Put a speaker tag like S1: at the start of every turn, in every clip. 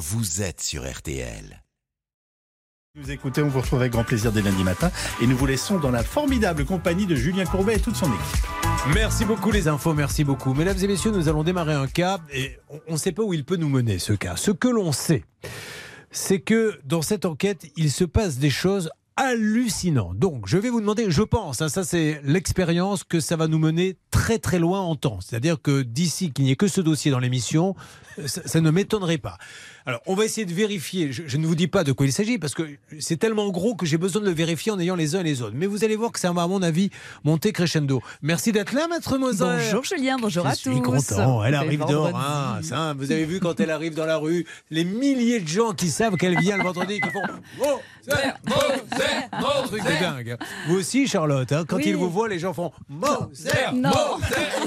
S1: vous êtes sur RTL.
S2: Vous écoutez, on vous retrouve avec grand plaisir dès lundi matin et nous vous laissons dans la formidable compagnie de Julien Courbet et toute son équipe.
S3: Merci beaucoup les infos, merci beaucoup. Mesdames et messieurs, nous allons démarrer un cas et on ne sait pas où il peut nous mener ce cas. Ce que l'on sait, c'est que dans cette enquête, il se passe des choses hallucinantes. Donc, je vais vous demander, je pense, hein, ça c'est l'expérience, que ça va nous mener très très loin en temps. C'est-à-dire que d'ici qu'il n'y ait que ce dossier dans l'émission, ça, ça ne m'étonnerait pas. Alors, on va essayer de vérifier. Je, je ne vous dis pas de quoi il s'agit parce que c'est tellement gros que j'ai besoin de le vérifier en ayant les uns et les autres. Mais vous allez voir que ça va, à mon avis, monter crescendo. Merci d'être là, maître Moser.
S4: Bonjour Julien, bonjour à
S3: Je
S4: tous.
S3: suis content. Elle arrive d'or. hein, ça, vous avez vu quand elle arrive dans la rue, les milliers de gens qui savent qu'elle vient le vendredi, qui font Moser, Moser, Moser. truc de dingue. hein. Vous aussi, Charlotte, hein, quand
S4: Oui.
S3: ils vous voient, les gens font Moser,
S4: Non,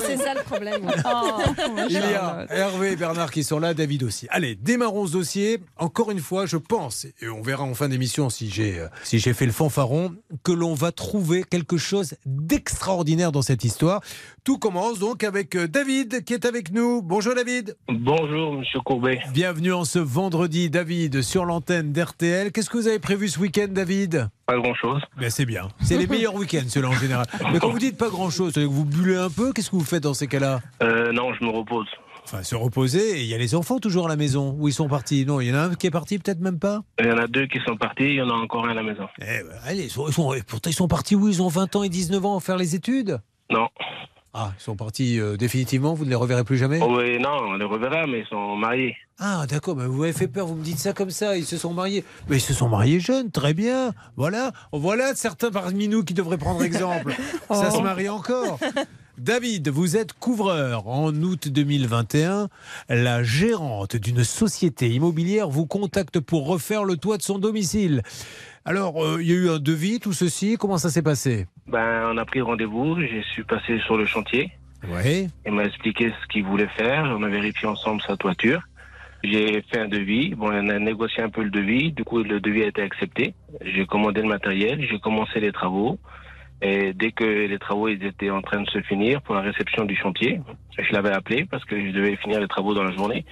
S4: c'est ça le problème. Oh,
S3: Il y a
S4: Charlotte.
S3: Hervé et Bernard qui sont là, David aussi. Allez, démarrons ce dossier. Encore une fois, je pense, et on verra en fin d'émission si j'ai euh, si j'ai fait le fanfaron, que l'on va trouver quelque chose d'extraordinaire dans cette histoire. Tout commence donc avec euh, David qui est avec nous. Bonjour David.
S5: Bonjour, monsieur Courbet.
S3: Bienvenue en ce vendredi, David, sur l'antenne d'RTL. Qu'est-ce que vous avez prévu ce week-end, David?
S5: Pas grand chose.
S3: ben c'est bien. C'est les meilleurs week-ends, ceux-là en général. Mais quand vous dites pas grand-chose, vous bullez un peu, qu'est-ce que vous faites dans ces cas-là?
S5: Euh, non, je me repose.
S3: Enfin, se reposer. Et il y a les enfants toujours à la maison. Où ils sont partis? Non, il y en a un qui est parti, peut-être même pas?
S5: Il y en a deux qui sont partis, il y en a encore un à la maison.
S3: Eh ben, allez, ils sont, ils sont- pourtant ils sont partis où? Ils ont 20 ans et 19 ans à faire les études?
S5: Non.
S3: Ah, ils sont partis euh, définitivement, vous ne les reverrez plus jamais?
S5: Oh, oui, non, on les reverra, mais ils sont mariés.
S3: Ah, d'accord, mais vous m'avez fait peur, vous me dites ça comme ça, ils se sont mariés. Mais ils se sont mariés jeunes, très bien. Voilà, voilà certains parmi nous qui devraient prendre exemple. Ça se marie encore. David, vous êtes couvreur. En août 2021, la gérante d'une société immobilière vous contacte pour refaire le toit de son domicile. Alors, euh, il y a eu un devis, tout ceci. Comment ça s'est passé?
S5: Ben, on a pris rendez-vous, je suis passé sur le chantier.
S3: Oui.
S5: Il m'a expliqué ce qu'il voulait faire, on a vérifié ensemble sa toiture. J'ai fait un devis, bon, on a négocié un peu le devis, du coup le devis a été accepté. J'ai commandé le matériel, j'ai commencé les travaux. Dès que les travaux étaient en train de se finir pour la réception du chantier, je l'avais appelé parce que je devais finir les travaux dans la journée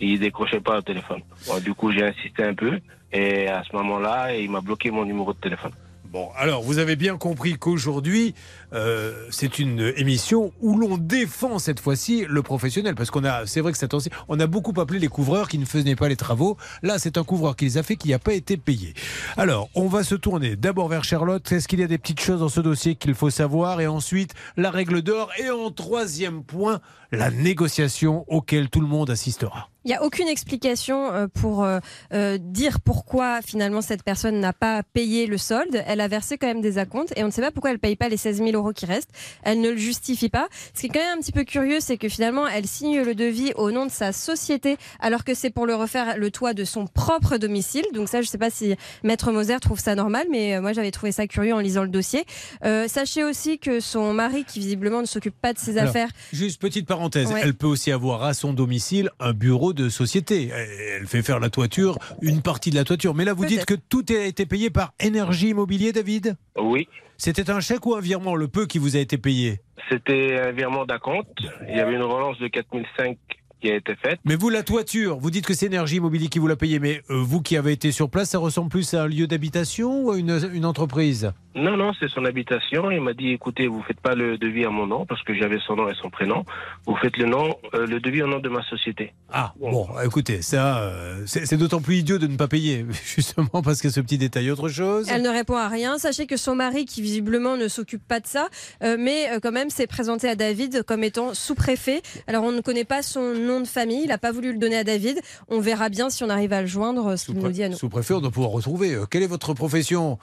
S5: il décrochait pas le téléphone. Du coup, j'ai insisté un peu et à ce moment-là, il m'a bloqué mon numéro de téléphone.
S3: Bon, alors vous avez bien compris qu'aujourd'hui, euh, c'est une émission où l'on défend cette fois-ci le professionnel. Parce qu'on a, c'est vrai que cette temps on a beaucoup appelé les couvreurs qui ne faisaient pas les travaux. Là, c'est un couvreur qui les a fait, qui n'a pas été payé. Alors, on va se tourner d'abord vers Charlotte. Est-ce qu'il y a des petites choses dans ce dossier qu'il faut savoir? Et ensuite, la règle d'or. Et en troisième point, la négociation auquel tout le monde assistera.
S4: Il n'y a aucune explication euh, pour euh, euh, dire pourquoi finalement cette personne n'a pas payé le solde. Elle a versé quand même des acomptes et on ne sait pas pourquoi elle ne paye pas les 16 000 euros qui restent. Elle ne le justifie pas. Ce qui est quand même un petit peu curieux, c'est que finalement elle signe le devis au nom de sa société alors que c'est pour le refaire le toit de son propre domicile. Donc ça, je ne sais pas si Maître Moser trouve ça normal, mais moi j'avais trouvé ça curieux en lisant le dossier. Euh, sachez aussi que son mari, qui visiblement ne s'occupe pas de ses
S3: Alors,
S4: affaires,
S3: Juste petite parenthèse,
S4: Ouais.
S3: elle peut aussi avoir à son domicile un bureau de société. Elle fait faire la toiture, une partie de la toiture. Mais là, vous dites que tout a été payé par Énergie Immobilier, David?
S5: Oui,
S3: C'était un chèque ou un virement, le peu qui vous a été payé?
S5: C'était un virement d'acompte. Il y avait une relance de 4005 qui a été faite.
S3: Mais vous, la toiture, vous dites que c'est Énergie Immobilier qui vous l'a payé, mais euh, vous qui avez été sur place, ça ressemble plus à un lieu d'habitation ou à une, une entreprise?
S5: Non, non, c'est son habitation. Il m'a dit, écoutez, vous faites pas le devis à mon nom parce que j'avais son nom et son prénom. Vous faites le nom, euh, le devis au nom de ma société.
S3: Ah, bon, écoutez, ça, euh, c'est d'autant plus idiot de ne pas payer, justement parce a ce petit détail. Autre chose
S4: Elle ne répond à rien. Sachez que son mari, qui visiblement ne s'occupe pas de ça, euh, mais euh, quand même s'est présenté à David comme étant sous-préfet. Alors on ne connaît pas son nom de famille, il n'a pas voulu le donner à David. On verra bien si on arrive à le joindre, ce qu'il nous dit à nous.
S3: Sous-préfet, on doit pouvoir retrouver. Euh, quelle est votre profession?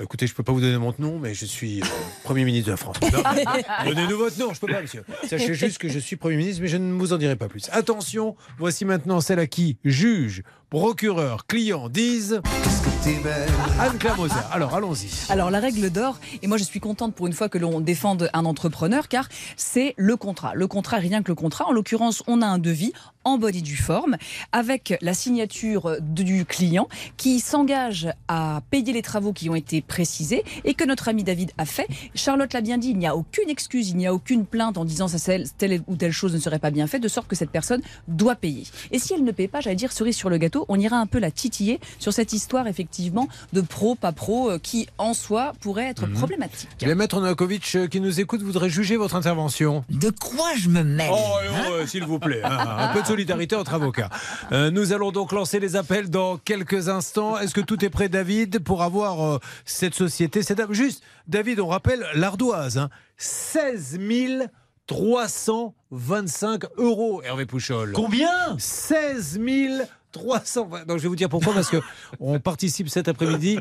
S3: Écoutez, je ne peux pas vous donner mon nom, mais je suis euh, Premier ministre de la France. Donnez-nous votre nom, je ne peux pas, monsieur. Sachez juste que je suis Premier ministre, mais je ne vous en dirai pas plus. Attention, voici maintenant celle à qui juge, procureur, client disent. Anne Clamoser. Alors, allons-y.
S6: Alors la règle d'or, et moi je suis contente pour une fois que l'on défende un entrepreneur, car c'est le contrat. Le contrat, rien que le contrat. En l'occurrence, on a un devis en bonne et due forme, avec la signature du client qui s'engage à payer les travaux qui ont été précisés et que notre ami David a fait. Charlotte l'a bien dit, il n'y a aucune excuse, il n'y a aucune plainte en disant ça telle ou telle chose ne serait pas bien faite, de sorte que cette personne doit payer. Et si elle ne paie pas, j'allais dire cerise sur le gâteau, on ira un peu la titiller sur cette histoire effectivement de pro, pas pro, euh, qui en soi pourrait être
S3: Mhm.
S6: problématique.
S3: Le maître Novakovic euh, qui nous écoute voudrait juger votre intervention?
S7: De quoi je me mêle
S3: Oh, euh, s'il vous plaît, hein, un peu de solidarité entre avocats. Euh, nous allons donc lancer les appels dans quelques instants. Est-ce que tout est prêt, David, pour avoir euh, cette société? Cette... Juste, David, on rappelle l'ardoise. Hein, 16 325 euros, Hervé Pouchol.
S2: Combien?
S3: 16 300. Donc je vais vous dire pourquoi, parce que on participe cet après-midi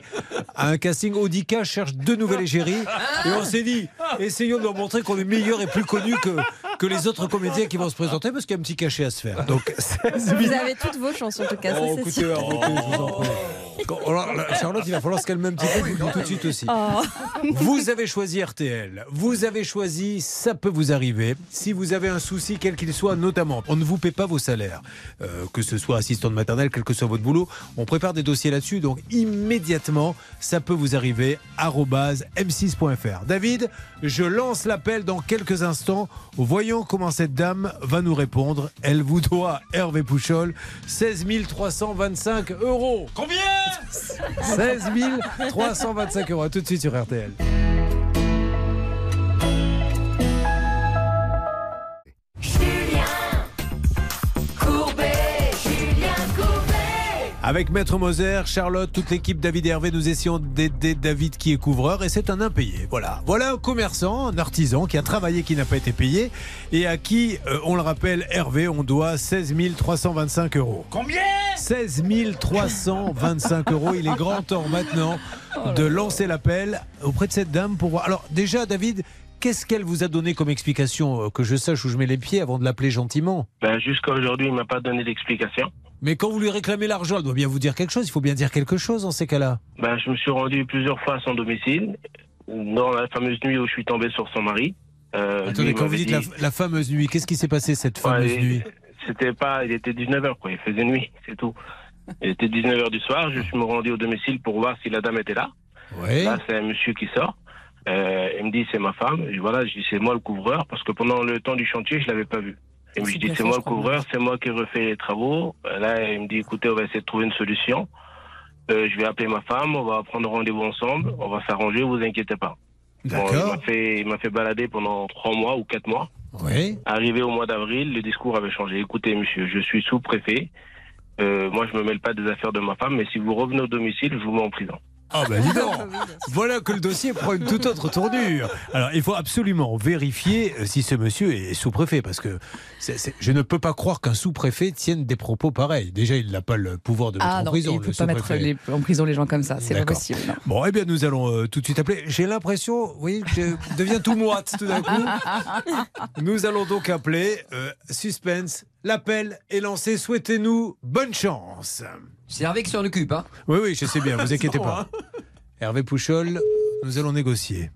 S3: à un casting. Audica cherche deux nouvelles égéries. Et on s'est dit, essayons de leur montrer qu'on est meilleur et plus connu que, que les autres comédiens qui vont se présenter, parce qu'il y a un petit cachet à se faire. Donc 16 000.
S4: Vous avez toutes vos chances en tout cas, ça,
S3: Oh,
S4: c'est
S3: écoutez,
S4: sûr.
S3: écoutez, je vous en prie. Charlotte, il va falloir se calmer un petit peu, vous tout de suite aussi.
S4: Oh.
S3: Vous avez choisi RTL. Vous avez choisi Ça peut vous arriver. Si vous avez un souci, quel qu'il soit, notamment, on ne vous paie pas vos salaires. Euh, que ce soit assistant de maternelle, quel que soit votre boulot, on prépare des dossiers là-dessus. Donc, immédiatement, ça peut vous arriver. arobase m6.fr. David, je lance l'appel dans quelques instants. Voyons comment cette dame va nous répondre. Elle vous doit, Hervé Pouchol, 16 325 euros.
S2: Combien?
S3: 16 325 euros. Tout de suite sur RTL. Avec Maître Moser, Charlotte, toute l'équipe David et Hervé, nous essayons d'aider David qui est couvreur et c'est un impayé. Voilà. Voilà un commerçant, un artisan qui a travaillé, qui n'a pas été payé et à qui, euh, on le rappelle, Hervé, on doit 16 325 euros.
S2: Combien?
S3: 16 325 euros. Il est grand temps maintenant de lancer l'appel auprès de cette dame pour voir. Alors déjà, David, qu'est-ce qu'elle vous a donné comme explication euh, Que je sache où je mets les pieds avant de l'appeler gentiment?
S5: Ben, jusqu'à aujourd'hui, il m'a pas donné d'explication.
S3: Mais quand vous lui réclamez l'argent, elle doit bien vous dire quelque chose. Il faut bien dire quelque chose dans ces cas-là.
S5: Ben, je me suis rendu plusieurs fois à son domicile, dans la fameuse nuit où je suis tombé sur son mari. Euh,
S3: Attendez, quand vous dites la,
S5: dit-
S3: la fameuse nuit, qu'est-ce qui s'est passé cette fameuse nuit?
S5: C'était pas, il était 19h, quoi. Il faisait nuit, c'est tout. Il était 19h du soir. Je suis me rendu au domicile pour voir si la dame était là. Là, c'est un monsieur qui sort. Euh, il me dit, c'est ma femme. Et voilà, je dis, c'est moi le couvreur, parce que pendant le temps du chantier, je l'avais pas vu. Et
S6: C'est
S5: je dis, c'est moi le couvreur, c'est moi qui refais les travaux. Là, il me dit, écoutez, on va essayer de trouver une solution. Euh, je vais appeler ma femme, on va prendre rendez-vous ensemble, on va s'arranger, vous inquiétez pas. Bon, il m'a fait, il m'a fait balader pendant trois mois ou quatre mois.
S3: Oui.
S5: Arrivé au mois d'avril, le discours avait changé. Écoutez, monsieur, je suis sous-préfet. Euh, moi, je me mêle pas des affaires de ma femme, mais si vous revenez au domicile, je vous mets en prison.
S3: Ah ben dis donc
S4: sûr.
S3: Voilà que le dossier prend une toute autre tournure. Alors, il faut absolument vérifier euh, si ce monsieur est sous-préfet, parce que je ne peux pas croire qu'un sous-préfet tienne des propos pareils. Déjà, il n'a pas le pouvoir de mettre
S6: Ah
S3: en
S6: non,
S3: prison.
S6: il ne peut pas mettre les- en prison les gens comme ça, c'est pas possible. non.
S3: Bon, eh bien, nous allons euh, tout de suite appeler. J'ai l'impression, oui, que je deviens tout moite tout d'un coup. Nous allons donc appeler. euh, suspense. L'appel est lancé. Souhaitez-nous bonne chance.
S7: C'est Hervé qui s'en occupe, hein
S3: Oui, oui, je sais bien, vous inquiétez pas. Hervé Pouchol, nous allons négocier.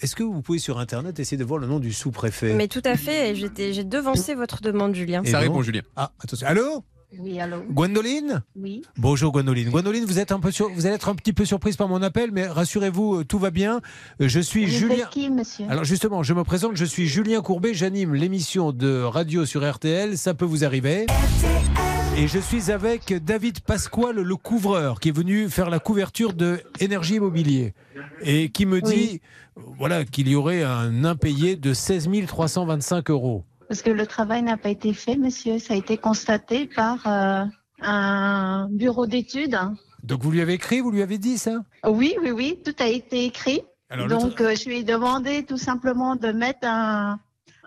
S3: Est-ce que vous pouvez sur Internet essayer de voir le nom du sous-préfet?
S4: Mais tout à fait, j'ai devancé votre demande, Julien.
S3: Et
S8: Ça répond, Julien.
S3: Ah, attention. Allô?
S9: Oui, allô
S3: Gwendoline?
S9: Oui.
S3: Bonjour Gwendoline. Gwendoline, vous êtes un peu sur- vous allez être un petit peu surprise par mon appel, mais rassurez-vous, euh, tout va bien. Euh, Je suis
S9: Vous
S3: Julien.
S9: êtes qui, monsieur?
S3: Alors justement, je me présente, je suis Julien Courbet, j'anime l'émission de radio sur RTL, ça peut vous arriver. Et je suis avec David Pasquale, le couvreur, qui est venu faire la couverture de Énergie Immobilier. Et qui me dit voilà, qu'il y aurait un impayé de 16 325 euros.
S9: Parce que le travail n'a pas été fait, monsieur. Ça a été constaté par euh, un bureau d'études.
S3: Donc vous lui avez écrit, vous lui avez dit ça?
S9: Oui, oui, oui, tout a été écrit.
S3: Alors,
S9: Donc, euh, je lui ai demandé tout simplement de mettre un,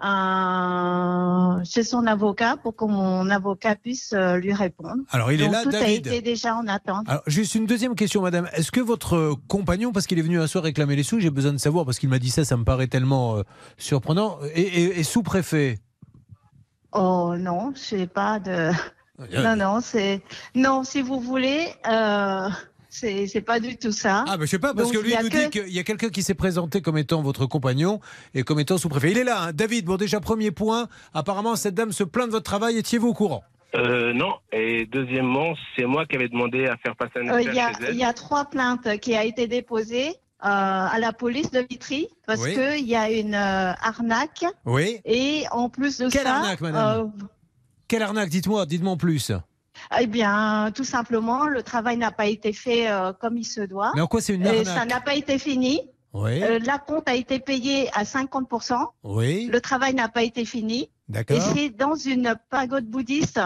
S9: un- chez son avocat pour que mon avocat puisse euh, lui répondre.
S3: Alors il est
S9: Donc,
S3: là,
S9: tout a été déjà en attente.
S3: Alors, juste une deuxième question, madame. Est-ce que votre euh, compagnon, parce qu'il est venu un soir réclamer les sous, j'ai besoin de savoir, parce qu'il m'a dit ça, ça me paraît tellement euh, surprenant, est, sous-préfet?
S9: Oh non, je sais pas de. Non, non, c'est. Non, si vous voulez, euh, c'est pas du tout ça.
S3: Ah, mais je sais pas, parce
S9: Donc,
S3: que lui nous
S9: que-
S3: dit qu'il y a quelqu'un qui s'est présenté comme étant votre compagnon et comme étant sous-préfet. Il est là, hein. David. Bon, déjà, premier point. Apparemment, cette dame se plaint de votre travail. Étiez-vous au courant?
S5: Euh, non. Et deuxièmement, c'est moi qui avais demandé à faire passer un
S9: Euh, Il y, a,
S5: chez elle.
S9: il y a trois plaintes qui a été déposées euh, à la police de Vitry parce
S3: Oui.
S9: que qu'il y a une euh, arnaque
S3: Oui.
S9: et en plus de
S3: Quelle
S9: ça,
S3: arnaque, madame?
S9: euh,
S3: Quelle arnaque? Dites-moi, dites-moi en plus.
S9: Eh bien, tout simplement, le travail n'a pas été fait euh, comme il se doit.
S3: Mais en quoi c'est une
S9: Et ça
S3: arnaque
S9: n'a pas été fini.
S3: Oui.
S9: Euh, la compte a été payée à 50%.
S3: Oui.
S9: Le travail n'a pas été fini. Et
S3: D'accord.
S9: c'est dans une pagode bouddhiste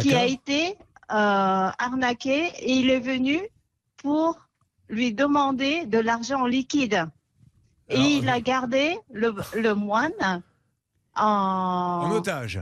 S9: qui a été euh, arnaqué et il est venu pour lui demander de l'argent en liquide. Et
S3: Alors,
S9: il a gardé le, le moine en,
S3: En otage.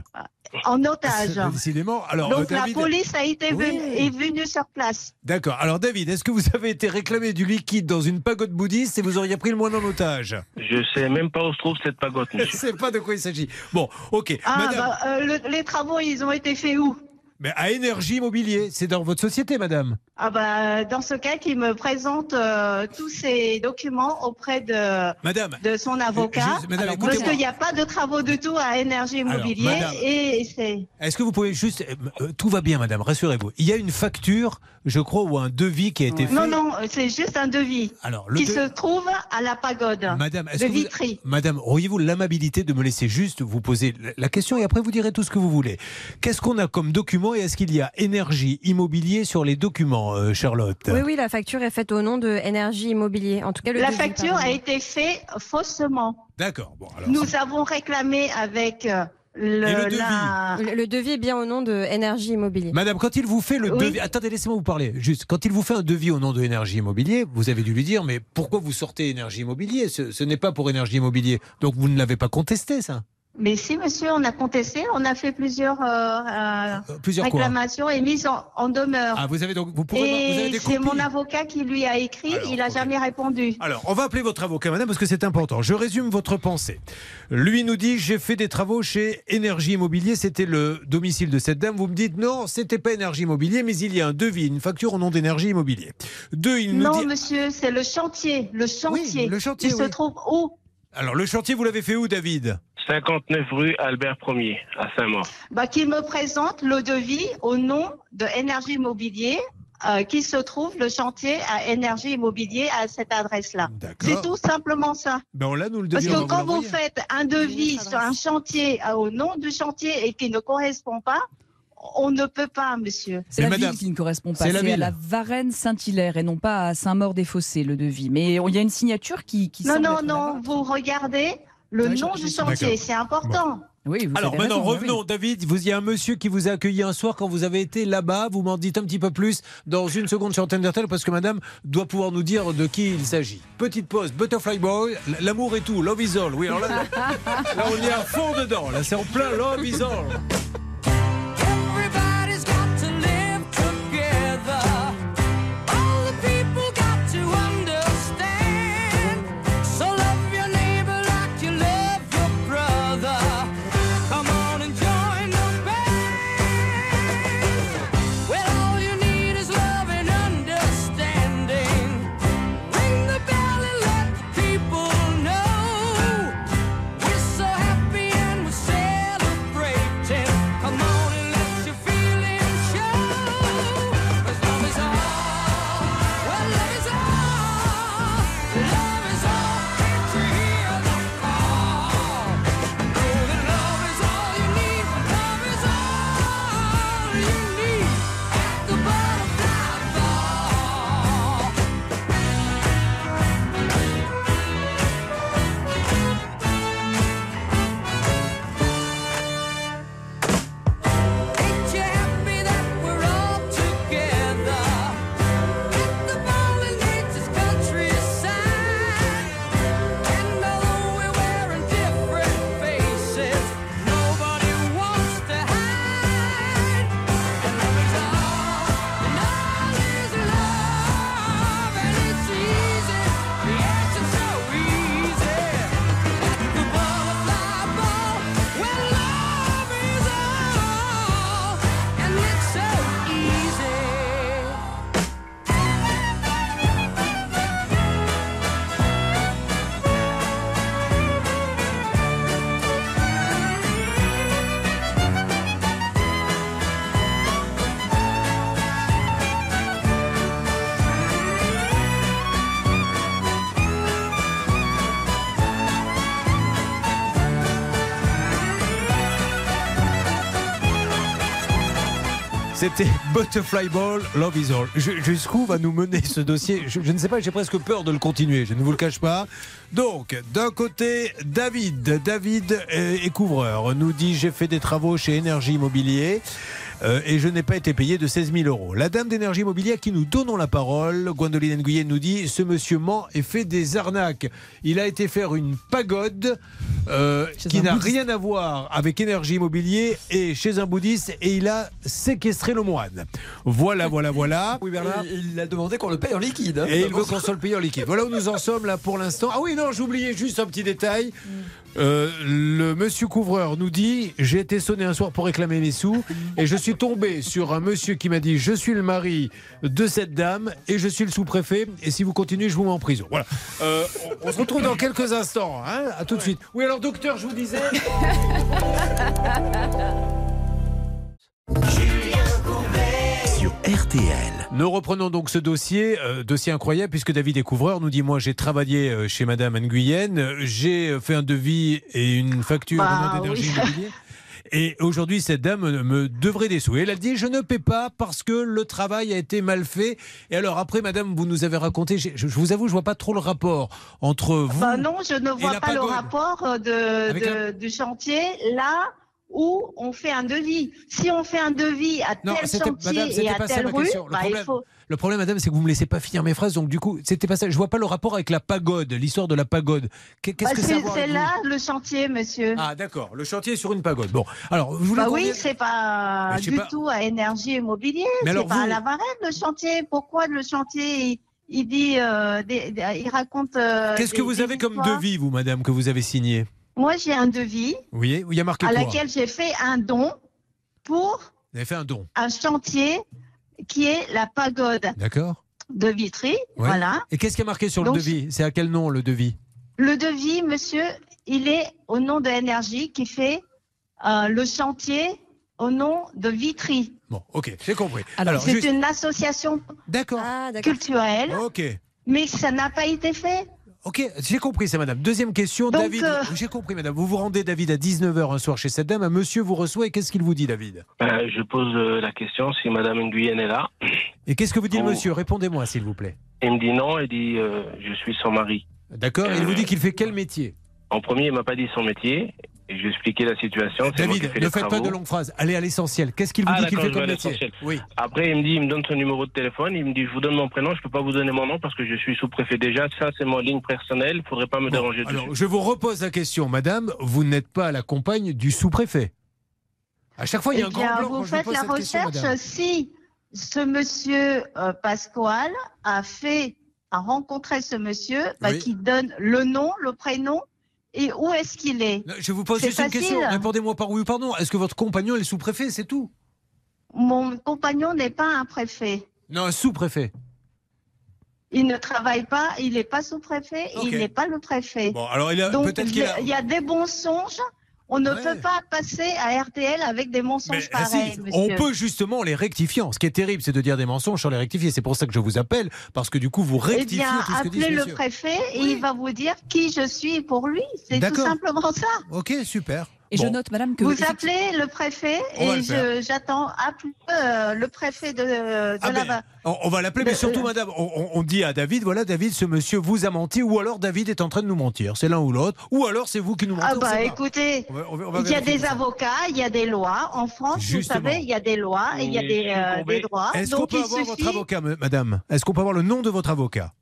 S9: en otage.
S3: Décidément. Alors,
S9: Donc la police a été
S3: Oui.
S9: venue, est venue sur place.
S3: D'accord. Alors, David, est-ce que vous avez été réclamé du liquide dans une pagode bouddhiste et vous auriez pris le moine en otage?
S5: Je sais même pas où se trouve cette pagode,
S3: Je ne
S5: monsieur.
S3: sais pas de quoi il s'agit. Bon, ok.
S9: Ah,
S3: madame,
S9: bah, euh, le- les travaux, ils ont été faits où?
S3: Mais à Énergie Immobilier, c'est dans votre société, madame.
S9: ah bah, Dans ce cas, qu'il me présente euh, tous ces documents auprès de,
S3: Madame.
S9: de son avocat.
S3: madame,
S9: parce qu'il n'y a pas de travaux du tout à Énergie
S3: Alors,
S9: Immobilier.
S3: madame.
S9: et c'est.
S3: Est-ce que vous pouvez juste. euh, euh, tout va bien, madame, rassurez-vous. Il y a une facture, je crois, ou un devis qui a été fait.
S9: Non, non, c'est juste un devis
S3: Alors, le
S9: qui
S3: de-
S9: se trouve à la pagode
S3: Madame, est-ce
S9: de
S3: que vous-
S9: Vitry.
S3: Madame, auriez-vous l'amabilité de me laisser juste vous poser la question et après vous direz tout ce que vous voulez. Qu'est-ce qu'on a comme document et est-ce qu'il y a énergie immobilier sur les documents, euh, Charlotte?
S4: Oui, oui, la facture est faite au nom de Énergie Immobilier. En tout cas, le
S9: La
S4: devis,
S9: facture
S4: pardon.
S9: a été faite faussement.
S3: D'accord. Bon, alors.
S9: Nous avons réclamé avec euh, le,
S3: le devis?
S9: la-
S4: Le, le devis est bien au nom de Énergie Immobilier.
S3: Madame, quand il vous fait le
S9: Oui.
S3: devis, attendez, laissez-moi vous parler. Juste, quand il vous fait un devis au nom de Énergie Immobilier, vous avez dû lui dire, mais pourquoi vous sortez Énergie Immobilier? Ce, ce n'est pas pour Énergie Immobilier. Donc vous ne l'avez pas contesté, ça?
S9: Mais si, monsieur, on a contesté, on a fait plusieurs euh, euh,
S3: Euh, Plusieurs quoi
S9: réclamations et mises en, en demeure.
S3: Ah, vous avez donc, vous pouvez,
S9: c'est mon avocat qui lui a écrit,
S3: Alors,
S9: il n'a jamais répondu.
S3: Alors, on va appeler votre avocat, madame, parce que c'est important. Je résume votre pensée. Lui nous dit J'ai fait des travaux chez Énergie Immobilier, c'était le domicile de cette dame. Vous me dites Non, c'était pas Énergie Immobilier, mais il y a un devis, une facture au nom d'Énergie Immobilier. Deux, il nous
S9: Non,
S3: dit
S9: monsieur, c'est le chantier. Le chantier.
S3: le chantier,
S9: Il se
S3: oui.
S9: trouve où?
S3: Alors, le chantier, vous l'avez fait où, David
S5: 59 rue Albert 1er, à Saint-Maur.
S9: bah, Qu'il me présente le devis au nom de Énergie Immobilier, euh, qui se trouve le chantier à Énergie Immobilier à cette adresse-là. C'est tout simplement ça.
S3: Ben, on l'a, nous, le
S9: Parce
S3: devis. on
S9: que quand vous faites un devis sur un chantier euh, au nom du chantier et qui ne correspond pas, on ne peut pas, monsieur.
S6: C'est la
S3: madame,
S6: ville qui ne correspond pas.
S3: c'est la
S6: C'est à
S3: ville.
S6: la Varennes-Saint-Hilaire et non pas à Saint-Maur-des-Fossés, le devis. Mais il y a une signature qui. qui
S9: Non, non, non, vous regardez le
S6: Oui,
S9: nom
S6: je-
S9: du chantier, c'est important.
S6: Oui, vous
S3: Alors maintenant,
S6: raison, oui,
S3: revenons, David. Vous, il y a un monsieur qui vous a accueilli un soir quand vous avez été là-bas. Vous m'en dites un petit peu plus dans une seconde sur Antenne d'RTL parce que madame doit pouvoir nous dire de qui il s'agit. Petite pause, Butterfly Boy, l'amour et tout, Love is all. Oui, alors là, là, on est à fond dedans. Là, c'est en plein Love is all. C'était Butterfly Ball, Love is All. Jusqu'où va nous mener ce dossier je, ne sais pas, j'ai presque peur de le continuer, je ne vous le cache pas. Donc, d'un côté, David, David est couvreur, nous dit j'ai fait des travaux chez Énergie Immobilier. Euh, et je n'ai pas été payé de 16 000 euros. La dame d'énergie immobilier à qui nous donnons la parole, Gwendoline Nguyen, nous dit ce monsieur ment et fait des arnaques. Il a été faire une pagode euh, qui n'a rien à voir avec énergie immobilier et chez un bouddhiste et il a séquestré le moine. Voilà, voilà, voilà. Oui, Bernard.
S7: Il, il a demandé qu'on le paye en liquide. hein.
S3: Et il veut qu'on soit le payeur liquide. Voilà où nous en sommes là pour l'instant. Ah oui, non, j'oubliais juste un petit détail. Euh, le monsieur couvreur nous dit J'ai été sonné un soir pour réclamer mes sous et je suis tombé sur un monsieur qui m'a dit Je suis le mari de cette dame et je suis le sous-préfet. Et si vous continuez, je vous mets en prison. Voilà. Euh, on, se retrouve dans quelques instants. Hein à tout de suite. Oui, alors, docteur, je vous disais.
S1: Sur RTL.
S3: Nous reprenons donc ce dossier, euh, dossier incroyable, puisque David est couvreur, nous dit Moi, j'ai travaillé euh, chez Madame Nguyen, j'ai euh, fait un devis et une facture
S9: Bah,
S3: d'énergie
S9: oui.
S3: Et aujourd'hui, cette dame me- devrait des sous. Et elle a dit Je ne paie pas parce que le travail a été mal fait. Et alors, après, Madame, vous nous avez raconté, je, je vous avoue, je vois pas trop le rapport entre vous.
S9: Bah non, je ne vois pas le rapport euh, de, de-
S3: la-
S9: du chantier là où on fait un devis. Si on fait un devis à
S3: Non,
S9: tel chantier
S3: madame,
S9: et à telle rue.
S3: Le
S9: bah, il
S3: problème-
S9: faut.
S3: Le problème, Madame, c'est que vous me laissez pas finir mes phrases. Donc, du coup, c'était pas ça. Je vois pas le rapport avec la pagode, l'histoire de la pagode. Qu'est- Qu'est-ce
S9: Bah,
S3: que à
S9: c'est là le chantier, monsieur.
S3: Ah, d'accord. Le chantier est sur une pagode. Bon, alors, vous voulez
S9: bah oui, c'est pas
S3: Mais
S9: du
S3: pas.
S9: tout à énergie immobilier.
S3: Mais
S9: C'est
S3: alors
S9: pas
S3: vous-
S9: à la Varenne le chantier. Pourquoi le chantier il, dit, euh, des- il raconte. euh,
S3: Qu'est-ce que vous avez comme devis, vous, madame, que vous avez signé?
S9: Moi, j'ai un devis
S3: Vous voyez Où il y a marqué
S9: à
S3: quoi
S9: laquelle j'ai fait un don pour
S3: Vous avez fait un don.
S9: un chantier qui est la pagode
S3: D'accord
S9: de Vitry.
S3: Ouais.
S9: Voilà.
S3: Et qu'est-ce qui a marqué sur
S9: Donc,
S3: le devis C'est à quel nom, le devis
S9: Le devis, monsieur, il est au nom de Énergie qui fait euh, le chantier au nom de Vitry.
S3: Bon, ok, j'ai compris.
S6: Alors,
S9: C'est
S3: juste-
S9: une association
S3: D'accord.
S4: Ah, d'accord.
S9: culturelle,
S3: Ok.
S9: mais ça n'a pas été fait.
S3: Ok, j'ai compris ça, madame. Deuxième question,
S9: Donc,
S3: David.
S9: euh,
S3: J'ai compris, madame. Vous vous rendez, David, à 19h un soir chez cette dame. Un monsieur vous reçoit et qu'est-ce qu'il vous dit, David?
S5: Euh, je pose euh, la question si Madame Nguyen est là.
S3: Et qu'est-ce que vous dit le
S5: Oh.
S3: monsieur? Répondez-moi, s'il vous plaît.
S5: Il me dit non, il dit euh, je suis son mari.
S3: D'accord Il vous dit qu'il fait quel métier?
S5: En premier, il m'a pas dit son métier. Et je lui ai expliqué la situation.
S3: David, ne faites pas de longues phrases. Allez à l'essentiel. Qu'est-ce qu'il vous
S5: Ah,
S3: dit qu'il fait comme métier. Oui.
S5: Après, il me dit, il me donne son numéro de téléphone. Il me dit, je vous donne mon prénom. Je peux pas vous donner mon nom parce que je suis sous-préfet déjà. Ça, c'est mon ligne personnelle. Il faudrait pas me
S3: Bon,
S5: déranger
S3: alors,
S5: dessus.
S3: je vous repose la question, madame. Vous n'êtes pas la compagne du sous-préfet. À chaque fois, il y a
S9: Eh
S3: un grand
S9: bien,
S3: blanc
S9: vous
S3: quand je vous
S9: faites
S3: pose
S9: la
S3: cette question,
S9: recherche
S3: madame.
S9: si ce monsieur euh, Pasquale a fait, a rencontré ce monsieur, bah,
S3: Oui.
S9: qui donne le nom, le prénom et où est-ce qu'il est?
S3: Je vous pose juste une question. Répondez-moi par oui ou par non. Est-ce que votre compagnon est le sous-préfet C'est tout?
S9: Mon compagnon n'est pas un préfet.
S3: Non, un sous-préfet.
S9: Il ne travaille pas, il n'est pas sous-préfet, il n'est pas le préfet.
S3: Bon, alors il a
S9: Donc,
S3: a.
S9: il y a des mensonges. On ne
S3: Ouais.
S9: peut pas passer à RTL avec des
S3: Mais,
S9: mensonges
S3: si,
S9: pareils,
S3: on peut justement les rectifier. Ce qui est terrible, c'est de dire des mensonges sans les rectifier. C'est pour ça que je vous appelle, parce que du coup, vous
S9: Eh
S3: rectifiez
S9: bien,
S3: tout ce que dit ce
S9: appelez le
S3: monsieur.
S9: préfet et
S3: Oui.
S9: il va vous dire qui je suis pour lui. C'est tout simplement ça.
S3: Ok, super.
S6: Et
S3: Bon.
S6: je note, madame, que.
S9: Vous appelez le préfet et j'attends euh, le préfet de, de
S3: Ah
S9: la
S3: ben, on, on va l'appeler, mais surtout,
S9: euh,
S3: madame, on, dit à David, voilà, David, ce monsieur vous a menti, ou alors David est en train de nous mentir. C'est l'un ou l'autre, ou alors c'est vous qui nous mentez.
S9: Ah bah écoutez, il y a des avocats, il y a des lois. En France,
S3: Justement.
S9: vous savez, il y a des lois et il y a des, euh, des droits.
S3: Est-ce qu'on peut avoir votre avocat, me- madame? Est-ce qu'on peut avoir le nom de votre avocat?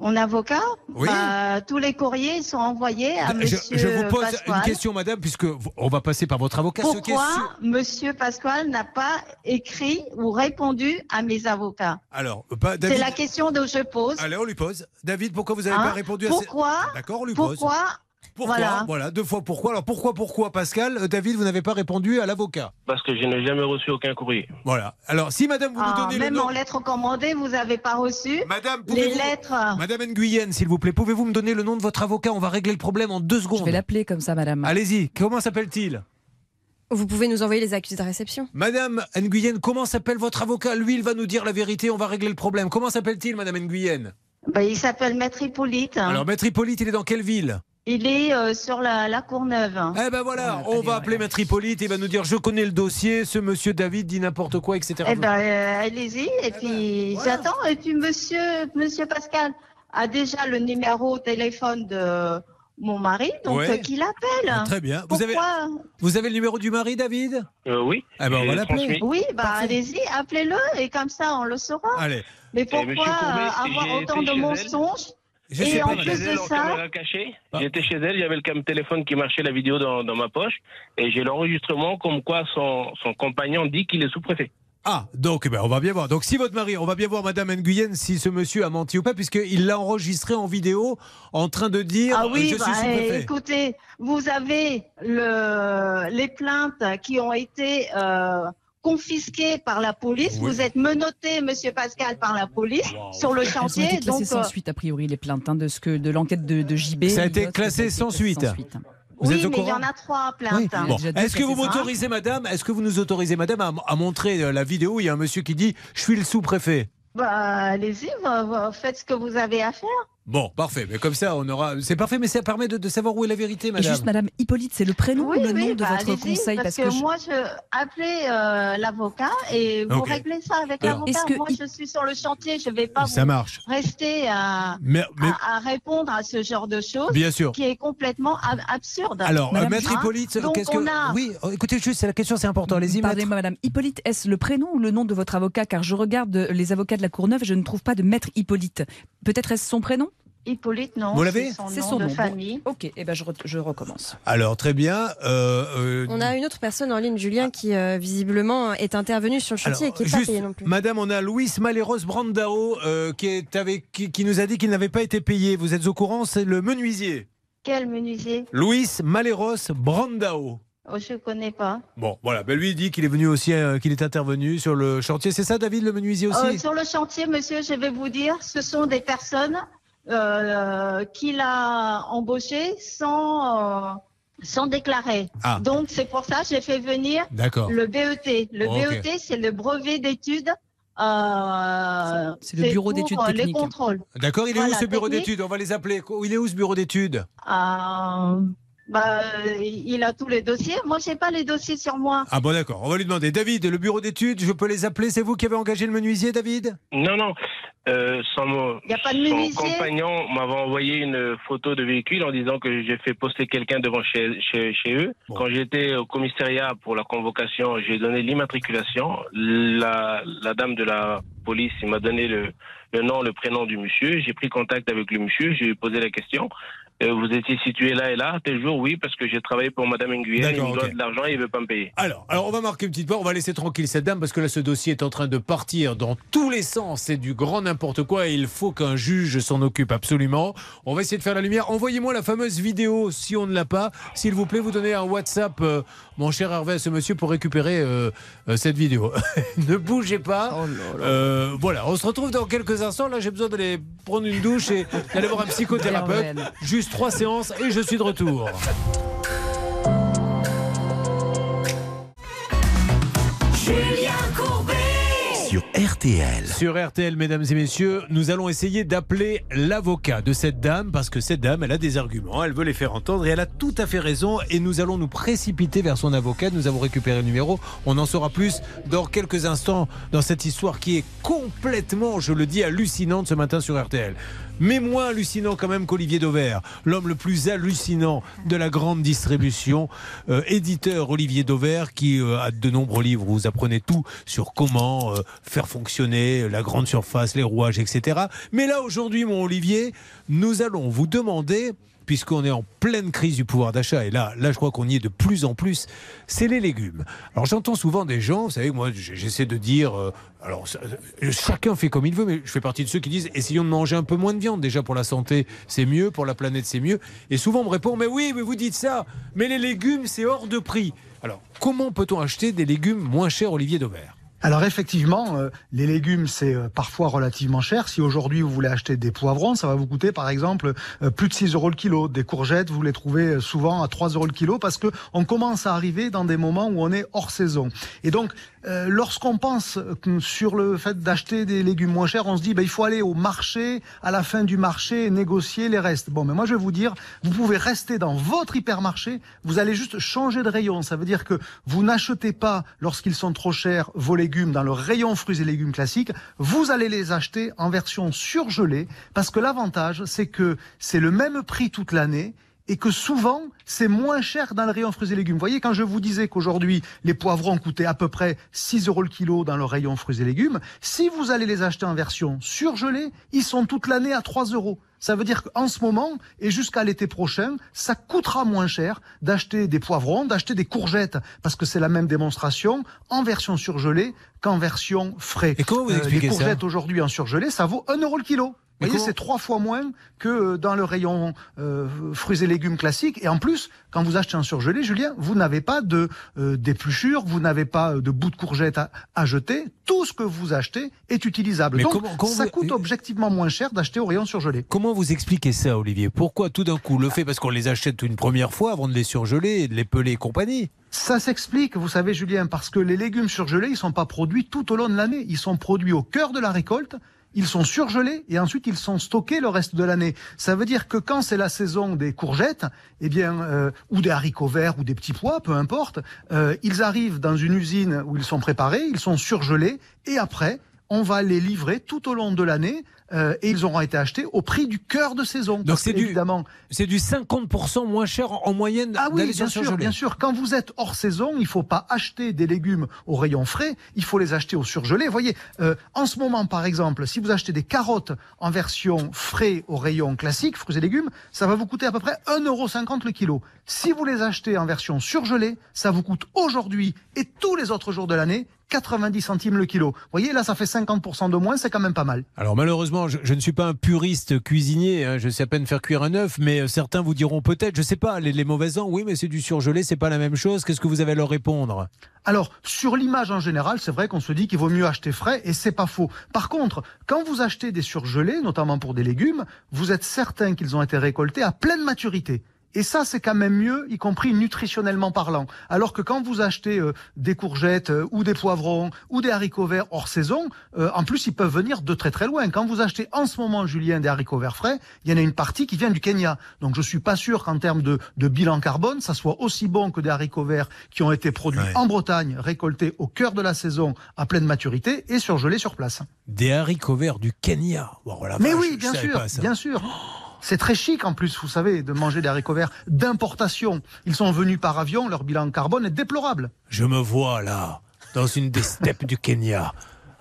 S9: Mon avocat,
S3: Oui.
S9: bah, tous les courriers sont envoyés à
S3: je,
S9: monsieur
S3: je vous pose
S9: Pasquale.
S3: une question, madame, puisque on va passer par votre avocat.
S9: Pourquoi monsieur Pasquale n'a pas écrit ou répondu à mes avocats
S3: Alors, bah,
S9: C'est
S3: David.
S9: la question que je pose.
S3: Allez, on lui pose. David, pourquoi vous n'avez
S9: Hein
S3: pas répondu à ces...
S9: Pourquoi
S3: D'accord, on lui pose.
S9: Pourquoi
S3: Pourquoi Voilà.
S9: Voilà.
S3: deux fois pourquoi. Alors pourquoi, pourquoi, Pascal Euh, David, vous n'avez pas répondu à l'avocat.
S5: Parce que je n'ai jamais reçu aucun courrier.
S3: Voilà. Alors si madame, vous
S9: Ah,
S3: nous donnez
S9: Même
S3: le nom.
S9: en lettres commandées, vous n'avez pas reçu
S3: Madame,
S9: les lettres.
S3: Madame Nguyen, s'il vous plaît, pouvez-vous me donner le nom de votre avocat? On va régler le problème en deux
S6: Je
S3: secondes.
S6: vais l'appeler comme ça, madame.
S3: Allez-y, comment s'appelle-t-il?
S4: Vous pouvez nous envoyer les accusés de réception.
S3: Madame Nguyen, comment s'appelle votre avocat? Lui, il va nous dire la vérité, on va régler le problème. Comment s'appelle-t-il, Madame Nguyen?
S9: Ben, il s'appelle Maître Hippolyte.
S3: Alors, Maître Hippolyte, il est dans quelle ville?
S9: Il est euh, sur la, la Courneuve.
S3: Eh ben voilà, on va appeler Maître Hippolyte, il va nous dire je connais le dossier, ce monsieur David dit n'importe quoi, etc.
S9: Eh ben, euh, allez-y. Et puis, j'attends. Et puis, monsieur, monsieur Pascal a déjà le numéro de téléphone de mon mari, donc
S3: Ouais.
S9: euh, qu'il appelle.
S3: Très bien. Vous avez, vous avez le numéro du mari, David?
S5: Euh, oui.
S3: Eh ben on va l'appeler.
S9: Oui, bah, allez-y, appelez-le. Et comme ça, on le saura.
S3: Allez,
S9: Mais pourquoi
S5: Courbet,
S9: avoir autant de mensonges
S3: je
S9: Et en plus de ça-
S5: caméra cachée.
S3: Ah.
S5: J'étais chez elle, j'avais le téléphone qui marchait, la vidéo dans, dans ma poche, et j'ai l'enregistrement comme quoi son, son compagnon dit qu'il est sous-préfet.
S3: Ah, donc eh ben, on va bien voir. Donc si votre mari, on va bien voir Madame Nguyen si ce monsieur a menti ou pas, puisqu'il l'a enregistré en vidéo en train de dire
S9: Ah oui,
S3: je
S9: bah,
S3: suis sous-préfet.
S9: écoutez, vous avez le, les plaintes qui ont été euh, confisquées par la police.
S3: Oui.
S9: Vous êtes menotté, Monsieur Pascal, par la police sur le
S6: Elles ont
S9: chantier.
S6: été
S9: Donc,
S6: sans
S9: euh,
S6: suite, a priori, les plaintes hein, de, ce que, de l'enquête de, de JB.
S3: Ça a été classé sans suite.
S6: Vous
S9: oui,
S3: êtes au
S9: mais il y en a trois plaintes.
S3: Oui. Bon. Est-ce que vous
S6: sans
S3: m'autorisez, madame Est-ce que vous nous autorisez, madame, à, à montrer euh, la vidéo où il y a un monsieur qui dit Je suis le sous-préfet?
S9: Bah, allez-y, faites ce que vous avez à faire.
S3: Bon, parfait. Mais comme ça, on aura. C'est parfait, mais ça permet de, de savoir où est la vérité,
S6: Et
S3: madame.
S6: juste, Madame Hippolyte, c'est le prénom
S9: Oui,
S6: ou le
S9: oui,
S6: nom de
S9: bah,
S6: votre conseil?
S9: parce,
S6: Parce
S9: que,
S6: je-
S9: moi, je appelais euh, l'avocat et vous réglez ça avec l'avocat.
S6: que
S9: Moi,
S6: il-
S9: je suis sur le chantier, je vais pas
S3: Ça
S9: vous
S3: marche.
S9: rester à,
S3: Mais, mais-
S9: à, à répondre à ce genre de choses
S3: bien sûr.
S9: qui est complètement ab- absurde.
S3: Alors, euh,
S6: Madame
S3: maître Hippolyte, qu'est-ce que.
S9: a-
S3: Oui, oh, écoutez, juste, c'est la question, c'est important. Allez-y.
S6: Pardonnez-moi, Madame Hippolyte, est-ce le prénom ou le nom de votre avocat? Car je regarde les avocats de la Courneuve, je ne trouve pas de maître Hippolyte. Peut-être est-ce son prénom?
S9: Hippolyte, non.
S3: Vous l'avez
S9: C'est son, nom de
S6: nom. Bon.
S9: famille.
S6: Ok, eh ben je, re- je recommence.
S3: Alors, très bien. euh, euh,
S4: On a une autre personne en ligne, Julien, qui euh, visiblement est intervenue sur le chantier
S3: Alors,
S4: et qui n'est pas payé non plus.
S3: Madame, on a Luis Maleros Brandao euh, qui, est avec, qui, qui nous a dit qu'il n'avait pas été payé. Vous êtes au courant C'est le menuisier.
S9: Quel menuisier?
S3: Luis Maleros Brandao.
S9: oh, Je ne connais pas.
S3: Bon, voilà. Ben, lui, il dit qu'il est venu aussi, euh, qu'il est intervenu sur le chantier. C'est ça, David, le menuisier aussi?
S9: Euh, sur le chantier, monsieur, je vais vous dire, ce sont des personnes euh, qu'il a embauchées sans, euh, sans déclarer.
S3: Ah.
S9: Donc, c'est pour ça que j'ai fait venir le BET. Le. BET, c'est le brevet d'études. euh,
S6: C'est le bureau d'études
S9: euh, Les
S6: techniques.
S9: contrôles.
S3: D'accord, il est
S9: Voilà,
S3: où ce bureau d'études? On va les appeler. Il est où ce bureau d'études?
S9: Euh, bah, il a tous les dossiers. Moi, j'ai pas les dossiers sur moi.
S3: Ah bon, d'accord. On va lui demander. David, le bureau d'études, je peux les appeler C'est vous qui avez engagé le menuisier, David?
S5: Non, non. Euh, son,
S9: Y a pas de menuisier?
S5: compagnon m'avait envoyé une photo de véhicule en disant que j'ai fait poster quelqu'un devant chez, chez, chez eux.
S3: Bon.
S5: Quand j'étais au commissariat pour la convocation, j'ai donné l'immatriculation. La, la dame de la police m'a donné le, le nom, le prénom du monsieur. J'ai pris contact avec le monsieur, j'ai posé la question. Euh, vous étiez situé là et là, tel jour, oui, parce que j'ai travaillé pour Madame Nguyen, il me doit de l'argent, il veut pas me payer.
S3: Alors, alors, on va marquer une petite pause. On va laisser tranquille cette dame parce que là, ce dossier est en train de partir dans tous les sens. C'est du grand n'importe quoi et il faut qu'un juge s'en occupe absolument. On va essayer de faire la lumière. Envoyez-moi la fameuse vidéo si on ne l'a pas. S'il vous plaît, vous donnez un WhatsApp, euh, mon cher Hervé, à ce monsieur pour récupérer euh, euh, cette vidéo. ne bougez pas. Euh, voilà, on se retrouve dans quelques instants. Là, j'ai besoin d'aller prendre une douche et d'aller voir un psychothérapeute.
S6: Hervé.
S3: Juste trois séances et je suis de retour.
S1: Julien Courbet sur RTL.
S3: Sur RTL, mesdames et messieurs, nous allons essayer d'appeler l'avocat de cette dame parce que cette dame, elle a des arguments, elle veut les faire entendre et elle a tout à fait raison et nous allons nous précipiter vers son avocat. Nous avons récupéré le numéro. On en saura plus dans quelques instants dans cette histoire qui est complètement, je le dis, hallucinante ce matin sur RTL. Mais moins hallucinant quand même qu'Olivier Dauvert, l'homme le plus hallucinant de la grande distribution, euh, éditeur Olivier Dauvert qui euh, a de nombreux livres où vous apprenez tout sur comment euh, faire fonctionner la grande surface, les rouages, etc. Mais là aujourd'hui, mon Olivier, nous allons vous demander puisqu'on est en pleine crise du pouvoir d'achat, et là, là, je crois qu'on y est de plus en plus, c'est les légumes. Alors, j'entends souvent des gens, vous savez, moi, j'essaie de dire, euh, alors, euh, chacun fait comme il veut, mais je fais partie de ceux qui disent, essayons de manger un peu moins de viande. Déjà, pour la santé, c'est mieux, pour la planète, c'est mieux. Et souvent, on me répond, mais oui, mais vous dites ça, mais les légumes, c'est hors de prix. Alors, comment peut-on acheter des légumes moins chers, Olivier Dauvert
S10: Alors effectivement, euh, les légumes c'est euh, parfois relativement cher. Si aujourd'hui vous voulez acheter des poivrons, ça va vous coûter par exemple euh, plus de 6 euros le kilo. Des courgettes, vous les trouvez euh, souvent à 3 euros le kilo parce que on commence à arriver dans des moments où on est hors saison. Et donc euh, lorsqu'on pense euh, sur le fait d'acheter des légumes moins chers, on se dit ben, il faut aller au marché à la fin du marché négocier les restes. Bon, mais moi je vais vous dire, vous pouvez rester dans votre hypermarché, vous allez juste changer de rayon. Ça veut dire que vous n'achetez pas lorsqu'ils sont trop chers vos légumes dans le rayon fruits et légumes classiques, vous allez les acheter en version surgelée parce que l'avantage c'est que c'est le même prix toute l'année et que souvent, c'est moins cher dans le rayon fruits et légumes. Vous voyez, quand je vous disais qu'aujourd'hui, les poivrons coûtaient à peu près 6 euros le kilo dans le rayon fruits et légumes, si vous allez les acheter en version surgelée, ils sont toute l'année à 3 euros. Ça veut dire qu'en ce moment et jusqu'à l'été prochain, ça coûtera moins cher d'acheter des poivrons, d'acheter des courgettes, parce que c'est la même démonstration, en version surgelée qu'en version frais.
S3: Et comment vous
S10: Euh,
S3: expliquez
S10: Les
S3: ça?
S10: courgettes aujourd'hui en surgelé, ça vaut 1 euro le kilo. Vous voyez, c'est trois fois moins que euh, dans le rayon euh, fruits et légumes classiques. Et en plus, quand vous achetez un surgelé, Julien, vous n'avez pas de euh, d'épluchures, vous n'avez pas euh, de bouts de courgettes à, à jeter. Tout ce que vous achetez est utilisable.
S3: Mais
S10: Donc,
S3: comment- comment
S10: ça
S3: vous-
S10: coûte objectivement moins cher d'acheter au rayon surgelé.
S3: Comment vous expliquez ça, Olivier? Pourquoi tout d'un coup le fait parce qu'on les achète une première fois avant de les surgeler de les peler et compagnie?
S10: Ça s'explique, vous savez, Julien, parce que les légumes surgelés, ils sont pas produits tout au long de l'année. Ils sont produits au cœur de la récolte. Ils sont surgelés et ensuite ils sont stockés le reste de l'année. Ça veut dire que quand c'est la saison des courgettes, eh bien, euh, ou des haricots verts ou des petits pois, peu importe, euh, ils arrivent dans une usine où ils sont préparés, ils sont surgelés et après on va les livrer tout au long de l'année euh, et ils auront été achetés au prix du cœur de saison.
S3: Donc c'est du-
S10: évidemment
S3: C'est du 50% moins cher en en moyenne
S10: ah oui, bien sûr, bien sûr. Quand vous êtes hors saison, il faut pas acheter des légumes au rayon frais, il faut les acheter au surgelé. Vous voyez, euh, en ce moment, par exemple, si vous achetez des carottes en version frais au rayon classique, fruits et légumes, ça va vous coûter à peu près 1,50€ le kilo. Si vous les achetez en version surgelée, ça vous coûte aujourd'hui et tous les autres jours de l'année 90 centimes le kilo. Vous voyez, là, ça fait 50% de moins, c'est quand même pas mal.
S3: Alors malheureusement, je, je ne suis pas un puriste cuisinier, hein, je sais à peine faire cuire un œuf, mais euh, certains vous diront peut-être, je sais pas, les, les mauvais ans, oui, mais c'est du surgelé, c'est pas la même chose. Qu'est-ce que vous avez à leur répondre?
S10: Alors, sur l'image en général, c'est vrai qu'on se dit qu'il vaut mieux acheter frais et c'est pas faux. Par contre, quand vous achetez des surgelés, notamment pour des légumes, vous êtes certain qu'ils ont été récoltés à pleine maturité. Et ça, c'est quand même mieux, y compris nutritionnellement parlant. Alors que quand vous achetez euh, des courgettes euh, ou des poivrons ou des haricots verts hors saison, euh, en plus, ils peuvent venir de très très loin. Quand vous achetez en ce moment, Julien, des haricots verts frais, il y en a une partie qui vient du Kenya. Donc je suis pas sûr qu'en termes de, de bilan carbone, ça soit aussi bon que des haricots verts qui ont été produits
S3: Ouais.
S10: en Bretagne, récoltés au cœur de la saison à pleine maturité et surgelés sur place.
S3: Des haricots verts du Kenya. Bon, voilà,
S10: Mais
S3: vache,
S10: oui, bien sûr,
S3: pas
S10: bien sûr. C'est très chic en plus, vous savez, de manger des haricots verts d'importation. Ils sont venus par avion, leur bilan carbone est déplorable.
S3: Je me vois là, dans une des steppes du Kenya.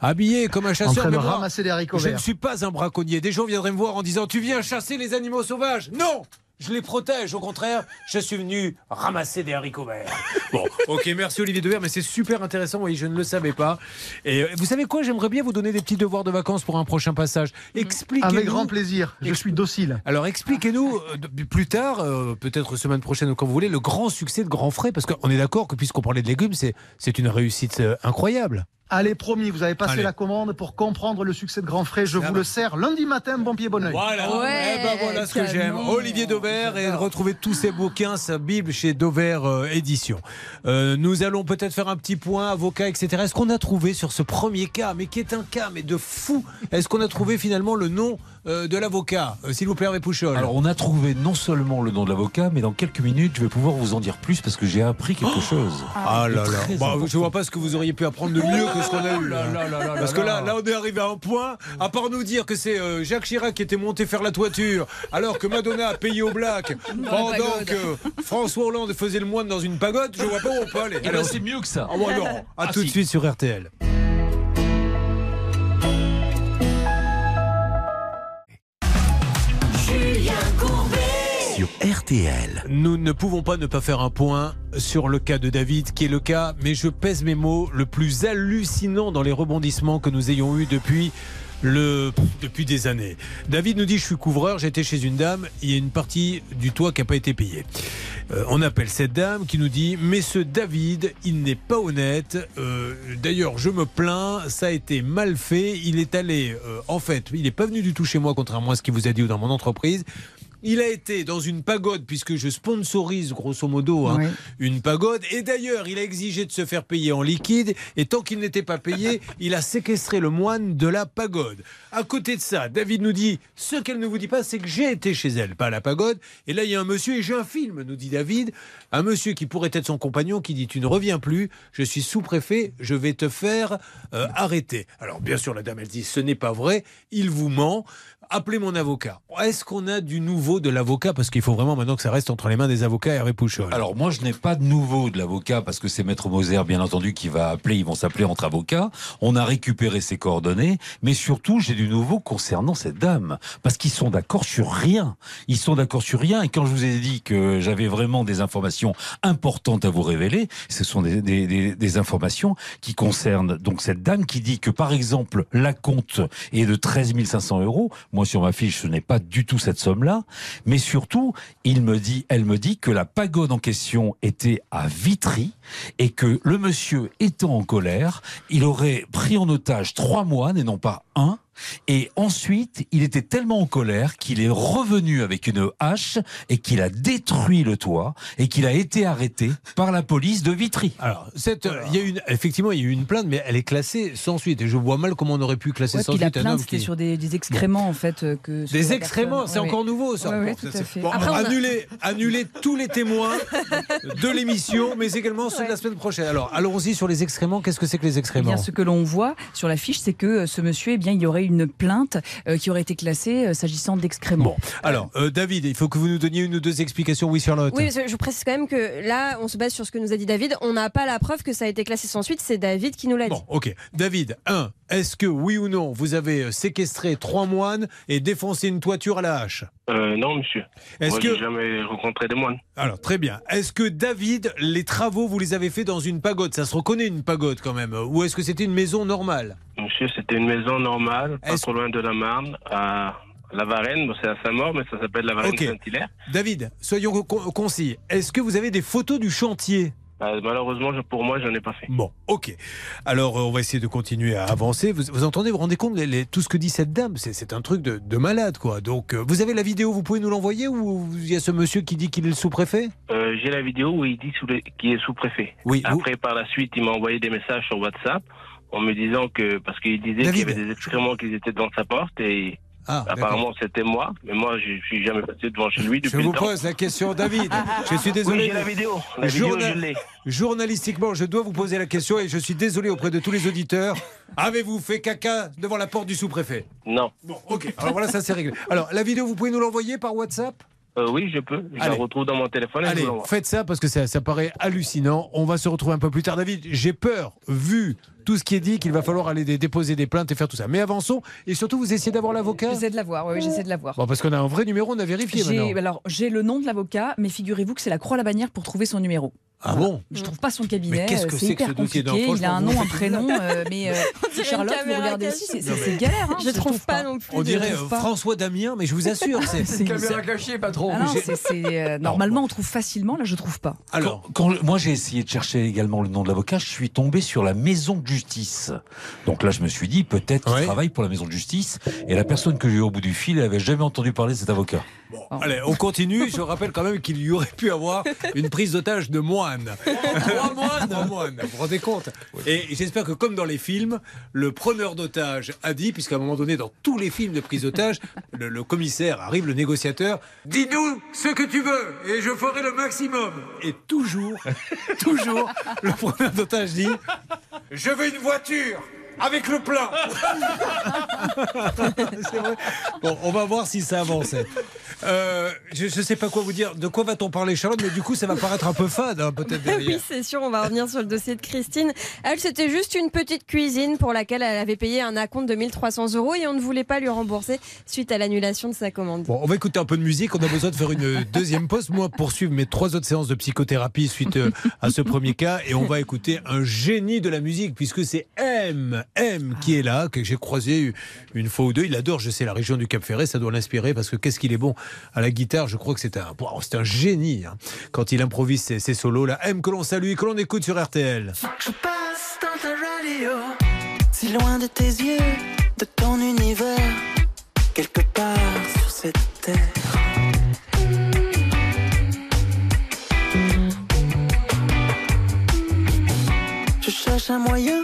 S3: Habillé comme un
S10: En
S3: chasseur,
S10: train de
S3: mais moi,
S10: ramasser des haricots
S3: je ne
S10: verts.
S3: suis pas un braconnier. Des gens viendraient me voir en disant Tu viens chasser les animaux sauvages Non je les protège, au contraire, je suis venu ramasser des haricots verts. Bon, ok, merci Olivier Devers, mais c'est super intéressant, oui, je ne le savais pas. Et euh, vous savez quoi, j'aimerais bien vous donner des petits devoirs de vacances pour un prochain passage. Expliquez-nous.
S10: Avec grand plaisir, je suis docile.
S3: Alors expliquez-nous euh, plus tard, euh, peut-être semaine prochaine ou quand vous voulez, le grand succès de Grand Frais, parce qu'on est d'accord que puisqu'on parlait de légumes, c'est c'est une réussite euh, incroyable.
S10: Allez, promis, vous avez passé
S3: Allez.
S10: la commande pour comprendre le succès de Grand Frais. Je vous le sers lundi matin, bon pied, bon oeil.
S3: Voilà,
S6: Ouais,
S3: Eh ben voilà ce que j'aime. Olivier Dauvert et retrouver tous ses bouquins, sa Bible chez Dauvert euh, Édition. Euh, nous allons peut-être faire un petit point avocat, etc. Est-ce qu'on a trouvé sur ce premier cas, mais qui est un cas mais de fou, est-ce qu'on a trouvé finalement le nom euh, de l'avocat Euh, S'il vous plaît, Hervé Pouchol?
S11: Alors, on a trouvé non seulement le nom de l'avocat, mais dans quelques minutes, je vais pouvoir vous en dire plus parce que j'ai appris quelque chose.
S3: Ah là là. Bah, je vois pas ce que vous auriez pu apprendre de mieux que ce qu'on a eu. hein. Parce que là, là, on est arrivé à un point, à part nous dire que c'est euh, Jacques Chirac qui était monté faire la toiture, alors que Madonna a payé au black, pendant que François Hollande faisait le moine dans une pagode, je vois pas où on peut aller.
S11: Eh ben,
S3: Allez,
S11: c'est mieux que ça.
S3: Ah bon, non. À
S11: Ah,
S3: tout de suite sur RTL.
S1: Sur RTL.
S3: Nous ne pouvons pas ne pas faire un point sur le cas de David, qui est le cas, mais je pèse mes mots, le plus hallucinant dans les rebondissements que nous ayons eus depuis le depuis des années. David nous dit je suis couvreur, j'étais chez une dame, il y a une partie du toit qui n'a pas été payée. Euh, on appelle cette dame qui nous dit mais ce David, il n'est pas honnête. Euh, D'ailleurs, je me plains, ça a été mal fait. Il est allé, euh, en fait, il n'est pas venu du tout chez moi, contrairement à ce qu'il vous a dit ou dans mon entreprise. Il a été dans une pagode, puisque je sponsorise grosso modo hein,
S6: Oui.
S3: une pagode. Et d'ailleurs, il a exigé de se faire payer en liquide. Et tant qu'il n'était pas payé, il a séquestré le moine de la pagode. À côté de ça, David nous dit ce qu'elle ne vous dit pas, c'est que j'ai été chez elle, pas à la pagode. Et là, il y a un monsieur, et j'ai un film, nous dit David. Un monsieur qui pourrait être son compagnon qui dit Tu ne reviens plus, je suis sous-préfet, je vais te faire euh, arrêter. Alors, bien sûr, la dame, elle dit Ce n'est pas vrai, il vous ment. Appelez mon avocat. Est-ce qu'on a du nouveau de l'avocat? Parce qu'il faut vraiment maintenant que ça reste entre les mains des avocats et Pouchol.
S11: Alors moi, je n'ai pas de nouveau de l'avocat parce que c'est Maître Moser, bien entendu, qui va appeler. Ils vont s'appeler entre avocats. On a récupéré ses coordonnées, mais surtout, j'ai du nouveau concernant cette dame parce qu'ils sont d'accord sur rien. Ils sont d'accord sur rien. Et quand je vous ai dit que j'avais vraiment des informations importantes à vous révéler, ce sont des, des- des- informations qui concernent donc cette dame qui dit que par exemple la compte est de 13 500 euros. Sur ma fiche, ce n'est pas du tout cette somme-là. Mais surtout, il me dit, elle me dit que la pagode en question était à Vitry et que le monsieur étant en colère, il aurait pris en otage trois moines et non pas un. Et ensuite, il était tellement en colère qu'il est revenu avec une hache et qu'il a détruit le toit et qu'il a été arrêté par la police de Vitry.
S3: Alors, cette, il y a une, effectivement, il y a eu une plainte, mais elle est classée sans suite. Et je vois mal comment on aurait pu classer
S6: Ouais,
S3: sans
S6: la
S3: suite un homme qui.
S6: sur des, des excréments, en fait. euh, que
S3: Des excréments, c'est
S6: Ouais,
S3: encore
S6: ouais.
S3: nouveau ça.
S6: Ouais, ouais,
S3: Bon,
S6: tout
S3: ça,
S6: à
S3: c'est-
S6: fait.
S3: bon,
S4: Après, a-
S3: tous les témoins de l'émission, mais également ceux de la semaine prochaine. Alors, allons-y sur les excréments. Qu'est-ce que c'est que les
S6: Eh
S3: excréments?
S6: Bien, ce que l'on voit sur la fiche, c'est que euh, ce monsieur, eh bien, il y aurait une plainte euh, qui aurait été classée euh, s'agissant d'excréments.
S3: Bon, alors, euh, David, il faut que vous nous donniez une ou deux explications. Oui, Charlotte.
S4: Oui, parce que je précise quand même que là, on se base sur ce que nous a dit David. On n'a pas la preuve que ça a été classé sans suite. C'est David qui nous l'a dit.
S3: Bon, ok. David, 1. Est-ce que, oui ou non, vous avez séquestré trois moines et défoncé une toiture à la hache?
S5: Euh, non, monsieur.
S3: Est-ce
S5: Moi,
S3: que-
S5: j'ai jamais rencontré de moine.
S3: Alors, très bien. Est-ce que, David, les travaux, vous les avez faits dans une pagode Ça se reconnaît une pagode quand même. Ou est-ce que c'était une maison normale?
S5: Monsieur, c'était une maison normale, pas trop loin de la Marne, à la Varenne. Bon, c'est à Saint-Maur, mais ça s'appelle la Varenne
S3: Ok.
S5: Saint-Hilaire.
S3: David, soyons con- concis. Est-ce que vous avez des photos du chantier?
S5: Euh, malheureusement, je- pour moi, j'en ai pas fait.
S3: Bon, ok. Alors, euh, on va essayer de continuer à avancer. Vous, vous entendez, vous vous rendez compte, les- les- tout ce que dit cette dame, c'est un truc de, de malade, quoi. Donc, euh, vous avez la vidéo, vous pouvez nous l'envoyer ou il y a ce monsieur qui dit qu'il est le sous-préfet?
S5: Euh, j'ai la vidéo où il dit qu'il est sous-préfet.
S3: Oui, vous-
S5: Après, par la suite, il m'a envoyé des messages sur WhatsApp en me disant que, parce qu'il disait qu'il y avait des excréments qui étaient dans sa porte et
S3: Ah,
S5: apparemment c'était moi, mais moi je suis jamais passé devant chez lui depuis
S3: Je vous
S5: le temps.
S3: pose la question, David. Je suis désolé.
S5: Oui, la vidéo. La vidéo, je.
S3: Journalistiquement, je dois vous poser la question et je suis désolé auprès de tous les auditeurs. Avez-vous fait caca devant la porte du sous-préfet?
S5: Non.
S3: Bon, ok. Alors voilà, ça c'est réglé. Alors, la vidéo, vous pouvez nous l'envoyer par WhatsApp?
S5: Euh, oui, je peux. Je
S3: Allez.
S5: la retrouve dans mon téléphone et je
S3: Allez,
S5: vous
S3: faites ça parce que ça, ça paraît hallucinant. On va se retrouver un peu plus tard. David, j'ai peur, vu tout ce qui est dit, qu'il va falloir aller dé- déposer des plaintes et faire tout ça. Mais avançons. Et surtout, vous essayez d'avoir l'avocat
S6: J'essaie de l'avoir, oui, j'essaie de l'avoir.
S3: Bon, parce qu'on a un vrai numéro, on a vérifié
S6: J'ai
S3: maintenant.
S6: alors j'ai le nom de l'avocat, mais figurez-vous que c'est la croix à la bannière pour trouver son numéro.
S3: Ah bon
S6: Je trouve pas son cabinet.
S3: Qu'est-ce que
S6: euh,
S3: c'est que
S6: hyper
S3: ce dossier
S6: compliqué.
S3: d'enfant
S6: Il a un nom, un prénom, euh, mais euh,
S4: une
S6: Charlotte, vous regardez aussi, c'est galère. hein,
S4: Je trouve pas non plus.
S3: On dirait
S6: je
S3: euh. François Damien, mais je vous assure, c'est.
S6: C'est-
S7: Caméra cachée, patron.
S6: Ah non, euh, normalement, on trouve facilement. Là, je trouve pas.
S3: Alors,
S11: Quand, quand- moi j'ai essayé de chercher également le nom de l'avocat, je suis tombé sur la maison de justice. Donc là je me suis dit peut-être qu'il
S3: Ouais.
S11: travaille pour la maison de justice et la personne que j'ai eu au bout du fil elle avait jamais entendu parler de cet avocat.
S3: Bon, allez, on continue. Je rappelle quand même qu'il y aurait pu avoir une prise d'otage de moines. Trois moines Trois moines, vous vous rendez compte Et j'espère que, comme dans les films, le preneur d'otage a dit, puisqu'à un moment donné, dans tous les films de prise d'otage, le, le commissaire arrive, le négociateur, dis-nous ce que tu veux et je ferai le maximum. Et toujours, toujours, le preneur d'otage dit, je veux une voiture avec le plein. C'est vrai. Bon, on va voir si ça avance. Euh, je ne sais pas quoi vous dire. De quoi va-t-on parler, Charlotte? Mais du coup, ça va paraître un peu fade, hein, peut-être.
S4: Oui, c'est sûr, on va revenir sur le dossier de Christine. Elle, c'était juste une petite cuisine pour laquelle elle avait payé un acompte de 1300 euros et on ne voulait pas lui rembourser suite à l'annulation de sa commande.
S3: Bon, on va écouter un peu de musique. On a besoin de faire une deuxième pause. Moi, poursuivre mes trois autres séances de psychothérapie suite euh, à ce premier cas. Et on va écouter un génie de la musique, puisque c'est M, M qui est là, que j'ai croisé une fois ou deux. Il adore, je sais, la région du Cap Ferret. Ça doit l'inspirer, parce que qu'est-ce qu'il est bon à la guitare. Je crois que c'est un, wow, c'est un génie hein, quand il improvise ses, ses solos. La M que l'on salue et que l'on écoute sur RTL.
S8: Je passe dans ta radio, si loin de tes yeux, de ton univers, quelque part sur cette terre. Je cherche un moyen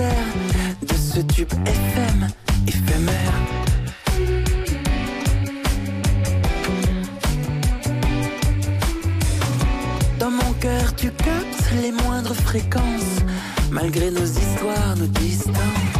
S8: De ce tube FM éphémère. Dans mon cœur, tu captes les moindres fréquences, malgré nos histoires, nos distances.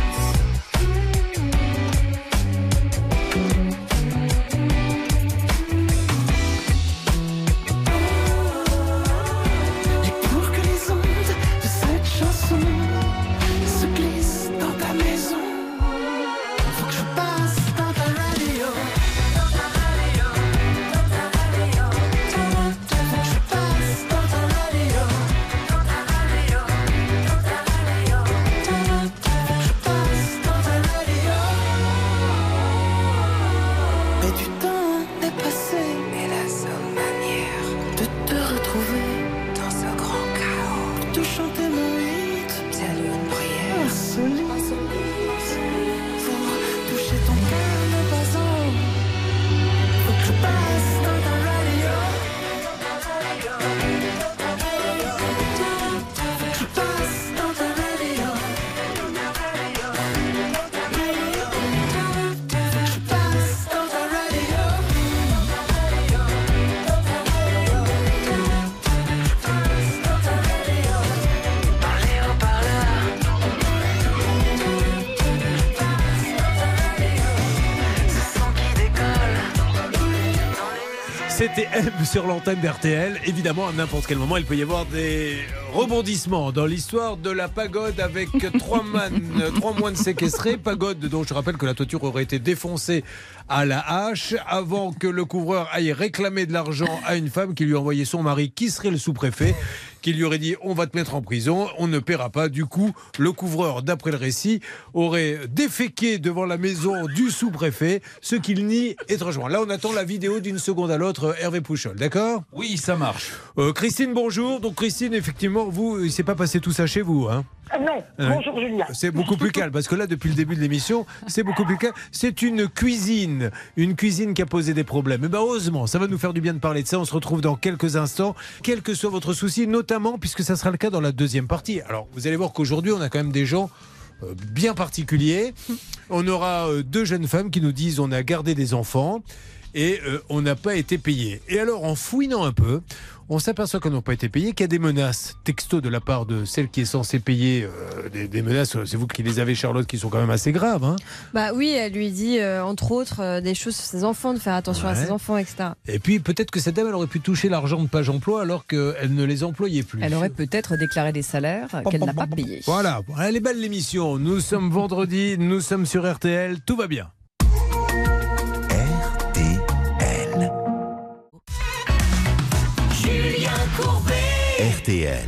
S3: C'était M sur l'antenne d'RTL. Évidemment, à n'importe quel moment, il peut y avoir des rebondissements dans l'histoire de la pagode avec trois, man- trois moines séquestrés. Pagode dont je rappelle que la toiture aurait été défoncée à la hache avant que le couvreur aille réclamer de l'argent à une femme qui lui envoyait son mari, qui serait le sous-préfet, qui lui aurait dit on va te mettre en prison, on ne paiera pas. Du coup, le couvreur, d'après le récit, aurait déféqué devant la maison du sous-préfet, ce qu'il nie étrangement. Là, on attend la vidéo d'une seconde à l'autre, Hervé Pouchol, d'accord?
S11: Oui, ça marche.
S3: Euh, Christine, bonjour. Donc Christine, effectivement, vous, il s'est pas passé tout ça chez vous, hein?
S12: Non,
S3: Euh,
S12: bonjour Julien.
S3: C'est beaucoup plus calme parce que là, depuis le début de l'émission, c'est beaucoup plus calme. C'est une cuisine, une cuisine qui a posé des problèmes. Et ben heureusement, ça va nous faire du bien de parler de ça. On se retrouve dans quelques instants, quel que soit votre souci, notamment puisque ça sera le cas dans la deuxième partie. Alors, vous allez voir qu'aujourd'hui, on a quand même des gens euh, bien particuliers. On aura euh, deux jeunes femmes qui nous disent on a gardé des enfants et euh, on n'a pas été payé. Et alors, en fouinant un peu, on s'aperçoit qu'on n'a pas été payé, qu'il y a des menaces texto de la part de celle qui est censée payer, euh, des, des menaces, c'est vous qui les avez, Charlotte, qui sont quand même assez graves. Hein.
S4: Bah oui, elle lui dit euh, entre autres euh, des choses sur ses enfants, de faire attention à ses enfants, etc.
S3: Et puis peut-être que cette dame, elle aurait pu toucher l'argent de page emploi alors qu'elle ne les employait plus.
S6: Elle aurait peut-être déclaré des salaires qu'elle n'a pas payés.
S3: Voilà, elle est belle l'émission. Nous sommes vendredi, nous sommes sur RTL, tout va bien.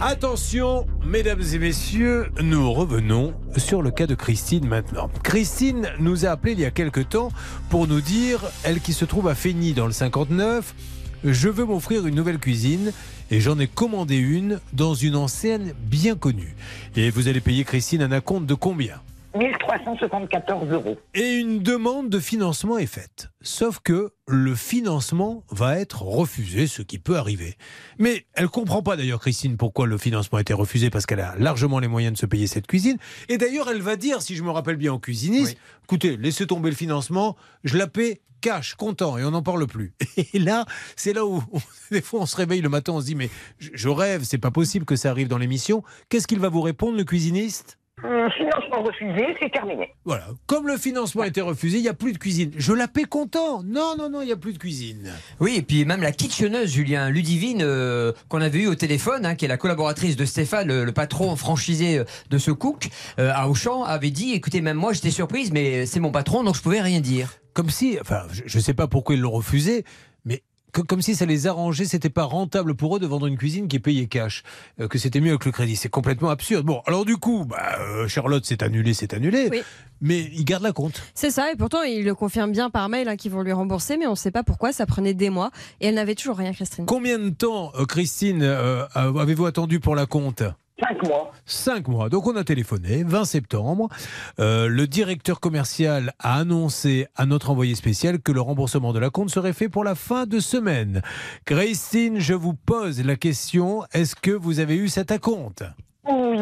S3: Attention, mesdames et messieurs, nous revenons sur le cas de Christine maintenant. Christine nous a appelé il y a quelque temps pour nous dire, elle qui se trouve à Feigny dans le 59, je veux m'offrir une nouvelle cuisine et j'en ai commandé une dans une enseigne bien connue. Et vous allez payer Christine un acompte de combien?
S12: 1374 euros.
S3: Et une demande de financement est faite. Sauf que le financement va être refusé, ce qui peut arriver. Mais elle comprend pas d'ailleurs, Christine, pourquoi le financement a été refusé, parce qu'elle a largement les moyens de se payer cette cuisine. Et d'ailleurs, elle va dire, si je me rappelle bien au cuisiniste, écoutez, laissez tomber le financement, je la paie cash, content, et on n'en parle plus. Et là, c'est là où, des fois, on se réveille le matin, on se dit, mais je, je rêve, c'est pas possible que ça arrive dans l'émission. Qu'est-ce qu'il va vous répondre, le cuisiniste?
S12: Euh, financement refusé, c'est terminé.
S3: voilà. Comme le financement a été refusé, il n'y a plus de cuisine. Je la paie content. Non, non, non, il n'y a plus de cuisine.
S7: Oui, et puis même la kitcheneuse, Julien Ludivine, euh, qu'on avait eu au téléphone, hein, qui est la collaboratrice de Stéphane, le, le patron franchisé euh, de ce cook, euh, à Auchan, avait dit écoutez, même moi j'étais surprise, mais c'est mon patron, donc je pouvais rien dire.
S3: Comme si, enfin, je ne sais pas pourquoi ils l'ont refusé, que- comme si ça les arrangeait, c'était pas rentable pour eux de vendre une cuisine qui est payée cash, euh, que c'était mieux avec le crédit. C'est complètement absurde. Bon, alors du coup, bah, euh, Charlotte, c'est annulé, c'est annulé,
S4: Oui.
S3: mais ils gardent la compte.
S4: C'est ça, et pourtant il le confirme bien par mail hein, qu'ils vont lui rembourser, mais on ne sait pas pourquoi, ça prenait des mois et elle n'avait toujours rien, Christine.
S3: Combien de temps, euh, Christine, avez-vous attendu pour la compte?
S12: Cinq mois.
S3: Cinq mois. Donc on a téléphoné, 20 septembre. Euh, le directeur commercial a annoncé à notre envoyé spécial que le remboursement de la compte serait fait pour la fin de semaine. Christine, je vous pose la question, est-ce que vous avez eu cet acompte?
S12: Oui.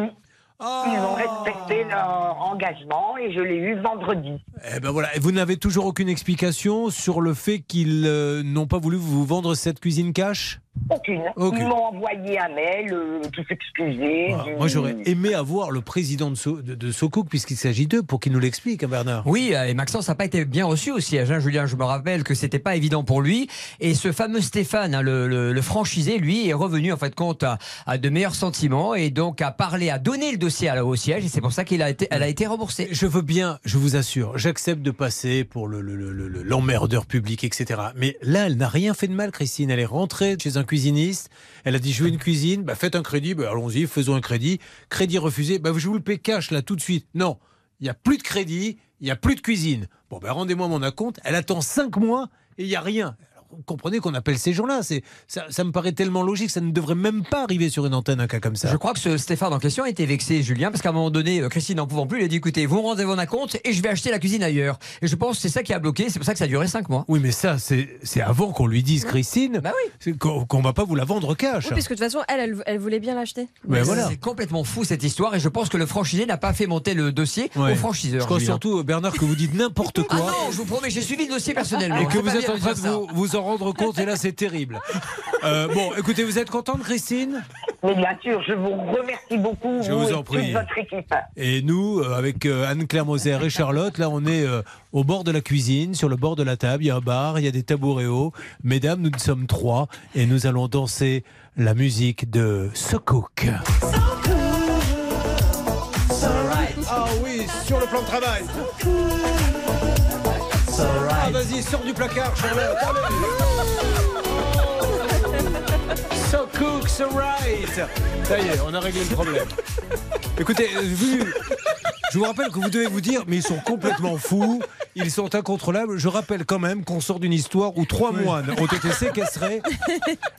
S3: Ah.
S12: Ils ont respecté leur engagement et je l'ai eu vendredi.
S3: Eh ben voilà, Et vous n'avez toujours aucune explication sur le fait qu'ils euh, n'ont pas voulu vous vendre cette cuisine cash?
S12: Aucune.
S3: Aucune.
S12: Ils m'ont envoyé un mail, euh, tout s'excuser.
S3: Voilà.
S12: du-
S3: Moi j'aurais aimé avoir le président de, So- de, de Socook puisqu'il s'agit d'eux pour qu'il nous l'explique, hein, Bernard.
S7: Oui, euh, et Maxence n'a pas été bien reçu au siège, hein, Julien. Je me rappelle que c'était pas évident pour lui. Et ce fameux Stéphane, hein, le, le- le franchisé, lui, est revenu en fait compte à, à de meilleurs sentiments et donc a parlé, a donné le dossier à la- au siège. Et c'est pour ça qu'il a été, elle a été remboursée.
S3: Je veux bien, je vous assure, j'accepte de passer pour le- le- le- le- le- l'emmerdeur public, etc. Mais là, elle n'a rien fait de mal, Christine. Elle est rentrée chez un cuisiniste. Elle a dit Je une cuisine, bah, faites un crédit, bah, allons-y, faisons un crédit. Crédit refusé, bah, je vous le paie cash là tout de suite. Non, il n'y a plus de crédit, il n'y a plus de cuisine. Bon, ben rendez-moi mon acompte. Elle attend cinq mois et il n'y a rien. Comprenez qu'on appelle ces gens-là. C'est, ça, ça me paraît tellement logique, ça ne devrait même pas arriver sur une antenne un cas comme ça.
S7: Je crois que ce Stéphane en question était vexé, Julien, parce qu'à un moment donné, euh, Christine n'en pouvant plus, il a dit écoutez, vous me rendez mon compte et je vais acheter la cuisine ailleurs. Et je pense que c'est ça qui a bloqué, c'est pour ça que ça a duré 5 mois.
S3: Oui, mais ça, c'est, c'est avant qu'on lui dise, Christine,
S7: Bah
S3: c'est qu'on, qu'on va pas vous la vendre cash.
S4: Oui, puisque de toute façon, elle, elle, elle voulait bien l'acheter.
S3: Mais
S7: Mais
S3: voilà.
S7: C'est complètement fou cette histoire et je pense que le franchisé n'a pas fait monter le dossier
S3: Ouais.
S7: au franchiseur.
S3: Je crois
S7: Julien.
S3: surtout, Bernard, que vous dites n'importe
S7: Ah
S3: quoi.
S7: non, je vous promets, j'ai suivi le dossier personnellement.
S3: Et que vous êtes en train de vous, vous en rendre compte, et là c'est terrible. Euh, bon, écoutez, vous êtes contente, Christine?
S12: Mais bien sûr, je vous remercie beaucoup.
S3: Je
S12: vous
S3: vous
S12: et
S3: en prie.
S12: Toute votre équipe.
S3: Et nous, euh, avec euh, Anne-Claire Moser et Charlotte, là on est euh, au bord de la cuisine, sur le bord de la table, il y a un bar, il y a des tabourets hauts. Mesdames, nous sommes trois et nous allons danser la musique de So Cook. Ah oui, sur le plan de travail. Ah vas-y, sors du placard, Charlotte. So cook, so right. Ça y est, on a réglé le problème. Écoutez, euh, vu, je vous rappelle que vous devez vous dire, mais ils sont complètement fous, ils sont incontrôlables. Je rappelle quand même qu'on sort d'une histoire où trois moines ont été séquestrés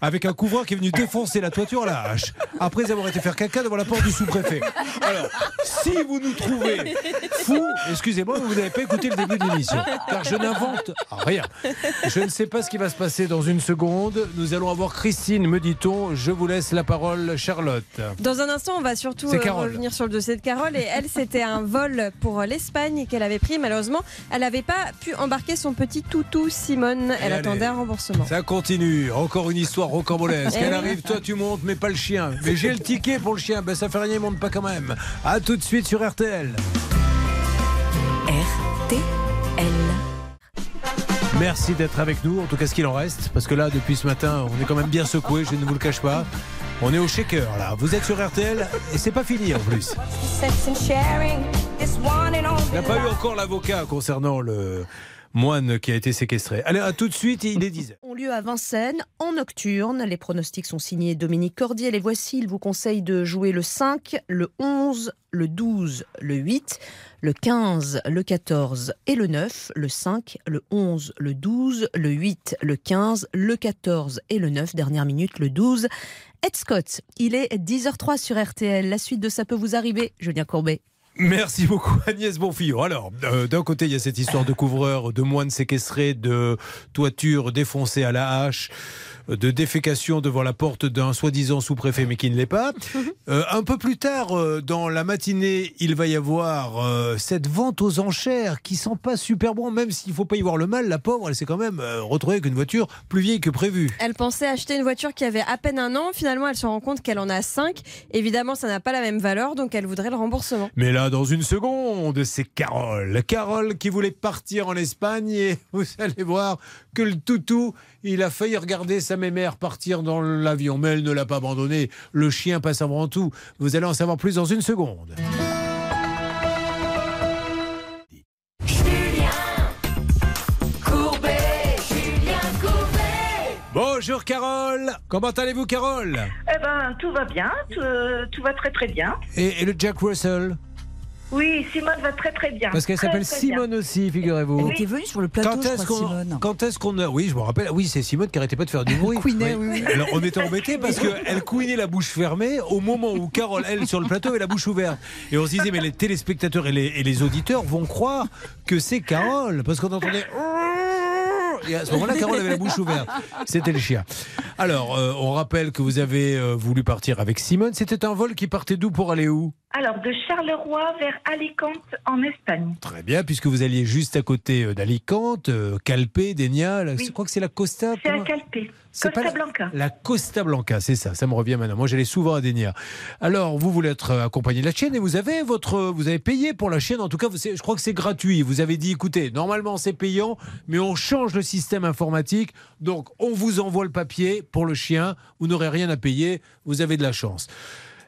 S3: avec un couvreur qui est venu défoncer la toiture à la hache, après avoir été faire caca devant la porte du sous-préfet. Alors, si vous nous trouvez fous, excusez-moi, vous n'avez pas écouté le début de l'émission, car je n'invente rien. Je ne sais pas ce qui va se passer dans une seconde. Nous allons avoir Christine, me dit-on. Je vous laisse la parole, Charlotte.
S4: Dans un instant, on va surtout euh, revenir sur le dossier de Carole. Et elle, c'était un vol pour l'Espagne qu'elle avait pris. Malheureusement, elle n'avait pas pu embarquer son petit toutou Simone. Elle
S3: allez.
S4: attendait un remboursement.
S3: Ça continue. Encore une histoire rocambolesque.
S4: Eh
S3: Elle arrive, toi tu montes, mais pas le chien. Mais j'ai le ticket pour le chien. Ben ça fait rien, il monte pas quand même. À tout de suite sur RTL.
S13: RTL.
S3: Merci d'être avec nous, en tout cas ce qu'il en reste, parce que là, depuis ce matin, on est quand même bien secoué, je ne vous le cache pas. On est au shaker là. Vous êtes sur RTL et c'est pas fini en plus. Il n'a pas eu encore l'avocat concernant le moine qui a été séquestré. Allez, à tout de suite, il est 10
S13: ont lieu à Vincennes en nocturne. Les pronostics sont signés Dominique Cordier. Les voici. Il vous conseille de jouer le 5, le 11, le 12, le 8, le 15, le 14 et le 9, le 5, le 11, le 12, le 8, le 15, le 14 et le 9. Dernière minute, le 12. Ed Scott, il est 10h03 sur RTL. La suite de Ça peut vous arriver, Julien Courbet.
S3: Merci beaucoup Agnès Bonfillon. Alors, euh, d'un côté, il y a cette histoire de couvreur, de moines séquestrés, de toiture défoncée à la hache, de défécation devant la porte d'un soi-disant sous-préfet mais qui ne l'est pas. Euh, un peu plus tard, euh, dans la matinée, il va y avoir euh, cette vente aux enchères qui sent pas super bon, même s'il faut pas y voir le mal. La pauvre, elle s'est quand même retrouvée avec une voiture plus vieille que prévu.
S4: Elle pensait acheter une voiture qui avait à peine un an. Finalement, elle se rend compte qu'elle en a cinq. Évidemment, ça n'a pas la même valeur, donc elle voudrait le remboursement.
S3: Mais là, dans une seconde, c'est Carole. Carole qui voulait partir en Espagne et vous allez voir que le toutou, il a failli regarder sa mémère partir dans l'avion, mais elle ne l'a pas abandonné. Le chien passe avant tout. Vous allez en savoir plus dans une seconde.
S8: Courbet, Julien Courbet.
S3: Bonjour Carole. Comment allez-vous Carole?
S14: Eh ben, tout va bien, tout, euh, tout va très très bien.
S3: et, et le Jack Russell?
S14: Oui, Simone va très très bien.
S3: Parce qu'elle s'appelle
S14: bien.
S3: Simone aussi, figurez-vous.
S6: Elle était venue sur le plateau,
S3: Quand
S6: je
S3: est-ce
S6: crois,
S3: qu'on
S6: Simone.
S3: quand est-ce qu'on a oui je me rappelle oui c'est Simone qui arrêtait pas de faire du bruit
S6: couinait, oui, oui.
S3: alors on était embêtés parce qu'elle couinait la bouche fermée au moment où Carole elle sur le plateau avait la bouche ouverte et on se disait mais les téléspectateurs et les, et les auditeurs vont croire que c'est Carole parce qu'on entendait et à ce moment-là, Carole avait la bouche ouverte. C'était le chien. Alors, euh, on rappelle que vous avez euh, voulu partir avec Simone. C'était un vol qui partait d'où pour aller où?
S14: Alors, de Charleroi vers Alicante en Espagne.
S3: Très bien, puisque vous alliez juste à côté euh, d'Alicante, euh, Calpe, Denia.
S14: Oui.
S3: Je crois que c'est la Costa.
S14: C'est à Calpe, Costa
S3: pas
S14: Blanca.
S3: La Costa Blanca, c'est ça, ça me revient maintenant. Moi, j'allais souvent à Denia. Alors, vous voulez être euh, accompagné de la chienne et vous avez votre, vous avez payé pour la chienne. En tout cas, je crois que c'est gratuit. Vous avez dit, écoutez, normalement c'est payant, mais on change le système informatique. Donc, on vous envoie le papier pour le chien. Vous n'aurez rien à payer. Vous avez de la chance.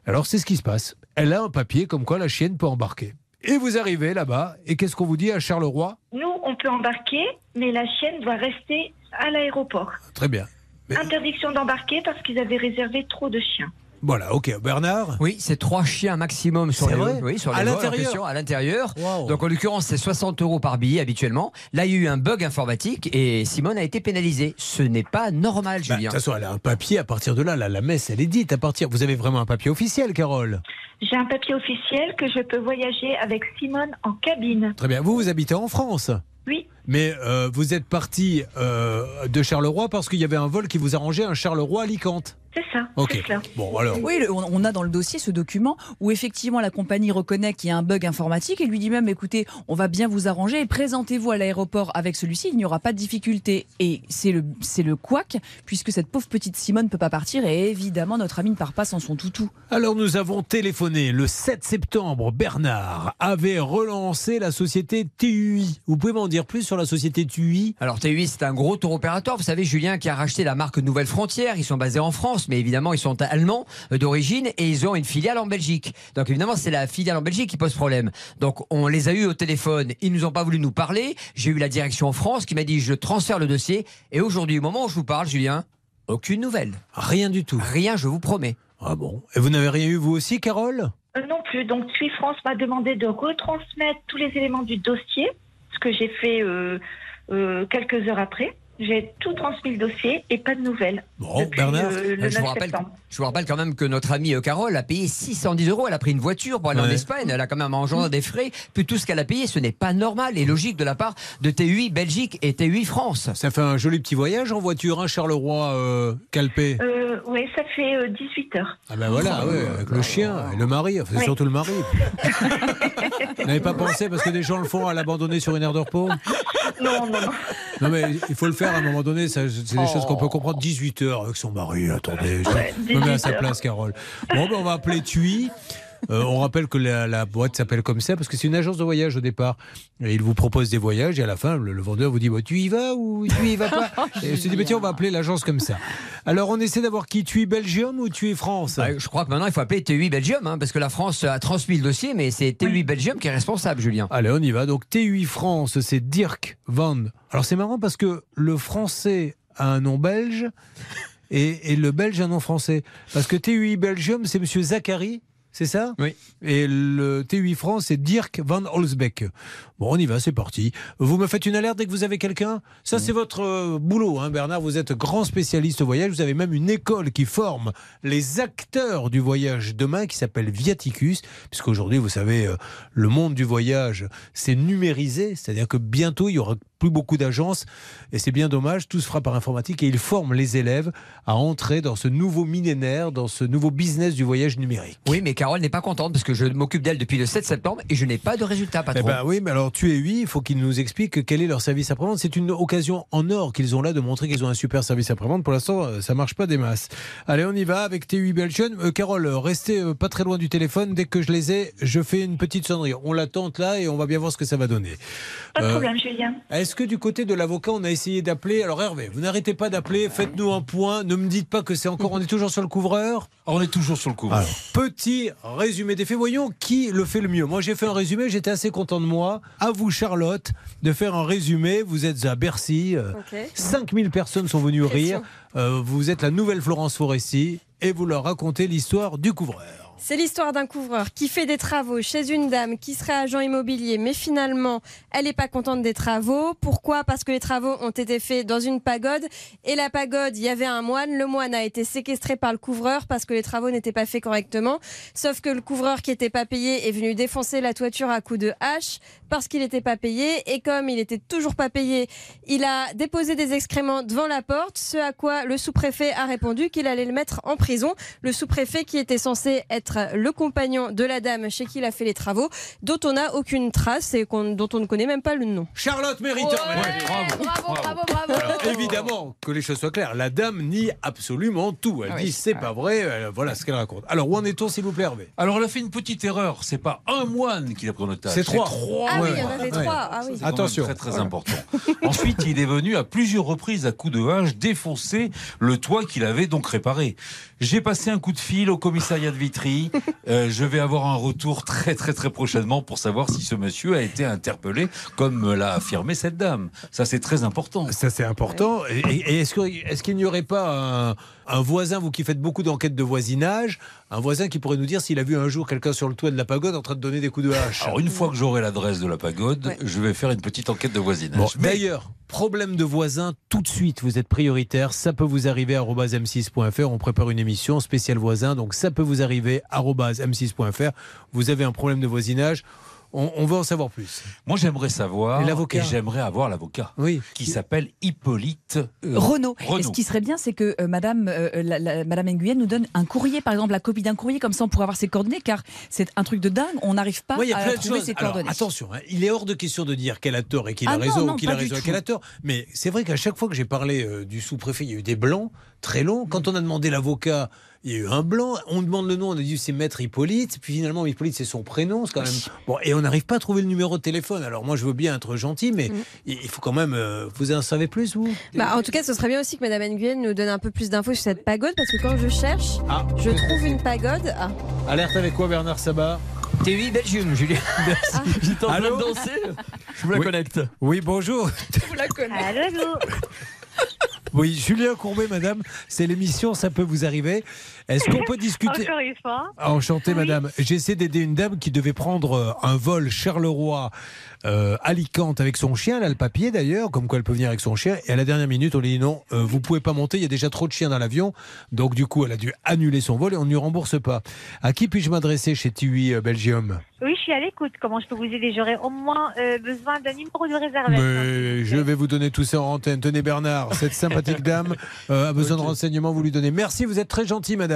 S3: Alors, c'est ce qui se passe. Elle a un papier comme quoi la chienne peut embarquer. Et vous arrivez là-bas, et qu'est-ce qu'on vous dit à Charleroi?
S14: Nous, on peut embarquer, mais la chienne doit rester à l'aéroport.
S3: Très bien. Mais-
S14: Interdiction d'embarquer parce qu'ils avaient réservé trop de chiens.
S3: Voilà, ok. Bernard
S7: Oui, c'est trois chiens maximum sur
S3: C'est
S7: les,
S3: vrai
S7: oui, sur
S3: À
S7: les en
S3: l'intérieur
S7: à l'intérieur.
S3: Wow.
S7: Donc en l'occurrence, c'est 60 euros par billet habituellement. Là, il y a eu un bug informatique et Simone a été pénalisée. Ce n'est pas normal,
S3: Bah, De
S7: Julien.
S3: toute façon, elle a un papier à partir de là. La, la messe, elle est dite à partir. Vous avez vraiment un papier officiel, Carole
S14: J'ai un papier officiel que je peux voyager avec Simone en cabine.
S3: Très bien. Vous, vous habitez en France
S14: Oui.
S3: Mais euh, vous êtes parti euh, de Charleroi parce qu'il y avait un vol qui vous arrangeait un Charleroi-Alicante.
S14: C'est ça.
S3: Ok.
S14: Cela.
S3: Bon, alors.
S6: Oui, le- on on a dans le dossier ce document où effectivement la compagnie reconnaît qu'il y a un bug informatique et lui dit même écoutez, on va bien vous arranger et présentez-vous à l'aéroport avec celui-ci, il n'y aura pas de difficulté. Et c'est le c'est le couac puisque cette pauvre petite Simone ne peut pas partir et évidemment notre ami ne part pas sans son toutou.
S3: Alors nous avons téléphoné le 7 septembre. Bernard avait relancé la société TUI. Vous pouvez m'en dire plus sur la société TUI
S7: Alors TUI, c'est un gros tour opérateur. Vous savez, Julien, qui a racheté la marque Nouvelle Frontière. Ils sont basés en France, mais évidemment, ils sont allemands euh, d'origine et ils ont une filiale en Belgique. Donc évidemment, c'est la filiale en Belgique qui pose problème. Donc on les a eus au téléphone. Ils nous ont pas voulu nous parler. J'ai eu la direction en France qui m'a dit je transfère le dossier. Et aujourd'hui, au moment où je vous parle, Julien, aucune nouvelle.
S3: Rien du tout.
S7: Rien, je vous promets.
S3: Ah bon Et vous n'avez rien eu vous aussi, Carole?
S14: Euh, non plus. Donc, TUI France m'a demandé de retransmettre tous les éléments du dossier, ce que j'ai fait euh, euh, quelques heures après. J'ai tout transmis le dossier et pas de nouvelles.
S3: Bon,
S14: depuis,
S3: Bernard
S14: euh, le
S7: je, vous
S14: 9
S7: rappelle,
S14: septembre.
S7: je vous rappelle quand même que notre amie euh, Carole a payé 610 euros. Elle a pris une voiture pour aller en
S3: Ouais.
S7: Espagne. Elle a quand même engendré des frais. Puis tout ce qu'elle a payé, ce n'est pas normal et logique de la part de TUI Belgique et TUI France.
S3: Ça fait un joli petit voyage en voiture, hein, Charleroi, euh, Calpé?
S14: Euh, oui, ça fait euh, 18 heures.
S3: Ah ben voilà, ouais, avec le chien et le mari, enfin, c'est
S14: Oui.
S3: surtout le mari. Vous n'avez pas pensé, parce que des gens le font, à l'abandonner sur une aire de repos?
S14: Non, non, non.
S3: Non mais il faut le faire à un moment donné, c'est des choses qu'on peut comprendre. 18 heures avec son mari, attendez, je me mets à sa
S14: 18 heures.
S3: place Carole. Bon ben on va appeler TUI. Euh, on rappelle que la, la boîte s'appelle comme ça parce que c'est une agence de voyage au départ. Et il vous propose des voyages et à la fin, le, le vendeur vous dit bah, Tu y vas ou tu y vas pas Et suis dit bah, Tiens, on va appeler l'agence comme ça. Alors on essaie d'avoir qui TUI Belgium ou TUI France?
S7: Bah, je crois que maintenant il faut appeler TUI Belgium hein, parce que la France a transmis le dossier, mais c'est TUI Belgium qui est responsable, Julien.
S3: Allez, on y va. Donc TUI France, c'est Dirk Van. Alors c'est marrant parce que le français a un nom belge et, et le belge a un nom français. Parce que TUI Belgium, c'est Monsieur Zachary. C'est ça?
S7: Oui.
S3: Et le T8 France, c'est Dirk Van Holzbeck. Bon, on y va, c'est parti. Vous me faites une alerte dès que vous avez quelqu'un? Ça, c'est votre euh, boulot, hein, Bernard. Vous êtes grand spécialiste voyage. Vous avez même une école qui forme les acteurs du voyage demain qui s'appelle Viaticus. Puisqu'aujourd'hui, vous savez, euh, le monde du voyage, c'est numérisé. C'est-à-dire que bientôt, il y aura plus beaucoup d'agences. Et c'est bien dommage, tout se fera par informatique. Et ils forment les élèves à entrer dans ce nouveau millénaire, dans ce nouveau business du voyage numérique.
S7: Oui, mais Carole n'est pas contente parce que je m'occupe d'elle depuis le 7 septembre et je n'ai pas de résultat,
S3: Eh
S7: patron.
S3: ben oui, mais alors tu es oui, il faut qu'ils nous expliquent quel est leur service après-vente. C'est une occasion en or qu'ils ont là de montrer qu'ils ont un super service après-vente. Pour l'instant, euh, ça marche pas des masses. Allez, on y va avec TUI Belgium. Euh, Carole, restez euh, pas très loin du téléphone. Dès que je les ai, je fais une petite sonnerie. On l'attend là et on va bien voir ce que ça va donner.
S14: Pas de
S3: Euh,
S14: problème, Julien.
S3: Est-ce que du côté de l'avocat, on a essayé d'appeler Alors Hervé, vous n'arrêtez pas d'appeler, faites-nous un point. Ne me dites pas que c'est encore. On est toujours sur le couvreur
S11: On est toujours sur le couvreur.
S3: alors, petit résumé des faits. Voyons qui le fait le mieux. Moi, j'ai fait un résumé. J'étais assez content de moi. À vous, Charlotte, de faire un résumé. Vous êtes à Bercy. euh,
S4: Ok.
S3: 5000 personnes sont venues rire. Euh, vous êtes la nouvelle Florence Foresti. Et vous leur racontez l'histoire du couvreur.
S4: C'est l'histoire d'un couvreur qui fait des travaux chez une dame qui serait agent immobilier, mais finalement, elle n'est pas contente des travaux. Pourquoi? Parce que les travaux ont été faits dans une pagode. Et la pagode, il y avait un moine. Le moine a été séquestré par le couvreur parce que les travaux n'étaient pas faits correctement. Sauf que le couvreur qui n'était pas payé est venu défoncer la toiture à coups de hache parce qu'il n'était pas payé. Et comme il n'était toujours pas payé, il a déposé des excréments devant la porte, ce à quoi le sous-préfet a répondu qu'il allait le mettre en prison. Le sous-préfet qui était censé être le compagnon de la dame chez qui il a fait les travaux, dont on n'a aucune trace et dont on ne connaît même pas le nom.
S3: Charlotte Mériteur.
S7: bravo.
S13: Bravo, bravo, bravo.
S3: Alors, évidemment, que les choses soient claires, la dame nie absolument tout. Elle
S7: Ah oui.
S3: dit c'est pas vrai, euh, voilà ce qu'elle raconte. Alors, où en est-on, s'il vous plaît, Hervé?
S11: Alors, elle a fait une petite erreur. C'est pas un moine qui l'a pris en otage.
S3: C'est trois.
S4: Ah oui,
S3: Ouais,
S4: il y en avait
S3: ouais.
S4: trois. Ah oui.
S3: Attention.
S11: Très très important. Ensuite, il est venu à plusieurs reprises à coups de hache défoncer le toit qu'il avait donc réparé. J'ai passé un coup de fil au commissariat de Vitry. Euh, je vais avoir un retour très très très prochainement pour savoir si ce monsieur a été interpellé comme me l'a affirmé cette dame. Ça c'est très important.
S3: Ça, c'est important. Et, est-ce qu'il n'y aurait pas un, un voisin, vous qui faites beaucoup d'enquêtes de voisinage, un voisin qui pourrait nous dire s'il a vu un jour quelqu'un sur le toit de la pagode en train de donner des coups de hache
S11: Alors une fois que j'aurai l'adresse de la pagode,
S4: Ouais.
S11: je vais faire une petite enquête de voisinage.
S3: Bon,
S11: Mais-
S3: D'ailleurs, problème de voisin, tout de suite, vous êtes prioritaire. Ça peut vous arriver à m6.fr. On prépare une émission spéciale voisin. Donc, ça peut vous arriver à m6.fr. Vous avez un problème de voisinage. On, on veut en savoir plus.
S11: Moi, j'aimerais savoir.
S3: Et l'avocat
S11: Et j'aimerais avoir l'avocat.
S3: Oui.
S11: Qui s'appelle Hippolyte euh,
S6: Renaud. Et ce qui serait bien, c'est que euh, Madame, euh, la- la- Madame Nguyen nous donne un courrier, par exemple, la copie d'un courrier, comme ça on pourrait avoir ses coordonnées, car c'est un truc de dingue. On n'arrive pas à trouver ses
S3: Alors,
S6: coordonnées.
S3: attention, hein, il est hors de question de dire qu'elle a tort et qu'il
S6: Ah
S3: a
S6: non,
S3: raison,
S6: non,
S3: ou qu'il a raison et qu'elle a tort. Mais c'est vrai qu'à chaque fois que j'ai parlé euh, du sous-préfet, il y a eu des blancs très longs. Quand on a demandé l'avocat, il y a eu un blanc. On demande le nom, on a dit c'est Maître Hippolyte. Puis finalement, Hippolyte, c'est son prénom. C'est quand même. Bon, et on n'arrive pas à trouver le numéro de téléphone. Alors moi, je veux bien être gentil, mais il il faut quand même. euh, vous en savez plus, vous?
S4: Bah, en tout cas, ce serait bien aussi que Madame Nguyen nous donne un peu plus d'infos sur cette pagode, parce que quand je cherche,
S3: Ah.
S4: je trouve une pagode. Ah.
S3: Alerte avec quoi, Bernard Sabat?
S7: TUI Belgium, Julien. J'étais en train de
S3: Allô?
S7: danser. Je vous la
S3: Oui.
S7: connecte.
S3: Oui, bonjour.
S6: Vous la connaissez.
S14: Allô, allô
S3: Oui, Julien Courbet, madame, c'est l'émission, ça peut vous arriver. Est-ce qu'on peut discuter
S14: Encore une fois.
S3: Enchanté,
S14: Oui.
S3: madame. J'essaie d'aider une dame qui devait prendre euh, un vol Charleroi. Euh, Alicante avec son chien, elle a le papier d'ailleurs, comme quoi elle peut venir avec son chien. Et à la dernière minute, on lui dit non, euh, vous pouvez pas monter, il y a déjà trop de chiens dans l'avion. Donc du coup, elle a dû annuler son vol et on ne lui rembourse pas. À qui puis-je m'adresser chez TUI euh, Belgium?
S14: Oui, je suis à l'écoute. Comment je peux vous aider? J'aurais au moins euh, besoin d'un numéro de réservation.
S3: Mais je vais vous donner tout ça en antenne. Tenez Bernard, cette sympathique dame euh, a besoin de renseignements, vous lui donnez. Merci, vous êtes très gentil, madame.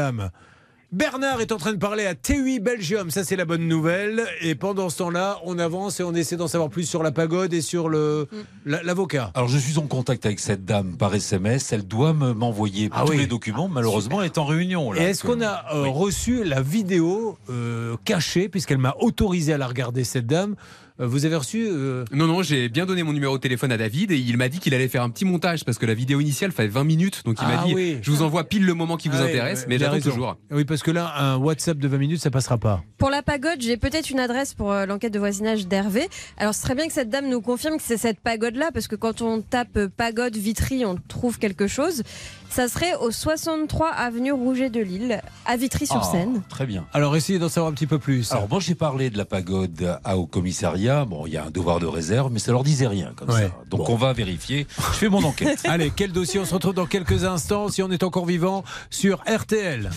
S3: Bernard est en train de parler à TUI Belgium, ça c'est la bonne nouvelle. Et pendant ce temps-là, on avance et on essaie d'en savoir plus sur la pagode et sur le la- l'avocat.
S11: Alors je suis en contact avec cette dame par SMS. Elle doit me m'envoyer
S3: Ah
S11: tous
S3: oui.
S11: les documents. Malheureusement, elle est en réunion.
S3: Et
S11: Là,
S3: est-ce qu'on a euh, reçu la vidéo euh, cachée, puisqu'elle m'a autorisé à la regarder, cette dame Vous avez reçu euh,
S15: Non, non, j'ai bien donné mon numéro de téléphone à David et il m'a dit qu'il allait faire un petit montage parce que la vidéo initiale fait 20 minutes. Donc il
S3: Ah
S15: m'a dit
S3: oui.
S15: Je vous envoie pile le moment qui vous
S3: Ah
S15: intéresse, mais j'attends toujours.
S3: Oui, parce que là, un WhatsApp de 20 minutes, ça passera pas.
S4: Pour la pagode, j'ai peut-être une adresse pour euh, l'enquête de voisinage d'Hervé. Alors, ce serait bien que cette dame nous confirme que c'est cette pagode-là, parce que quand on tape euh, pagode Vitry, on trouve quelque chose. Ça serait au 63 avenue Rouget de Lille, à Vitry-sur-Seine.
S11: Ah, très bien.
S3: Alors essayez d'en savoir un petit peu plus.
S11: Alors moi j'ai parlé de la pagode à- au commissariat. Bon, il y a un devoir de réserve, mais ça leur disait rien comme
S3: Ouais.
S11: ça. Donc on va vérifier. Je fais mon enquête.
S3: Allez, quel dossier? On se retrouve dans quelques instants, si on est encore vivant, sur RTL.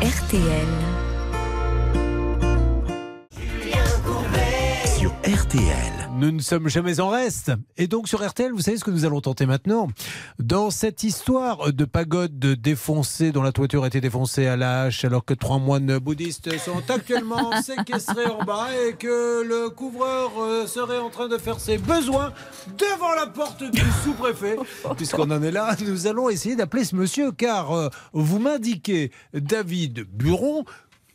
S1: RTL. Sur RTL.
S3: Nous ne sommes jamais en reste. Et donc sur RTL, vous savez ce que nous allons tenter maintenant? Dans cette histoire de pagode défoncée, dont la toiture a été défoncée à la hache, alors que trois moines bouddhistes sont actuellement séquestrés en bas et que le couvreur euh, serait en train de faire ses besoins devant la porte du sous-préfet. Puisqu'on en est là, nous allons essayer d'appeler ce monsieur, car euh, vous m'indiquez, David Buron,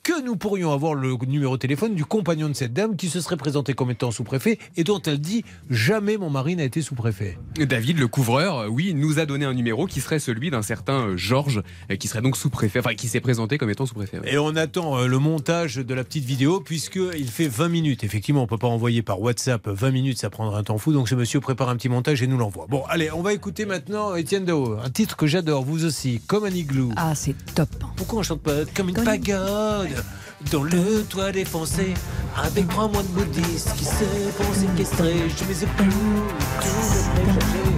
S3: que nous pourrions avoir le numéro de téléphone du compagnon de cette dame qui se serait présenté comme étant sous-préfet et dont elle dit jamais mon mari n'a été sous-préfet.
S15: David, le couvreur, euh, oui, nous a donné un numéro qui serait celui d'un certain euh, Georges, euh, qui serait donc sous-préfet, enfin qui s'est présenté comme étant sous-préfet. ouais.
S3: Et on attend le montage de la petite vidéo puisqu'il fait 20 minutes. Effectivement, on ne peut pas envoyer par WhatsApp 20 minutes, ça prendra un temps fou. Donc ce monsieur prépare un petit montage et nous l'envoie. Bon, allez, on va écouter maintenant Étienne Dao, un titre que j'adore, vous aussi, comme un igloo.
S6: Ah, c'est top.
S3: Pourquoi on chante pas comme une pagode dans le toit défoncé avec trois moines bouddhistes qui se font séquestrer. Je mets le clou, tout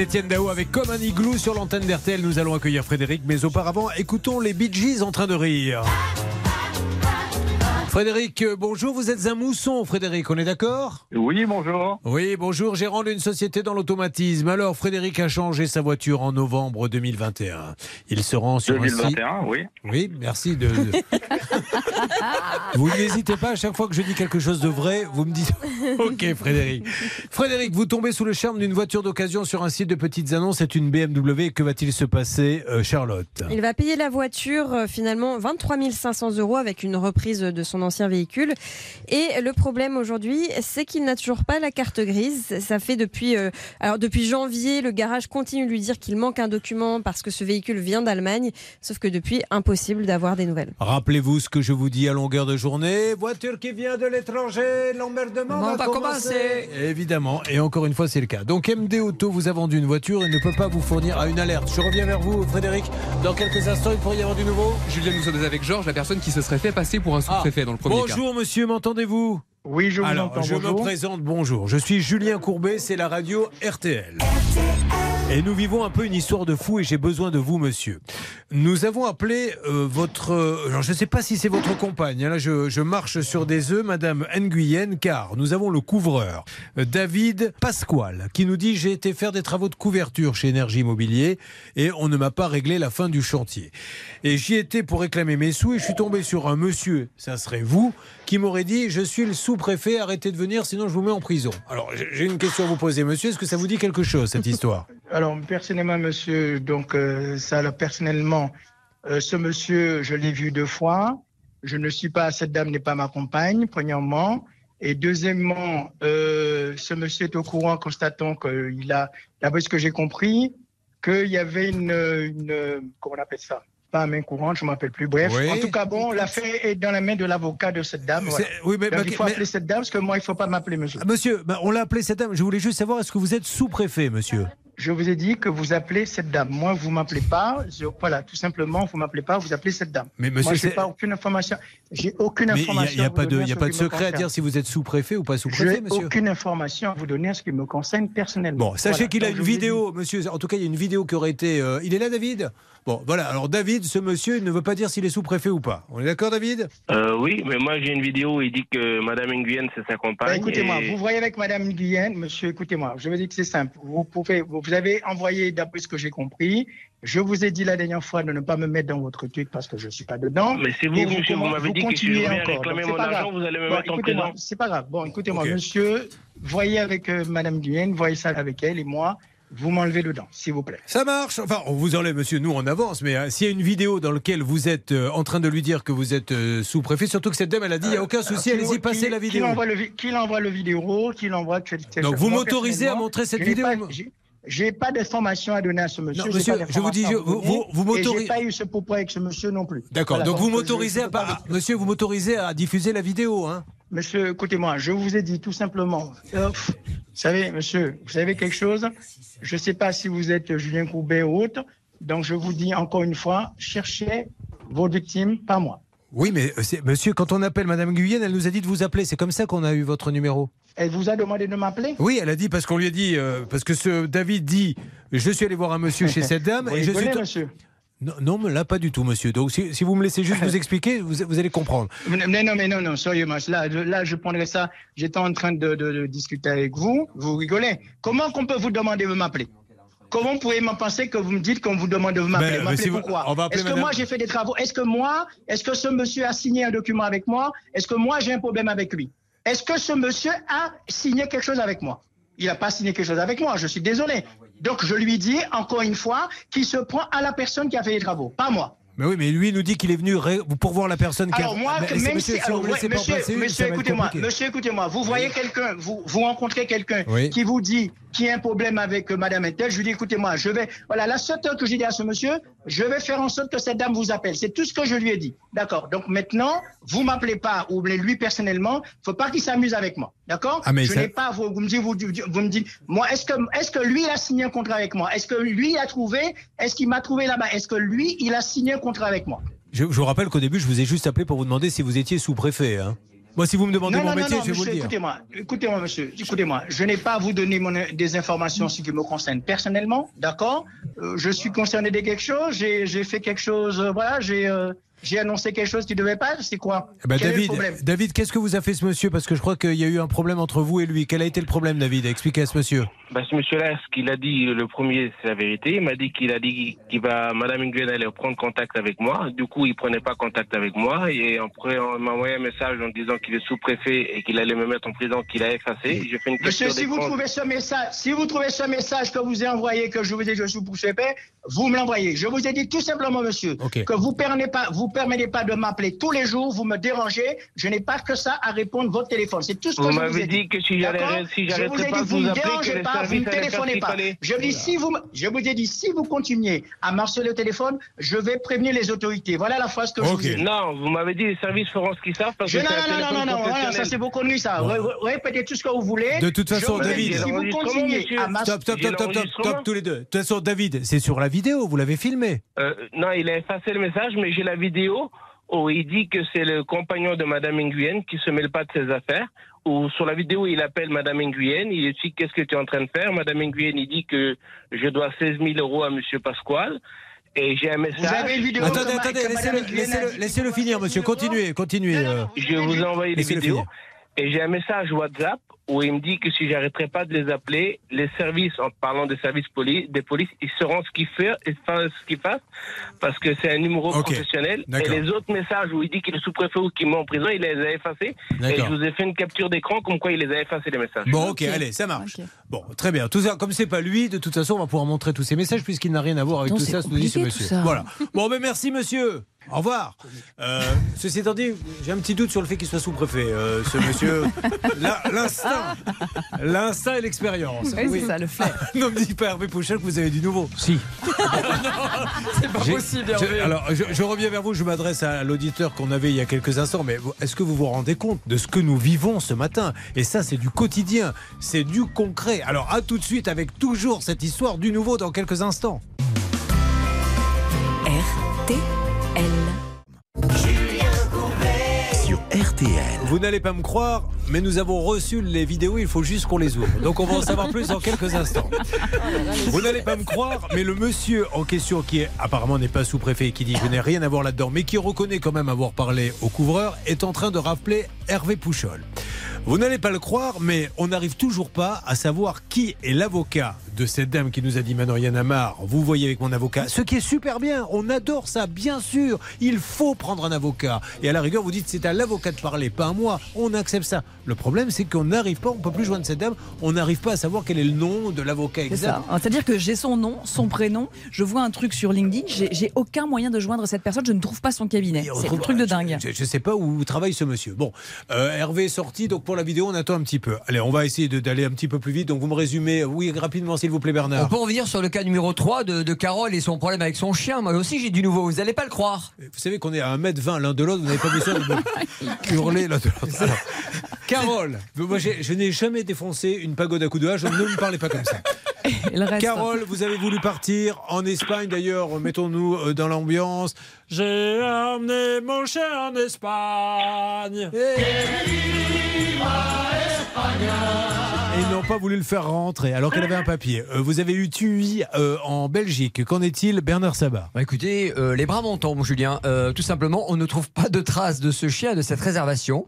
S3: Étienne Dao avec Comme un igloo sur l'antenne d'RTL. Nous allons accueillir Frédéric, mais auparavant, écoutons les Bee Gees en train de rire. Frédéric, euh, bonjour, vous êtes un mousson, Frédéric, on est d'accord?
S16: Oui, bonjour.
S3: Oui, bonjour, gérant d'une société dans l'automatisme. Alors, Frédéric a changé sa voiture en novembre 2021. Il se rend sur un site...
S16: 2021, oui.
S3: Oui, merci de... de- vous n'hésitez pas, à chaque fois que je dis quelque chose de vrai, vous me dites OK, Frédéric. Frédéric, vous tombez sous le charme d'une voiture d'occasion sur un site de petites annonces. C'est une BMW. Que va-t-il se passer, euh, Charlotte?
S4: Il va payer la voiture euh, finalement 23 500 euros avec une reprise de son son ancien véhicule. Et le problème aujourd'hui, c'est qu'il n'a toujours pas la carte grise. Ça fait depuis, euh, alors depuis janvier, le garage continue de lui dire qu'il manque un document parce que ce véhicule vient d'Allemagne. Sauf que depuis, impossible d'avoir des nouvelles.
S3: Rappelez-vous ce que je vous dis à longueur de journée. Voiture qui vient de l'étranger, l'emmerdement
S7: On
S3: va,
S7: va commencer.
S3: Évidemment, et encore une fois, c'est le cas. Donc MD Auto vous a vendu une voiture et ne peut pas vous fournir à une alerte. Je reviens vers vous, Frédéric. Dans quelques instants, il pourrait y avoir du nouveau.
S15: Julien, nous sommes avec Georges, la personne qui se serait fait passer pour un sous-préfet dans le premier cas.
S3: Bonjour monsieur, m'entendez-vous?
S16: Oui, je vous
S3: Alors,
S16: entends.
S3: je me présente, bonjour. Je suis Julien Courbet, c'est la radio RTL. Et nous vivons un peu une histoire de fou et j'ai besoin de vous, monsieur. Nous avons appelé euh, votre... euh, alors, je ne sais pas si c'est votre compagne. hein, Là, je, je marche sur des œufs, Madame Nguyen, car nous avons le couvreur, euh, David Pasquale, qui nous dit j'ai été faire des travaux de couverture chez Énergie Immobilier et on ne m'a pas réglé la fin du chantier. Et j'y étais pour réclamer mes sous et je suis tombé sur un monsieur, ça serait vous, qui m'aurait dit je suis le sous-préfet, arrêtez de venir, sinon je vous mets en prison. Alors j'ai une question à vous poser, monsieur. Est-ce que ça vous dit quelque chose, cette histoire?
S16: Alors, personnellement, monsieur, donc, euh, ça, alors, personnellement, euh, ce monsieur, je l'ai vu deux fois. Je ne suis pas, cette dame n'est pas ma compagne, premièrement. Et deuxièmement, euh, ce monsieur est au courant, constatant qu'il a, d'après ce que j'ai compris, qu'il y avait une, une, comment on appelle ça? Pas main courante, je ne m'appelle plus. Bref,
S3: Oui.
S16: en tout cas, bon, l'affaire est dans la main de l'avocat de cette dame. voilà.
S3: Oui, mais-
S16: Donc, il faut
S3: mais-
S16: appeler cette dame, parce que moi, il ne faut pas m'appeler monsieur.
S3: Monsieur, bah, on l'a appelé cette dame. Je voulais juste savoir, est-ce que vous êtes sous-préfet, monsieur?
S16: Je vous ai dit que vous appelez cette dame. Moi, vous m'appelez pas. Je- voilà, tout simplement, vous m'appelez pas. Vous appelez cette dame.
S3: Mais monsieur,
S16: Moi, j'ai
S3: c'est-
S16: pas aucune information. J'ai aucune
S3: Mais il n'y a,
S16: information. à
S3: pas de, y a pas secret à dire si vous êtes sous-préfet ou pas sous-préfet,
S16: J'ai
S3: monsieur?
S16: aucune information à vous donner en ce qui me concerne personnellement.
S3: Bon, sachez
S16: Voilà.
S3: qu'il a une
S16: je
S3: vidéo, monsieur. En tout cas, il y a une vidéo qui aurait été. euh, Il est là, David? Bon, voilà. Alors, David, ce monsieur, il ne veut pas dire s'il est sous-préfet ou pas. On est d'accord, David?
S5: Euh, oui, mais moi j'ai une vidéo où il dit que Madame Nguyen c'est sa
S16: Bah,
S5: compagne.
S16: écoutez-moi,
S5: et-
S16: vous voyez avec Madame Guyenne, monsieur, écoutez-moi, je veux dire que c'est simple. Vous pouvez, vous vous avez envoyé, d'après ce que j'ai compris, je vous ai dit la dernière fois de ne pas me mettre dans votre truc parce que je suis pas dedans.
S5: Mais c'est vous,
S16: Et
S5: monsieur, vous
S16: comment-
S5: m'avez dit que si je
S16: continuez
S5: reviens
S16: encore.
S5: réclamer
S16: Donc,
S5: mon
S16: c'est pas
S5: argent,
S16: grave.
S5: vous allez me
S16: Bon,
S5: mettre en
S16: écoutez-moi,
S5: prison.
S16: C'est pas grave. Bon, écoutez-moi, monsieur, voyez avec euh, Madame Guyenne, voyez ça avec elle et moi, vous m'enlevez dedans, s'il vous plaît.
S3: Ça marche. Enfin, on vous enlève, monsieur. Nous, on avance. Mais euh, s'il y a une vidéo dans laquelle vous êtes euh, en train de lui dire que vous êtes euh, sous-préfet, surtout que cette dame, elle a dit il n'y a aucun souci,
S16: Alors,
S3: allez-y, passez la
S16: qu'il
S3: vidéo.
S16: envoie le vi- Qu'il envoie le vidéo, qu'il envoie.
S3: Donc, vous m'autorisez à montrer cette
S16: je n'ai
S3: vidéo
S16: pas- j'ai- pas d'informations à donner à ce monsieur.
S3: Non, monsieur,
S16: pas
S3: je vous dis,
S16: à
S3: vous- vous- vous m'autorisez-
S16: J'ai pas eu ce propos avec ce monsieur non plus.
S3: D'accord.
S16: Voilà,
S3: Donc, vous m'autorisez à
S16: pas
S3: pas. Monsieur, vous m'autorisez à diffuser la vidéo, hein
S16: Monsieur, écoutez-moi, je vous ai dit tout simplement. euh, vous savez, monsieur, vous savez quelque chose? Je ne sais pas si vous êtes Julien Courbet ou autre. Donc, je vous dis encore une fois, cherchez vos victimes, pas moi.
S3: Oui, mais euh, monsieur, quand on appelle Madame Guyenne, elle nous a dit de vous appeler. C'est comme ça qu'on a eu votre numéro.
S16: Elle vous a demandé de m'appeler?
S3: Oui, elle a dit parce qu'on lui a dit euh, parce que ce David dit je suis allé voir un monsieur chez cette dame
S16: Vous
S3: et je suis
S16: monsieur?
S3: Non, non, mais là pas du tout, monsieur. Donc si, si vous me laissez juste vous expliquer, vous, vous allez comprendre.
S16: Mais non, mais non, non, sérieusement, là, là, je prendrais ça. J'étais en train de, de- de discuter avec vous. Vous rigolez. Comment qu'on peut vous demander de m'appeler? Comment pouvez-vous penser que vous me dites qu'on vous demande de m'appeler?
S3: Ben,
S16: M'appeler
S3: si
S16: pourquoi Est-ce que moi j'ai fait des travaux? Est-ce que moi, est-ce que ce monsieur a signé un document avec moi? Est-ce que moi j'ai un problème avec lui? Est-ce que ce monsieur a signé quelque chose avec moi? Il n'a pas signé quelque chose avec moi. Je suis désolé. Donc je lui dis encore une fois qu'il se prend à la personne qui a fait les travaux, pas moi.
S3: Mais oui, mais lui il nous dit qu'il est venu pour voir la personne qui a.
S16: moi,
S3: Mais
S16: que
S3: c'est-
S16: même
S3: monsieur,
S16: si, alors, ouais, monsieur, monsieur, écoutez-moi, monsieur, écoutez-moi, vous voyez quelqu'un, vous, vous rencontrez quelqu'un
S3: Oui.
S16: qui vous dit qu'il y a un problème avec euh, Madame Intel, je lui dis, écoutez-moi, je vais, voilà, la seule chose que j'ai dit à ce monsieur, je vais faire en sorte que cette dame vous appelle. C'est tout ce que je lui ai dit. D'accord. Donc maintenant, vous m'appelez pas, ou lui personnellement, faut pas qu'il s'amuse avec moi. D'accord
S3: Ah,
S16: Je
S3: ça-
S16: n'ai pas, vous, vous me dites, vous, vous me dites, moi, est-ce que, est-ce que lui il a signé un contrat avec moi? Est-ce que lui il a trouvé Est-ce qu'il m'a trouvé là-bas? Est-ce que lui il a signé un contrat avec moi?
S3: Je, je vous rappelle qu'au début je vous ai juste appelé pour vous demander si vous étiez sous-préfet. Hein. Moi, si vous me demandez
S16: non,
S3: mon
S16: non,
S3: métier,
S16: non,
S3: je vais vous le dire.
S16: Écoutez-moi, écoutez-moi, monsieur, écoutez-moi. Je n'ai pas à vous donner mon- des informations ce qui me concerne personnellement, d'accord? Euh, Je suis concerné de quelque chose, j'ai j'ai fait quelque chose, euh, voilà, j'ai euh, j'ai annoncé quelque chose qui ne devait pas, c'est quoi
S3: Eh ben,
S16: Quel
S3: David, David, qu'est-ce que vous a fait ce monsieur? Parce que je crois qu'il y a eu un problème entre vous et lui. Quel a été le problème, David? Expliquez à ce monsieur.
S5: Bah, ce monsieur-là, ce qu'il a dit, le premier, c'est la vérité. Il m'a dit qu'il a dit qu'il va, Madame Nguyen allait prendre contact avec moi. Du coup, il prenait pas contact avec moi. Et après, on m'a envoyé un message en disant qu'il est sous-préfet et qu'il allait me mettre en prison, qu'il a effacé. J'ai fait une
S16: Monsieur, si vous trouvez ce message, si vous trouvez ce message que vous ai envoyé, que je vous ai dit que je suis poussé vous me l'envoyez. Je vous ai dit tout simplement, monsieur,
S3: Ok.
S16: que vous prenez pas, vous permettez pas de m'appeler tous les jours, vous me dérangez. Je n'ai pas que ça à répondre votre téléphone. C'est tout ce que
S5: Vous
S16: je vous ai
S5: dit que si j'allais-
S16: D'accord
S5: si
S16: je
S5: j'arrêterais
S16: vous ai
S5: pas
S16: vous
S5: vous
S16: ne me
S5: appeler, que
S16: dérangez pas, vous ne téléphonez pas. Je vous dis, si vous, me- je vous ai dit, si vous continuez à marceler au téléphone, je vais prévenir les autorités. Voilà la phrase que je vous ai dit.
S5: Non, vous m'avez dit les services feront ce qu'ils savent parce
S16: Je-
S5: que
S16: non, non, non, non, non, voilà, ça c'est vos conneries, ça. Répétez tout ce que vous voulez.
S3: De toute façon,
S16: Je vous
S3: David.
S16: si vous continuez à marceler.
S3: Stop, stop, stop, stop, stop, stop, tous les deux. De toute façon, David, c'est sur la vidéo, vous l'avez filmé.
S5: Euh, non, il a effacé le message, mais j'ai la vidéo où il dit que c'est le compagnon de Madame Nguyen qui se mêle pas de ses affaires. Ou sur la vidéo, il appelle Madame Nguyen, il lui dit qu'est-ce que tu es en train de faire. Madame Nguyen, il dit que je dois 16 000 euros à Monsieur Pasquale. Et j'ai un message.
S16: avez une vidéo
S3: Attendez, attendez, laissez-le finir, monsieur. Continuez, continuez. euh.
S5: Je vous envoyer les
S3: Laissez-le
S5: vidéos. Et j'ai un message WhatsApp où il me dit que si j'arrêterai pas de les appeler, les services, en parlant des services poli- des polices, ils sauront ce qu'ils font, ce qu'ils fassent, parce que c'est un numéro professionnel. Et les autres messages où il dit qu'il est sous-préfet ou qu'il met en prison, il les a effacés. Et je vous ai fait une capture d'écran comme quoi il les a effacés les messages.
S3: Bon, ok, allez, ça marche. Bon, très bien. Tout ça, comme c'est pas lui, de toute façon, on va pouvoir montrer tous ces messages puisqu'il n'a rien à voir avec
S5: Non,
S3: tout ça, ce que nous dit ce monsieur.
S5: ça.
S3: Voilà. Bon, ben merci, monsieur. Au revoir. Euh, ceci étant dit, j'ai un petit doute sur le fait qu'il soit sous-préfêt, euh, ce monsieur. L'instinct. L'instinct et l'expérience.
S6: Oui, c'est ça, le flair.
S3: ne me dites pas, Hervé Pouchel, que vous avez du nouveau. Si.
S7: C'est pas possible,
S3: je-
S7: Hervé.
S3: alors, je, je reviens vers vous, je m'adresse à l'auditeur qu'on avait il y a quelques instants, mais est-ce que vous vous rendez compte de ce que nous vivons ce matin? Et ça, c'est du quotidien, c'est du concret. Alors, à tout de suite avec toujours cette histoire du nouveau dans quelques instants.
S1: RTL.
S3: Vous n'allez pas me croire, mais nous avons reçu les vidéos, il faut juste qu'on les ouvre. Donc on va en savoir plus dans quelques instants. Vous n'allez pas me croire, mais le monsieur en question, qui est, apparemment n'est pas sous-préfet et qui dit je n'ai rien à voir là-dedans, mais qui reconnaît quand même avoir parlé au couvreur, est en train de rappeler Hervé Pouchol. Vous n'allez pas le croire, mais on n'arrive toujours pas à savoir qui est l'avocat de cette dame qui nous a dit maintenant il y en a marre, vous voyez avec mon avocat. Ce qui est super bien, on adore ça, bien sûr. Il faut prendre un avocat. Et à la rigueur, vous dites c'est à l'avocat de parler, pas à moi. On accepte ça. Le problème, c'est qu'on n'arrive pas, on peut plus joindre cette dame, on n'arrive pas à savoir quel est le nom de l'avocat exact.
S6: C'est-à-dire que j'ai son nom, son prénom, je vois un truc sur LinkedIn, j'ai aucun moyen de joindre cette personne, je ne trouve pas son cabinet. C'est un truc de dingue.
S3: Je ne sais pas où travaille ce monsieur. Bon, euh, Hervé est sorti, donc pour la vidéo, on attend un petit peu. Allez, on va essayer d'aller un petit peu plus vite. Donc vous me résumez, oui, rapidement, s'il vous plaît,
S7: On
S3: Bernard.
S7: peut revenir sur le cas numéro 3 de, de Carole et son problème avec son chien. Moi aussi, j'ai du nouveau. Vous n'allez pas le croire.
S3: Vous savez qu'on est à 1m20 l'un de l'autre, vous n'avez pas besoin de me hurler l'un de l'autre. Alors, Carole, moi je n'ai jamais défoncé une pagode à coups de hache, ne me parlez pas comme ça. Carole, vous avez voulu partir en Espagne d'ailleurs, mettons-nous euh, dans l'ambiance. J'ai amené mon chien en Espagne. Et ils n'ont pas voulu le faire rentrer alors qu'elle avait un papier. Euh, vous avez eu TUI euh, en Belgique. Qu'en est-il, Bernard Sabat?
S7: Bah écoutez, euh, les bras montants, mon Julien. Tout simplement, on ne trouve pas de traces de ce chien, de cette réservation.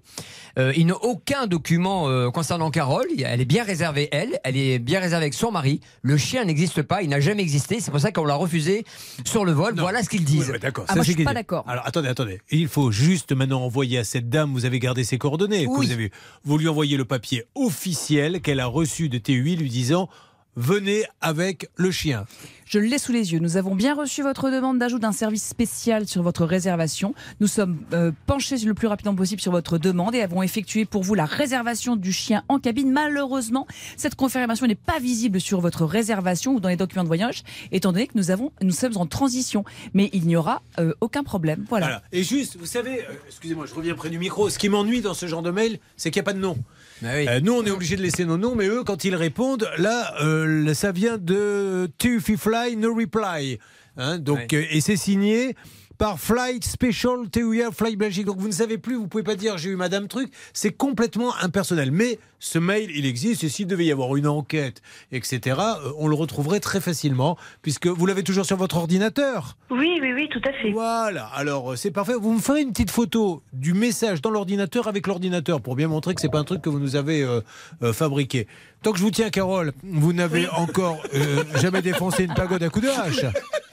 S7: Euh, il n'a aucun document euh, concernant Carole. Elle est bien réservée, elle. Elle est bien réservée avec son mari. Le chien n'existe pas. Il n'a jamais existé. C'est pour ça qu'on l'a refusé sur le vol. Voilà ce qu'ils disent.
S3: Ouais, ouais, d'accord.
S6: Ah,
S3: Ça,
S6: moi, je suis
S3: qu'il
S6: pas
S3: dit.
S6: d'accord.
S3: Alors attendez, attendez. Il faut juste maintenant envoyer à cette dame, vous avez gardé ses coordonnées. que. Vous, avez, vous lui envoyez le papier officiel qu'elle a reçu de TUI lui disant venez avec le chien.
S6: Je l'ai sous les yeux. Nous avons bien reçu votre demande d'ajout d'un service spécial sur votre réservation. Nous sommes euh, penchés le plus rapidement possible sur votre demande et avons effectué pour vous la réservation du chien en cabine. Malheureusement, cette confirmation n'est pas visible sur votre réservation ou dans les documents de voyage, étant donné que nous, avons, nous sommes en transition. Mais il n'y aura euh, aucun problème. Voilà.
S3: Voilà. Et juste, vous savez, euh, excusez-moi, je reviens près du micro. Ce qui m'ennuie dans ce genre de mail, c'est qu'il n'y a pas de nom. Euh, nous, on est obligé de laisser nos noms, mais eux, quand ils répondent, là, euh, ça vient de Tuffy Fly No Reply. Hein, donc, euh, et c'est signé par Flight Special TUIA Flight Belgique. Donc vous ne savez plus, vous pouvez pas dire j'ai eu Madame Truc. C'est complètement impersonnel. Mais ce mail, il existe et s'il devait y avoir une enquête, etc., euh, on le retrouverait très facilement puisque vous l'avez toujours sur votre ordinateur.
S14: Oui, oui, oui, tout à fait.
S3: Voilà, alors euh, c'est parfait. Vous me ferez une petite photo du message dans l'ordinateur avec l'ordinateur pour bien montrer que c'est pas un truc que vous nous avez euh, euh, fabriqué. Tant que je vous tiens, Carole, vous n'avez encore euh, jamais défoncé une pagode à coups de hache.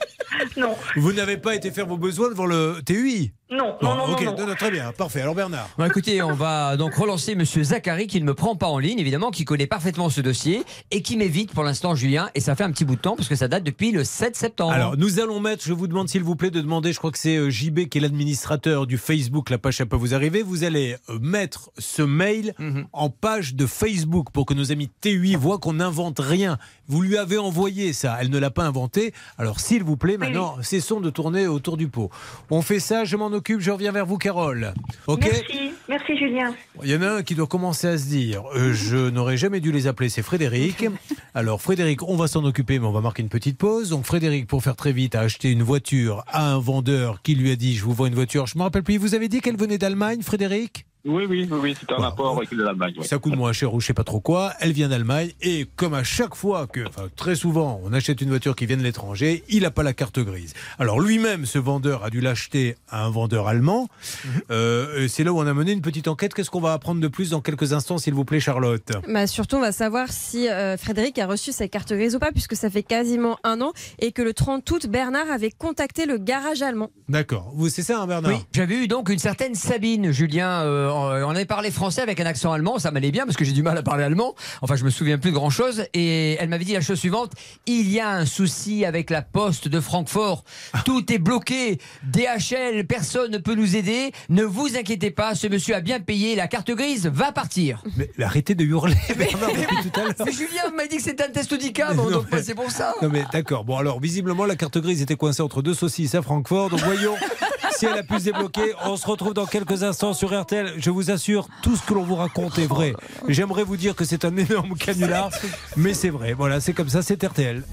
S3: Vous n'avez pas été faire vos besoins devant le TUI.
S12: Non,
S3: Bon,
S12: non, non,
S3: ok,
S12: non, non.
S3: non, très bien, parfait. Alors Bernard.
S7: Bon, écoutez, on va donc relancer Monsieur Zachary qui ne me prend pas en ligne, évidemment, qui connaît parfaitement ce dossier et qui m'évite pour l'instant, Julien. Et ça fait un petit bout de temps parce que ça date depuis le 7 septembre.
S3: Alors, nous allons mettre, je vous demande s'il vous plaît de demander, je crois que c'est euh, JB qui est l'administrateur du Facebook, la page ça peut vous arriver. Vous allez euh, mettre ce mail
S7: Mhm.
S3: en page de Facebook pour que nos amis TUI voient qu'on n'invente rien. Vous lui avez envoyé ça, elle ne l'a pas inventé. Alors, s'il vous plaît, maintenant, cessons de tourner autour du pot. On fait ça, je m'en occupe, je reviens vers vous, Carole. Ok
S12: Merci, merci Julien.
S3: Il y en a un qui doit commencer à se dire euh, je n'aurais jamais dû les appeler, c'est Frédéric. Alors Frédéric, on va s'en occuper, mais on va marquer une petite pause. Donc Frédéric, pour faire très vite, a acheté une voiture à un vendeur qui lui a dit je vous vends une voiture. Je me rappelle plus, vous avez dit qu'elle venait d'Allemagne, Frédéric?
S17: Oui, oui, oui, oui, c'est un apport avec l'Allemagne. oui.
S3: ça coûte moins cher ou je sais pas trop quoi. Elle vient d'Allemagne et comme à chaque fois que, enfin très souvent, on achète une voiture qui vient de l'étranger, il n'a pas la carte grise. Alors lui-même, ce vendeur a dû l'acheter à un vendeur allemand. Euh, et c'est là où on a mené une petite enquête. Qu'est-ce qu'on va apprendre de plus dans quelques instants, s'il vous plaît, Charlotte?
S4: Bah, surtout, on va savoir si euh, Frédéric a reçu sa carte grise ou pas, puisque ça fait quasiment un an et que le 30 août, Bernard avait contacté le garage allemand.
S3: D'accord. Vous, c'est ça, hein, Bernard?
S7: Oui, j'avais eu donc une certaine Sabine, Julien. euh, on avait parlé français avec un accent allemand, ça m'allait bien parce que j'ai du mal à parler allemand. Enfin, je me souviens plus de grand chose. Et elle m'avait dit la chose suivante il y a un souci avec la poste de Francfort. Tout est bloqué. DHL, personne ne peut nous aider. Ne vous inquiétez pas, ce monsieur a bien payé. La carte grise va partir.
S3: Mais arrêtez de hurler, Bernard, depuis tout à l'heure.
S7: Mais Julien m'a dit que c'était un test
S3: Non,
S7: donc
S3: mais-
S7: c'est pour ça.
S3: Non mais d'accord. Bon alors visiblement la carte grise était coincée entre deux saucisses à Francfort. Donc voyons si elle a pu se débloquer. On se retrouve dans quelques instants sur RTL. Je vous assure, tout ce que l'on vous raconte est vrai. J'aimerais vous dire que c'est un énorme canular, mais c'est vrai. Voilà, c'est comme ça, c'est RTL.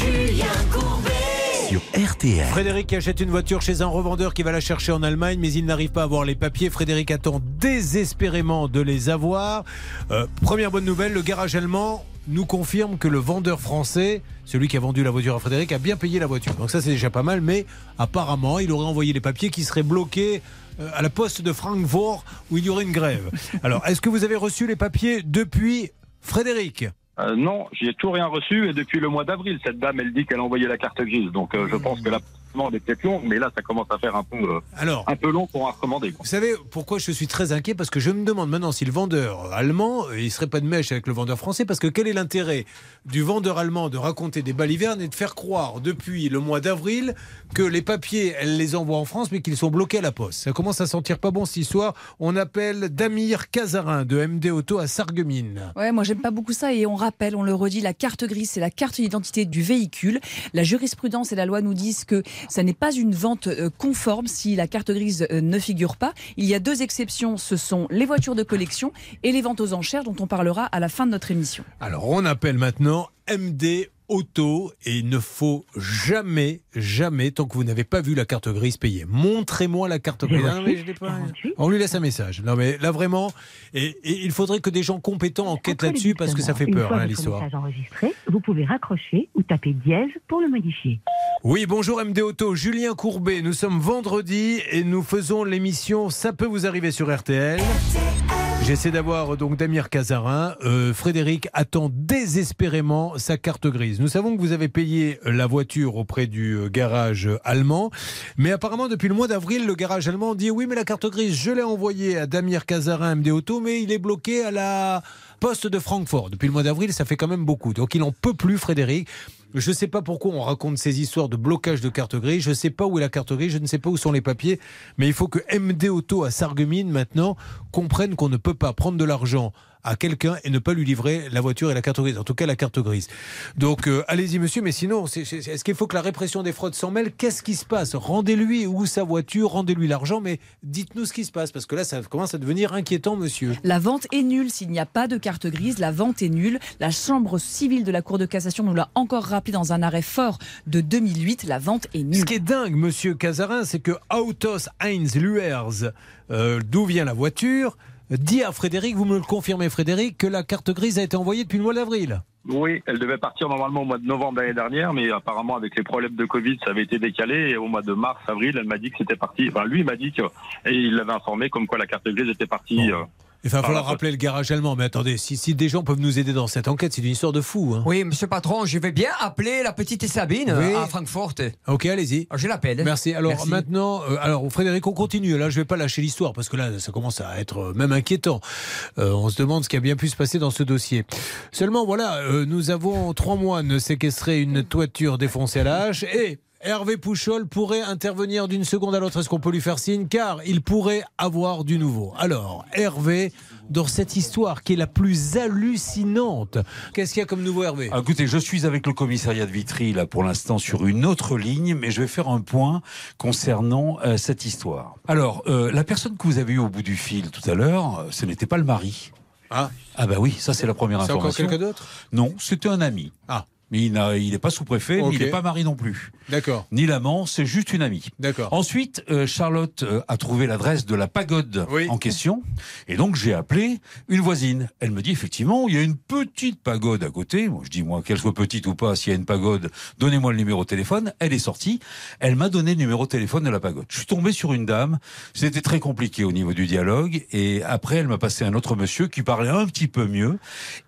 S1: Julien Courbet. Sur RTL.
S3: Frédéric qui achète une voiture chez un revendeur qui va la chercher en Allemagne, mais il n'arrive pas à avoir les papiers. Frédéric attend désespérément de les avoir. Euh, première bonne nouvelle, le garage allemand nous confirme que le vendeur français, celui qui a vendu la voiture à Frédéric, a bien payé la voiture. Donc ça c'est déjà pas mal, mais apparemment il aurait envoyé les papiers qui seraient bloqués euh, à la poste de Francfort où il y aurait une grève. Alors est-ce que vous avez reçu les papiers depuis Frédéric?
S17: Euh, non, j'ai tout rien reçu et depuis le mois d'avril, cette dame, elle dit qu'elle a envoyé la carte grise. Donc euh, je pense que la commande est peut-être longue, mais là, ça commence à faire un peu, euh,
S3: Alors,
S17: un peu long pour en recommander. quoi.
S3: Vous savez pourquoi je suis très inquiet? Parce que je me demande maintenant si le vendeur allemand, euh, il serait pas de mèche avec le vendeur français, parce que quel est l'intérêt du vendeur allemand de raconter des balivernes et de faire croire depuis le mois d'avril que les papiers, elle les envoie en France, mais qu'ils sont bloqués à la poste? Ça commence à sentir pas bon cette histoire. On appelle Damir Cazarin de MD Auto à Sarreguemines.
S6: Ouais, moi j'aime pas beaucoup ça et on rappelle, on le redit, la carte grise, c'est la carte d'identité du véhicule. La jurisprudence et la loi nous disent que ça n'est pas une vente euh, conforme si la carte grise euh, ne figure pas. Il y a deux exceptions, ce sont les voitures de collection et les ventes aux enchères dont on parlera à la fin de notre émission.
S3: Alors on appelle maintenant MD Auto et il ne faut jamais, jamais, tant que vous n'avez pas vu la carte grise payée, montrez-moi la carte grise. Non, mais je pas. On lui laisse un message. Non mais là vraiment, et, et il faudrait que des gens compétents enquêtent là-dessus parce que ça fait peur hein, l'histoire.
S18: vous pouvez raccrocher ou taper dièse pour le modifier.
S3: Oui, bonjour MD Auto, Julien Courbet. Nous sommes vendredi et nous faisons l'émission Ça peut vous arriver sur RTL. J'essaie d'avoir donc Damir Cazarin. Euh, Frédéric attend désespérément sa carte grise. Nous savons que vous avez payé la voiture auprès du euh, garage allemand, mais apparemment depuis le mois d'avril, le garage allemand dit oui, mais la carte grise, je l'ai envoyée à Damir Cazarin MD Auto, mais il est bloqué à la poste de Francfort. Depuis le mois d'avril, ça fait quand même beaucoup. Donc il en peut plus, Frédéric. Je ne sais pas pourquoi on raconte ces histoires de blocage de carte grise. Je ne sais pas où est la carte grise. Je ne sais pas où sont les papiers. Mais il faut que MD Auto à Sarreguemines maintenant comprenne qu'on ne peut pas prendre de l'argent à quelqu'un et ne pas lui livrer la voiture et la carte grise. En tout cas, la carte grise. Donc, euh, allez-y, monsieur. Mais sinon, est-ce qu'il faut que la répression des fraudes s'en mêle? Qu'est-ce qui se passe? Rendez-lui où sa voiture, rendez-lui l'argent, mais dites-nous ce qui se passe. Parce que là, ça commence à devenir inquiétant, monsieur.
S6: La vente est nulle s'il n'y a pas de carte grise. La vente est nulle. La Chambre civile de la Cour de cassation nous l'a encore rappelé dans un arrêt fort de 2008. La vente est nulle.
S3: Ce qui est dingue, monsieur Cazarin, c'est que Autos Heinz Luers, euh, d'où vient la voiture, dit à Frédéric, vous me le confirmez Frédéric, que la carte grise a été envoyée depuis le mois d'avril.
S17: Oui, elle devait partir normalement au mois de novembre l'année dernière, mais apparemment avec les problèmes de Covid, ça avait été décalé. Et au mois de mars, avril, elle m'a dit que c'était parti. Enfin, lui il m'a dit que et il l'avait informé comme quoi la carte grise était partie. euh,
S3: Il va falloir rappeler le garage allemand. Mais attendez, si, si des gens peuvent nous aider dans cette enquête, c'est une histoire de fou. hein.
S7: Oui, monsieur patron, je vais bien appeler la petite Sabine
S3: Oui.
S7: à Francfort.
S3: Ok, allez-y.
S7: Je l'appelle.
S3: Merci. Alors
S7: Merci.
S3: maintenant, euh, alors Frédéric, on continue. Là, je vais pas lâcher l'histoire parce que là, ça commence à être euh, même inquiétant. Euh, on se demande ce qui a bien pu se passer dans ce dossier. Seulement, voilà, euh, nous avons trois moines séquestrés une toiture défoncée à la hache et. Hervé Pouchol pourrait intervenir d'une seconde à l'autre. Est-ce qu'on peut lui faire signe? Car il pourrait avoir du nouveau. Alors, Hervé, dans cette histoire qui est la plus hallucinante, qu'est-ce qu'il y a comme nouveau, Hervé?
S11: Ah, Écoutez, je suis avec le commissariat de Vitry là pour l'instant sur une autre ligne, mais je vais faire un point concernant euh, cette histoire. Alors, euh, la personne que vous avez eue au bout du fil tout à l'heure, euh, ce n'était pas le mari.
S3: Ah,
S11: ah bah oui, ça c'est la première
S3: C'est encore
S11: information.
S3: quelqu'un d'autre?
S11: Non, c'était un ami.
S3: Ah.
S11: Mais il n'a- il n'est pas sous-préfet, il n'est pas mari non plus.
S3: D'accord.
S11: Ni l'amant, c'est juste une amie.
S3: D'accord.
S11: Ensuite, euh, Charlotte euh, a trouvé l'adresse de la pagode en question. Et donc, j'ai appelé une voisine. Elle me dit, effectivement, il y a une petite pagode à côté. Moi, je dis, moi, qu'elle soit petite ou pas, s'il y a une pagode, donnez-moi le numéro de téléphone. Elle est sortie. Elle m'a donné le numéro de téléphone de la pagode. Je suis tombé sur une dame. C'était très compliqué au niveau du dialogue. Et après, elle m'a passé un autre monsieur qui parlait un petit peu mieux.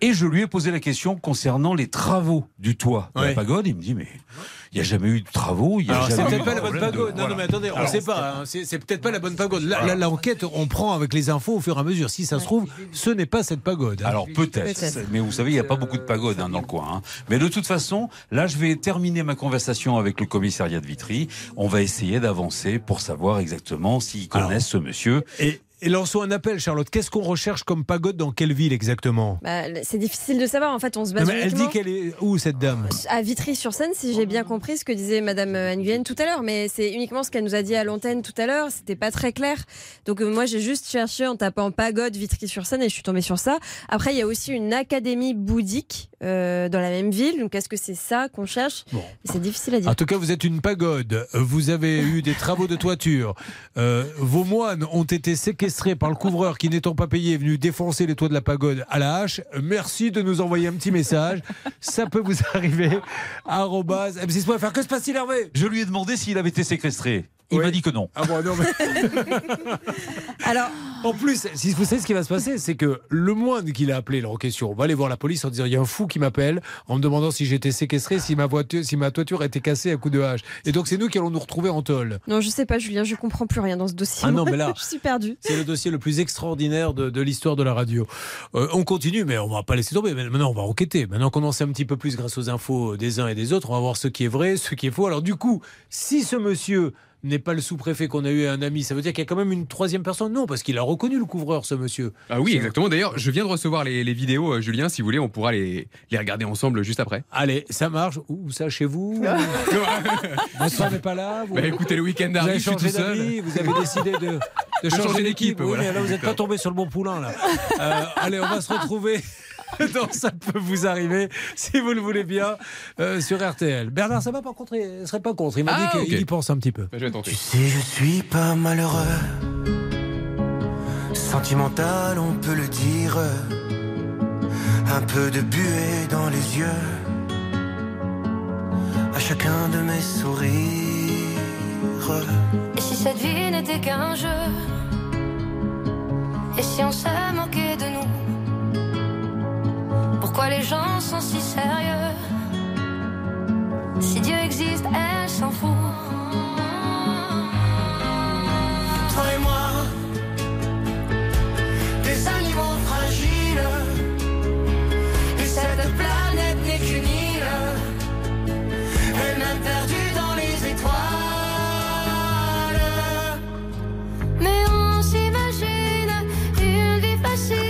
S11: Et je lui ai posé la question concernant les travaux du toit de la pagode. Il me dit, mais il n'y a jamais eu de travaux. Il y a
S3: Alors, c'est peut-être pas la bonne
S11: de-
S3: pagode. Non, non,
S11: voilà.
S3: mais attendez, on ne sait pas. hein. C'est c'est peut-être pas la bonne pagode. Là, là, l'enquête, on prend avec les infos au fur et à mesure. Si ça se trouve, ce n'est pas cette pagode. hein.
S11: Alors peut-être,
S3: Peut-être.
S11: mais vous savez, il n'y a pas beaucoup de pagodes hein, dans le coin. hein. Mais de toute façon, là, je vais terminer ma conversation avec le commissariat de Vitry. On va essayer d'avancer pour savoir exactement s'ils connaissent ce monsieur.
S3: Et, et lançons un appel, Charlotte. Qu'est-ce qu'on recherche comme pagode dans quelle ville exactement?
S4: Bah, c'est difficile de savoir. En fait, on se
S3: Non,
S4: base
S3: mais Elle dit qu'elle est où cette dame?
S4: à Vitry-sur-Seine, si j'ai bien compris ce que disait Madame euh, Nguyen tout à l'heure, mais c'est uniquement ce qu'elle nous a dit à l'antenne tout à l'heure. C'était pas très clair. Donc euh, moi, j'ai juste cherché en tapant pagode Vitry-sur-Seine et je suis tombée sur ça. Après, il y a aussi une académie bouddhique euh, dans la même ville. Donc est-ce que c'est ça qu'on cherche? C'est difficile à dire.
S3: En tout cas, vous êtes une pagode. Vous avez eu des travaux de toiture. Euh, vos moines ont été séquestrés par le couvreur qui, n'étant pas payé, est venu défoncer les toits de la pagode à la hache. Merci de nous envoyer un petit message. Ça peut vous arriver. M6.fr. Que se passe-t-il, Hervé?
S11: Je lui ai demandé s'il avait été séquestré. Il m'a dit que non.
S3: Ah bon, non, mais...
S4: Alors,
S3: en plus, si vous savez ce qui va se passer, c'est que le moine qui l'a appelé en question va aller voir la police en disant il y a un fou qui m'appelle en me demandant si j'étais séquestré, si ma voiture, si ma toiture était cassée à coup de hache. Et donc c'est nous qui allons nous retrouver en tôle.
S4: Non, je sais pas, Julien, je comprends plus rien dans ce dossier.
S3: Ah non, mais là-
S4: je suis perdue.
S3: C'est le dossier le plus extraordinaire de, de l'histoire de la radio. Euh, on continue, mais on va pas laisser tomber. Maintenant, on va enquêter. Maintenant qu'on en sait un petit peu plus grâce aux infos des uns et des autres, on va voir ce qui est vrai, ce qui est faux. Alors du coup, si ce monsieur n'est pas le sous-préfet qu'on a eu un ami, ça veut dire qu'il y a quand même une troisième personne Non, parce qu'il a reconnu le couvreur, ce monsieur.
S15: Ah oui, exactement. D'ailleurs, je viens de recevoir les, les vidéos, euh, Julien. Si vous voulez, on pourra les, les regarder ensemble juste après.
S3: Allez, ça marche. Où ça, chez vous Votre femme n'est pas là vous...
S15: Bah, écoutez, le week-end arrive, je suis tout seul.
S3: Vous avez décidé de, changer, d'équipe.
S15: d'équipe,
S3: Oui,
S15: voilà.
S3: mais là, vous n'êtes pas tombé sur le bon poulain. Là. Euh, allez, on va se retrouver. dans Ça peut vous arriver, si vous le voulez bien, euh, sur RTL. Bernard, ça va pas contre, il serait pas contre. Il m'a
S15: Ah,
S3: dit qu'il y pense un petit peu.
S15: Je vais tenter.
S1: Si je suis pas malheureux, sentimental, on peut le dire. Un peu de buée dans les yeux, à chacun de mes sourires.
S19: Et si cette vie n'était qu'un jeu? Et si on se moquait de nous? Pourquoi les gens sont si sérieux Si Dieu existe, elle s'en fout.
S1: Toi et moi, des animaux fragiles, et cette planète n'est qu'une île, elle-même perdue dans les étoiles.
S19: Mais on s'imagine une vie facile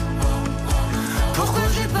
S1: Pourquoi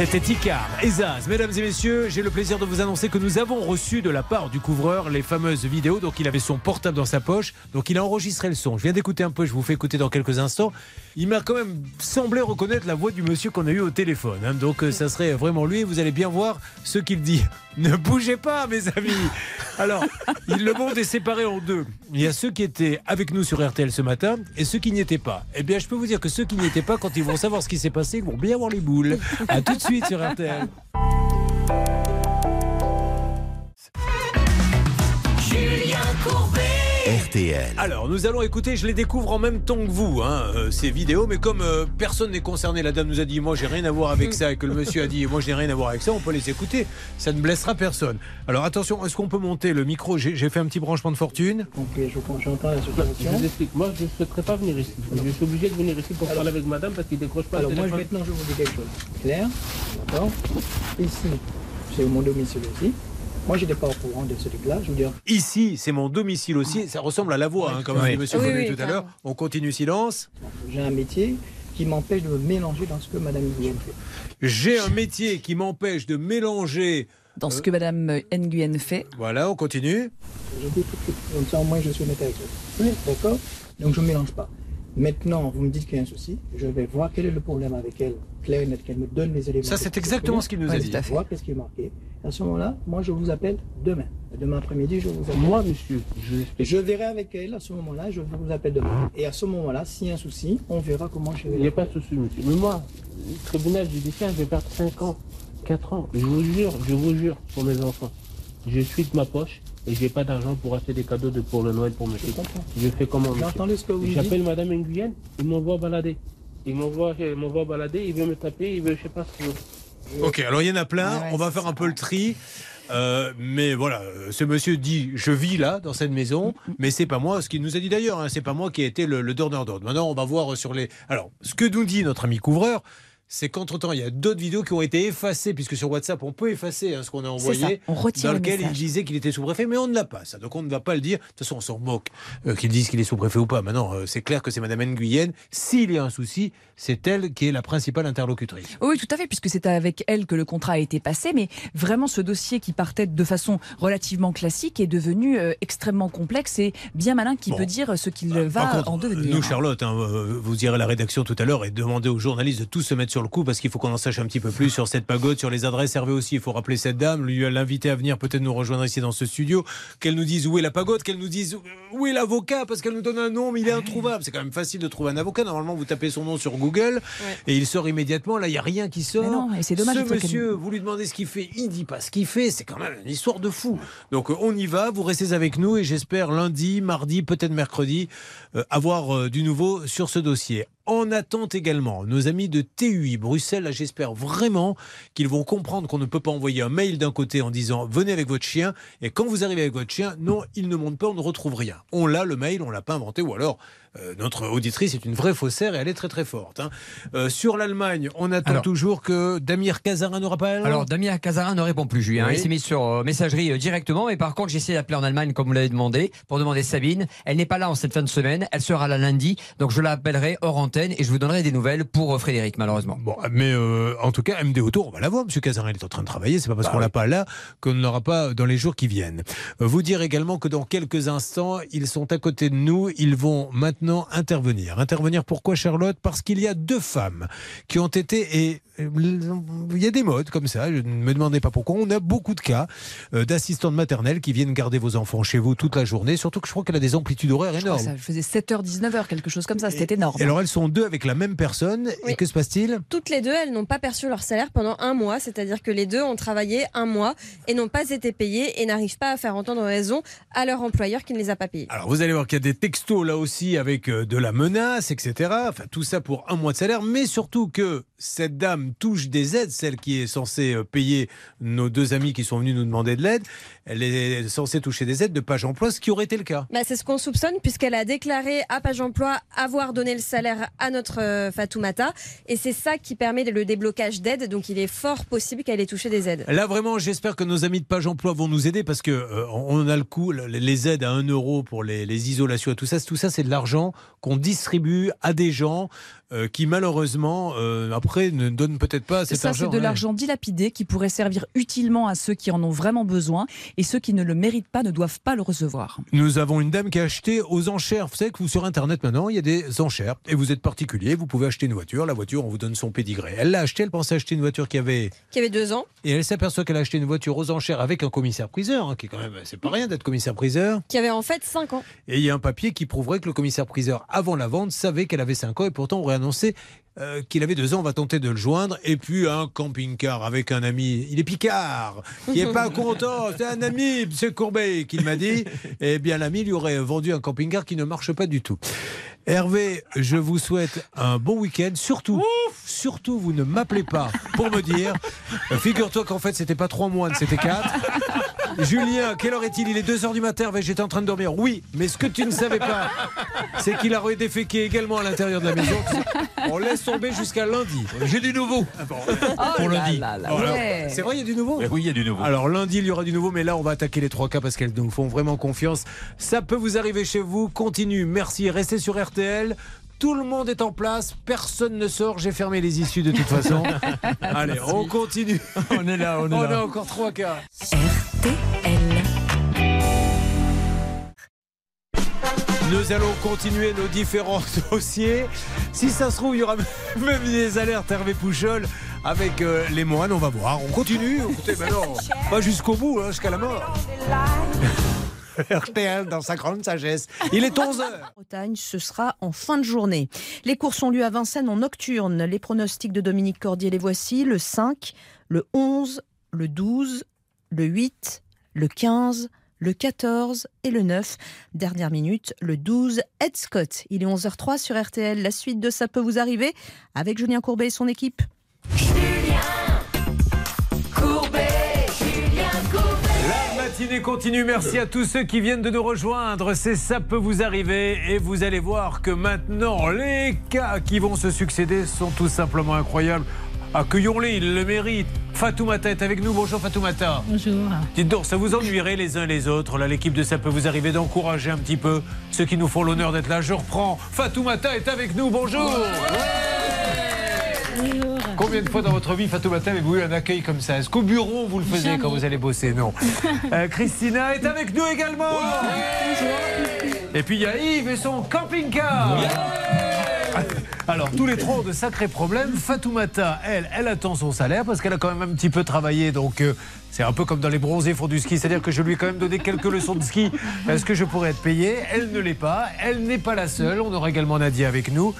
S3: C'était Ticard et Zaz. Mesdames et messieurs, j'ai le plaisir de vous annoncer que nous avons reçu de la part du couvreur les fameuses vidéos. Donc il avait son portable dans sa poche, donc il a enregistré le son. Je viens d'écouter un peu, je vous fais écouter dans quelques instants. Il m'a quand même semblé reconnaître la voix du monsieur qu'on a eu au téléphone. hein. Donc euh, ça serait vraiment lui. Vous allez bien voir ce qu'il dit. Ne bougez pas, mes amis. Alors, le monde est séparé en deux. Il y a ceux qui étaient avec nous sur RTL ce matin et ceux qui n'y étaient pas. Eh bien, je peux vous dire que ceux qui n'y étaient pas, quand ils vont savoir ce qui s'est passé, ils vont bien avoir les boules. À tout de suite sur RTL.
S19: Julien Courbet.
S20: RTL.
S3: Alors, nous allons écouter, je les découvre en même temps que vous, hein, euh, ces vidéos, mais comme euh, personne n'est concerné, la dame nous a dit, moi j'ai rien à voir avec ça, et que le monsieur a dit, moi j'ai rien à voir avec ça, on peut les écouter, ça ne blessera personne. Alors attention, est-ce qu'on peut monter le micro? J'ai fait un petit branchement de fortune.
S17: Ok, je j'entends la situation. Je vous explique. Moi, je ne souhaiterais pas venir ici. Je suis obligé de venir ici pour parler avec madame parce qu'il ne décroche pas
S21: Alors moi, maintenant, je vous dis quelque chose. Claire, d'accord? Ici, c'est mon domicile aussi. Moi, je n'étais pas au courant de ce truc-là. Je veux dire,
S3: Ici, c'est mon domicile aussi, ça ressemble à la voix, hein, comme
S21: Oui.
S3: dit monsieur
S21: Oui,
S3: tout à l'heure. On continue silence.
S21: j'ai un métier qui m'empêche de me mélanger dans ce que madame Nguyen fait.
S3: J'ai un métier qui m'empêche de mélanger.
S6: Dans ce que Madame Nguyen fait.
S3: Voilà, on continue.
S21: Je dis tout de suite, comme ça au moins je suis honnête avec vous. Oui, d'accord Donc je ne mélange pas. Maintenant, vous me dites qu'il y a un souci, je vais voir quel est le problème avec elle, clair et net, qu'elle me donne les éléments.
S3: Ça, c'est exactement ce qu'il nous a dit.
S21: fait. Voir qu'est-ce qui est marqué. À ce moment-là, moi je vous appelle demain. Demain après-midi, je vous appelle.
S17: Moi, monsieur, je,
S21: Je verrai avec elle à ce moment-là, je vous appelle demain. Et à ce moment-là, s'il y a un souci, on verra comment je vais.
S17: il n'y a pas de souci, monsieur. Mais moi, le tribunal judiciaire, je vais perdre 5 ans, 4 ans. Je vous jure, je vous jure, pour mes enfants. Je suis de ma poche et j'ai pas d'argent pour acheter des cadeaux de, pour le Noël pour monsieur. Je fais comment, monsieur
S21: J'entends ce que vous
S17: J'appelle madame Nguyen, il m'envoie balader. Il m'envoie, balader, il veut me taper, il veut, je sais pas ce qu'il veut.
S3: Ok, alors il y en a plein, on va faire un peu le tri. Euh, mais voilà, ce monsieur dit je vis là dans cette maison, mais c'est pas moi. Ce qu'il nous a dit d'ailleurs, hein, c'est pas moi qui ai été le, le donneur d'ordre. Maintenant, on va voir sur les. Alors, ce que nous dit notre ami couvreur, c'est qu'entre temps, il y a d'autres vidéos qui ont été effacées, puisque sur WhatsApp, on peut effacer hein, ce qu'on a envoyé,
S6: ça, on retire
S3: dans
S6: le
S3: lequel il disait qu'il était sous-préfet, mais on ne l'a pas. Ça, donc on ne va pas le dire. De toute façon, on s'en moque euh, qu'il dise qu'il est sous-préfet ou pas. Maintenant, euh, c'est clair que c'est Madame Nguyen. S'il y a un souci, c'est elle qui est la principale interlocutrice.
S6: Oui, tout à fait, puisque c'est avec elle que le contrat a été passé, mais vraiment ce dossier qui partait de façon relativement classique est devenu euh, extrêmement complexe et bien malin qui peut dire ce qu'il
S3: Par
S6: va
S3: contre,
S6: en devenir.
S3: Nous, Charlotte, hein, euh, vous irez à la rédaction tout à l'heure et demandez aux journalistes de tous se mettre sur le coup parce qu'il faut qu'on en sache un petit peu plus sur cette pagode, sur les adresses. Hervé aussi, il faut rappeler cette dame, lui l'inviter à venir peut-être nous rejoindre ici dans ce studio, qu'elle nous dise où est la pagode, qu'elle nous dise où est l'avocat parce qu'elle nous donne un nom, mais il est introuvable. C'est quand même facile de trouver un avocat. Normalement, vous tapez son nom sur Google et il sort immédiatement. Là, il n'y a rien qui sort.
S6: Mais non, et c'est dommage,
S3: Ce monsieur, vous lui demandez ce qu'il fait, il dit pas ce qu'il fait. C'est quand même une histoire de fou. Donc, euh, on y va. Vous restez avec nous et j'espère lundi, mardi, peut-être mercredi, euh, avoir euh, du nouveau sur ce dossier. En attente également, nos amis de TUI Bruxelles, là, j'espère vraiment qu'ils vont comprendre qu'on ne peut pas envoyer un mail d'un côté en disant venez avec votre chien et quand vous arrivez avec votre chien, non, il ne monte pas, on ne retrouve rien. On l'a le mail, on l'a pas inventé ou alors euh, notre auditrice est une vraie faussaire et elle est très très forte. hein. Euh, sur l'Allemagne, on attend
S7: Alors-
S3: toujours que Damir Cazarin nous rappelle?
S7: Alors Damien Cazarin ne répond plus, Julien.
S3: Oui.
S7: Il s'est mis sur euh, messagerie directement. Mais par contre, j'ai essayé d'appeler en Allemagne, comme vous l'avez demandé, pour demander Sabine. Elle n'est pas là en cette fin de semaine. Elle sera là lundi. Donc je l'appellerai hors antenne et je vous donnerai des nouvelles pour Frédéric, malheureusement.
S3: Bon, mais en tout cas, MD Auto, on va l'avoir. Monsieur Cazarin, il est en train de travailler. C'est pas parce
S7: Bah
S3: qu'on
S7: oui.
S3: l'a pas là qu'on ne l'aura pas dans les jours qui viennent. Vous dire également que dans quelques instants, ils sont à côté de nous. Ils vont maintenant intervenir. Intervenir pourquoi Charlotte? Parce qu'il y a deux femmes qui ont été et il y a des modes comme ça, je ne me demandez pas pourquoi. On a beaucoup de cas euh, d'assistantes maternelles qui viennent garder vos enfants chez vous toute la journée, surtout que je crois qu'elle a des amplitudes horaires
S6: Je
S3: énormes.
S6: ça faisait 7h, 19h, quelque chose comme ça. C'était énorme.
S3: Et alors elles sont deux avec la même personne,
S4: Oui.
S3: et que se passe-t-il?
S4: Toutes les deux, elles n'ont pas perçu leur salaire pendant un mois, c'est-à-dire que les deux ont travaillé un mois et n'ont pas été payés et n'arrivent pas à faire entendre raison à leur employeur qui ne les a pas payés.
S3: Alors vous allez voir qu'il y a des textos là aussi avec euh, de la menace, etc. Enfin tout ça pour un mois de salaire, mais surtout que cette dame touche des aides, celle qui est censée euh, payer nos deux amis qui sont venus nous demander de l'aide. Elle est censée toucher des aides de page emploi, ce qui aurait été le cas.
S4: Bah, c'est ce qu'on soupçonne puisqu'elle a déclaré à Page Emploi avoir donné le salaire à notre euh, Fatoumata et c'est ça qui permet le déblocage d'aides donc il est fort possible qu'elle ait touché des aides.
S3: Là vraiment, j'espère que nos amis de Page Emploi vont nous aider parce que euh, on a le coup, le- les aides à 1 euro pour les, les isolations et tout ça, tout ça c'est de l'argent qu'on distribue à des gens euh, qui malheureusement euh, après ne donnent peut-être pas cet
S6: Ça,
S3: argent.
S6: c'est de
S3: ouais.
S6: l'argent dilapidé qui pourrait servir utilement à ceux qui en ont vraiment besoin et ceux qui ne le méritent pas ne doivent pas le recevoir.
S3: Nous avons une dame qui a acheté aux enchères. Vous savez que vous, sur Internet maintenant, il y a des enchères. Et vous êtes particulier, vous pouvez acheter une voiture. La voiture, on vous donne son pédigré. Elle l'a acheté, elle pensait acheter une voiture qui avait.
S4: Qui avait deux ans,
S3: Et elle s'aperçoit qu'elle a acheté une voiture aux enchères avec un commissaire-priseur, hein, qui est quand même. C'est pas rien d'être commissaire-priseur.
S4: qui avait en fait cinq ans.
S3: Et il y a un papier qui prouverait que le commissaire-priseur, avant la vente, savait qu'elle avait 5 ans et pourtant aurait annoncé euh, qu'il avait 2 ans. On va tenter de le joindre. Et puis un camping-car avec un ami. Il est Picard, qui est pas content. C'est un ami, M. Courbet, qui m'a dit. Eh bien, l'ami lui aurait vendu un camping-car qui ne marche pas du tout. Hervé, je vous souhaite un bon week-end. Surtout, surtout, vous ne m'appelez pas pour me dire. euh, Figure-toi qu'en fait, c'était pas trois moines, c'était quatre. Julien, quelle heure est-il? Il est 2h du matin, Hervé, j'étais en train de dormir. Oui, mais ce que tu ne savais pas, c'est qu'il a déféqué également à l'intérieur de la maison. On laisse tomber jusqu'à lundi. J'ai du nouveau. Pour lundi. C'est vrai, il y a du nouveau
S11: Eh oui, il y a du nouveau.
S3: alors lundi, il y aura du nouveau, mais là, on va attaquer les trois cas parce qu'elles nous font vraiment confiance. Ça peut vous arriver chez vous. Continue. Merci. Restez sur RTL. Tout le monde est en place, personne ne sort, j'ai fermé les issues de toute façon. Allez, on continue.
S7: On est là, on est
S3: On
S7: là.
S3: a encore trois cas. Nous allons continuer nos différents dossiers. Si ça se trouve, il y aura même des alertes Hervé Pouchol avec euh, les moines. On va voir. On continue. Écoutez, ben non, pas jusqu'au bout, hein, jusqu'à la mort. RTL dans sa grande sagesse. Il est 11h.
S13: Bretagne, ce sera en fin de journée. Les courses ont lieu à Vincennes en nocturne. Les pronostics de Dominique Cordier les voici le 5, le 11, le 12, le 8, le 15, le 14 et le 9. Dernière minute, le 12, Ed Scott. Il est 11h03 sur RTL. La suite de Ça peut vous arriver avec Julien Courbet et son équipe.
S3: La matinée continue. Merci à tous ceux qui viennent de nous rejoindre. C'est ça peut vous arriver et vous allez voir que maintenant les cas qui vont se succéder sont tout simplement incroyables. Accueillons-les, ils le méritent. Fatoumata est avec nous. Bonjour Fatoumata.
S22: Bonjour.
S3: Dites donc, ça vous ennuierait les uns les autres, là, l'équipe de Ça peut vous arriver d'encourager un petit peu ceux qui nous font l'honneur d'être là. Je reprends. Fatoumata est avec nous. Bonjour. Combien de fois dans votre vie, Fatoumata, avez-vous eu un accueil comme ça? Est-ce qu'au bureau, vous le faisiez quand vous allez bosser? Non. Euh, Christina est avec nous également. Et puis il y a Yves et son camping-car. Alors, tous les trois ont de sacrés problèmes. Fatoumata, elle, elle attend son salaire parce qu'elle a quand même un petit peu travaillé. Donc, euh, c'est un peu comme dans les bronzés font du ski. C'est-à-dire que je lui ai quand même donné quelques leçons de ski. Est-ce que je pourrais être payé? Elle ne l'est pas. Elle n'est pas la seule. On aura également Nadia avec nous.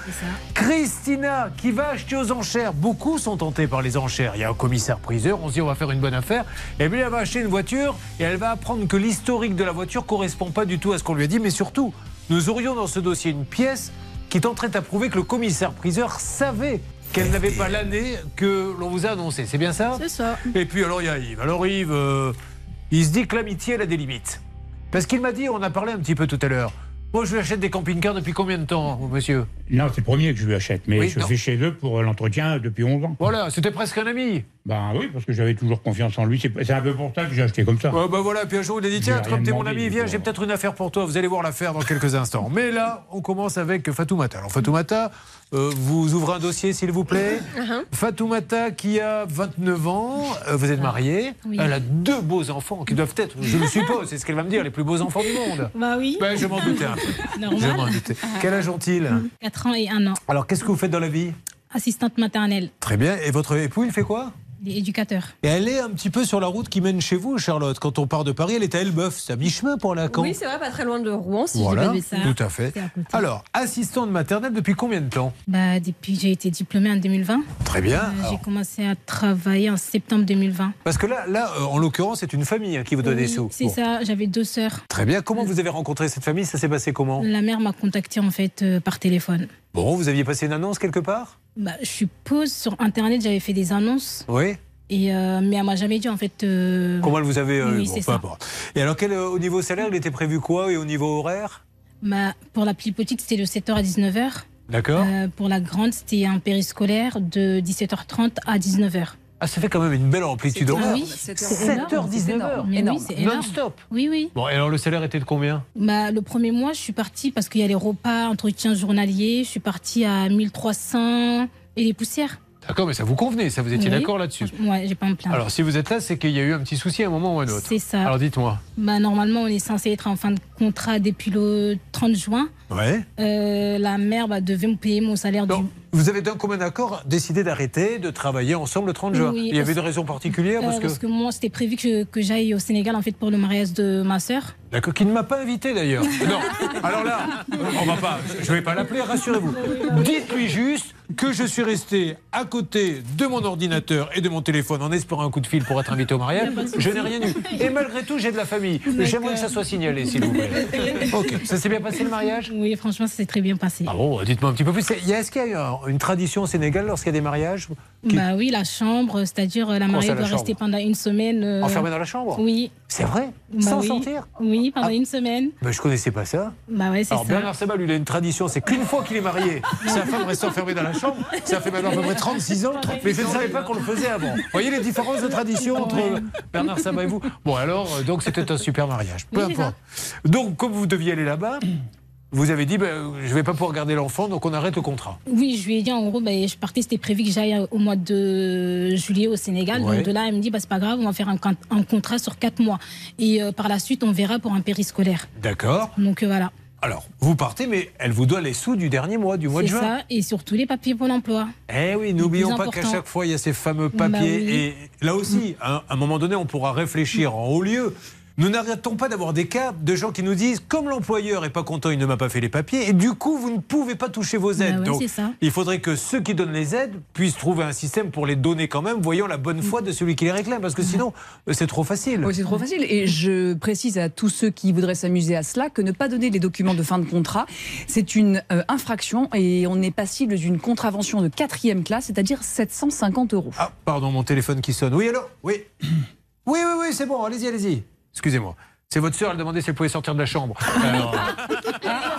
S3: Christina, qui va acheter aux enchères. Beaucoup sont tentés par les enchères. Il y a un commissaire-priseur. On se dit, on va faire une bonne affaire. Et bien, elle va acheter une voiture et elle va apprendre que l'historique de la voiture correspond pas du tout à ce qu'on lui a dit. Mais surtout, nous aurions dans ce dossier une pièce qui tenterait à prouver que le commissaire-priseur savait qu'elle n'avait pas l'année que l'on vous a annoncée. C'est bien ça?
S22: C'est ça.
S3: Et puis alors il y a Yves. Alors Yves, euh, il se dit que l'amitié, elle a des limites. Parce qu'il m'a dit, on a parlé un petit peu tout à l'heure. Moi, je lui achète des camping-cars depuis combien de temps, monsieur
S23: Non, c'est le premier que je lui achète, mais
S3: Oui,
S23: je
S3: non.
S23: fais chez eux pour l'entretien depuis 11 ans.
S3: Voilà, c'était presque un ami.
S22: Ben oui, parce que j'avais toujours confiance en lui. C'est un peu pour ça que j'ai acheté comme ça.
S3: Ouais, bah voilà, puis un jour il a dit tiens, comme t'es mon ami, viens, j'ai peut-être une affaire pour toi. Vous allez voir l'affaire dans quelques instants. Mais là, on commence avec Fatoumata. Alors Fatoumata, euh, vous ouvrez un dossier s'il vous plaît.
S4: Uh-huh.
S3: Fatoumata qui a 29 ans, euh, vous êtes mariée,
S23: Oui.
S3: elle a deux beaux enfants qui doivent être, je le suppose, c'est ce qu'elle va me dire, les plus beaux enfants du monde.
S23: Bah oui.
S3: Ben, je m'en doutais un peu. Je m'en
S23: Normal.
S3: doutais. Quel âge ont-ils
S23: 4 ans et 1 an.
S3: Alors qu'est-ce que vous faites dans la vie?
S23: Assistante maternelle.
S3: Très bien. Et votre époux, il fait quoi? Et elle est un petit peu sur la route qui mène chez vous, Charlotte. Quand on part de Paris, elle est à Elbeuf. C'est à mi-chemin pour la Caen.
S4: Oui, c'est vrai, pas très loin de Rouen, si
S3: Voilà,
S4: je de bêtises.
S3: tout à fait. Alors, assistante maternelle depuis combien de temps?
S23: Bah, depuis j'ai été diplômée en 2020.
S3: Très bien.
S23: Euh, j'ai commencé à travailler en septembre 2020.
S3: parce que là, là euh, en l'occurrence, c'est une famille hein, qui vous donne des
S23: Oui,
S3: sous.
S23: C'est
S3: Bon.
S23: ça, j'avais deux sœurs.
S3: Très bien. Comment vous avez rencontré cette famille? Ça s'est passé comment?
S23: La mère m'a contactée en fait euh, par téléphone.
S3: Bon, vous aviez passé une annonce quelque part?
S23: Bah, je suppose sur internet j'avais fait des annonces
S3: Oui.
S23: et euh, mais elle m'a jamais dit en fait. euh,
S3: Comment vous avez
S23: Oui,
S3: bon,
S23: c'est
S3: peu
S23: ça.
S3: importe. Et alors, quel, euh, au niveau salaire, il était prévu quoi Et au niveau horaire?
S23: Bah, pour la plus petite c'était de 7h à 19h.
S3: D'accord.
S23: Euh, pour la grande c'était un périscolaire de 17h30 à 19h.
S3: Ah, ça fait quand même une belle amplitude horaire.
S23: oui,
S3: 7h, 19h.
S23: Mais oui, c'est énorme.
S3: Non-stop.
S23: Oui, oui.
S3: Bon, et alors le salaire était de combien?
S23: Bah, le premier mois, je suis partie parce qu'il y a les repas, entretien journalier. Je suis partie à 1300 et les poussières.
S3: D'accord, mais ça vous convenait, ça vous étiez
S23: Oui.
S3: d'accord là-dessus
S23: Ouais, j'ai pas me plaindre.
S3: Alors, si vous êtes là, c'est qu'il y a eu un petit souci à un moment ou à un autre.
S23: C'est ça.
S3: Alors, dites-moi.
S23: Bah, normalement, on est censé être en fin de contrat depuis le 30 juin.
S3: Ouais.
S23: Euh, la mère bah, devait me payer mon salaire du.
S3: Vous avez d'un commun accord décidé d'arrêter de travailler ensemble le 30 juin.
S23: Oui,
S3: Il y avait
S23: parce-
S3: une raison particulière
S23: Euh,
S3: parce que...
S23: moi, c'était prévu que, que j'aille au Sénégal en fait pour le mariage de ma sœur.
S3: D'accord, qui ne m'a pas invité d'ailleurs. non, alors là, on va pas, je vais pas l'appeler, rassurez-vous. Dites-lui juste que je suis resté à côté de mon ordinateur et de mon téléphone en espérant un coup de fil pour être invité au mariage. Je n'ai rien eu. Et malgré tout, j'ai de la famille. J'aimerais que ça soit signalé, s'il vous plaît. Ok, ça s'est bien passé le mariage?
S23: Oui, franchement, ça s'est très bien passé.
S3: Ah bon, dites-moi un petit peu plus. Est-ce qu'il y a eu un- une tradition au Sénégal lorsqu'il y a des mariages qui-
S23: Bah oui, la chambre, c'est-à-dire euh, la mariée
S3: la
S23: doit rester pendant une semaine. euh,
S3: Enfermée dans la chambre
S23: Oui.
S3: C'est vrai
S23: Bah
S3: Sans
S23: oui.
S3: sortir
S23: Oui, pendant
S3: Ah.
S23: une semaine.
S3: ben, Je connaissais pas ça.
S23: Bah ouais, c'est
S3: Alors
S23: ça.
S3: Bernard Sabat, lui, il a une tradition, c'est qu'une fois qu'il est marié, sa femme reste enfermée dans la chambre. Ça fait maintenant à peu près 36 ans, mais je ne savais pas qu'on le faisait avant. Vous voyez les différences de tradition entre Bernard Sabat et vous? Bon alors, euh, donc c'était un super mariage. Peu
S23: Oui,
S3: importe. Donc comme vous deviez aller là-bas, vous avez dit, ben, je vais pas pouvoir garder l'enfant, donc on arrête le contrat.
S23: Oui, je lui ai dit en gros, bah, je partais, c'était prévu que j'aille au mois de juillet au Sénégal.
S3: Ouais.
S23: Donc de là, elle me dit, bah, c'est pas grave, on va faire un, con- un contrat sur quatre mois. Et euh, par la suite, on verra pour un périscolaire.
S3: D'accord.
S23: Donc euh, voilà.
S3: Alors, vous partez, mais elle vous doit les sous du dernier mois, du mois de
S23: C'est
S3: juin.
S23: ça, et surtout les papiers pour l'emploi.
S3: Eh oui, n'oublions pas qu'à chaque fois, il y a ces fameux papiers.
S23: Bah oui.
S3: Et là aussi, à un moment donné, on pourra réfléchir en haut lieu. Nous n'arrêtons pas d'avoir des cas de gens qui nous disent comme l'employeur est pas content, il ne m'a pas fait les papiers, et du coup, vous ne pouvez pas toucher vos aides.
S23: Bah ouais,
S3: Donc, il faudrait que ceux qui donnent les aides puissent trouver un système pour les donner quand même, voyant la bonne foi de celui qui les réclame, parce que sinon, euh, c'est trop facile.
S6: Oui, c'est trop facile. Et je précise à tous ceux qui voudraient s'amuser à cela que ne pas donner les documents de fin de contrat, c'est une euh, infraction et on est passible d'une contravention de quatrième classe, c'est-à-dire 750 euros.
S3: Ah, pardon, mon téléphone qui sonne. Oui, allô? Oui. Oui, oui, oui, c'est bon, allez-y, allez-y. Excusez-moi. C'est votre sœur, elle demandait si elle pouvait sortir de la chambre. Alors,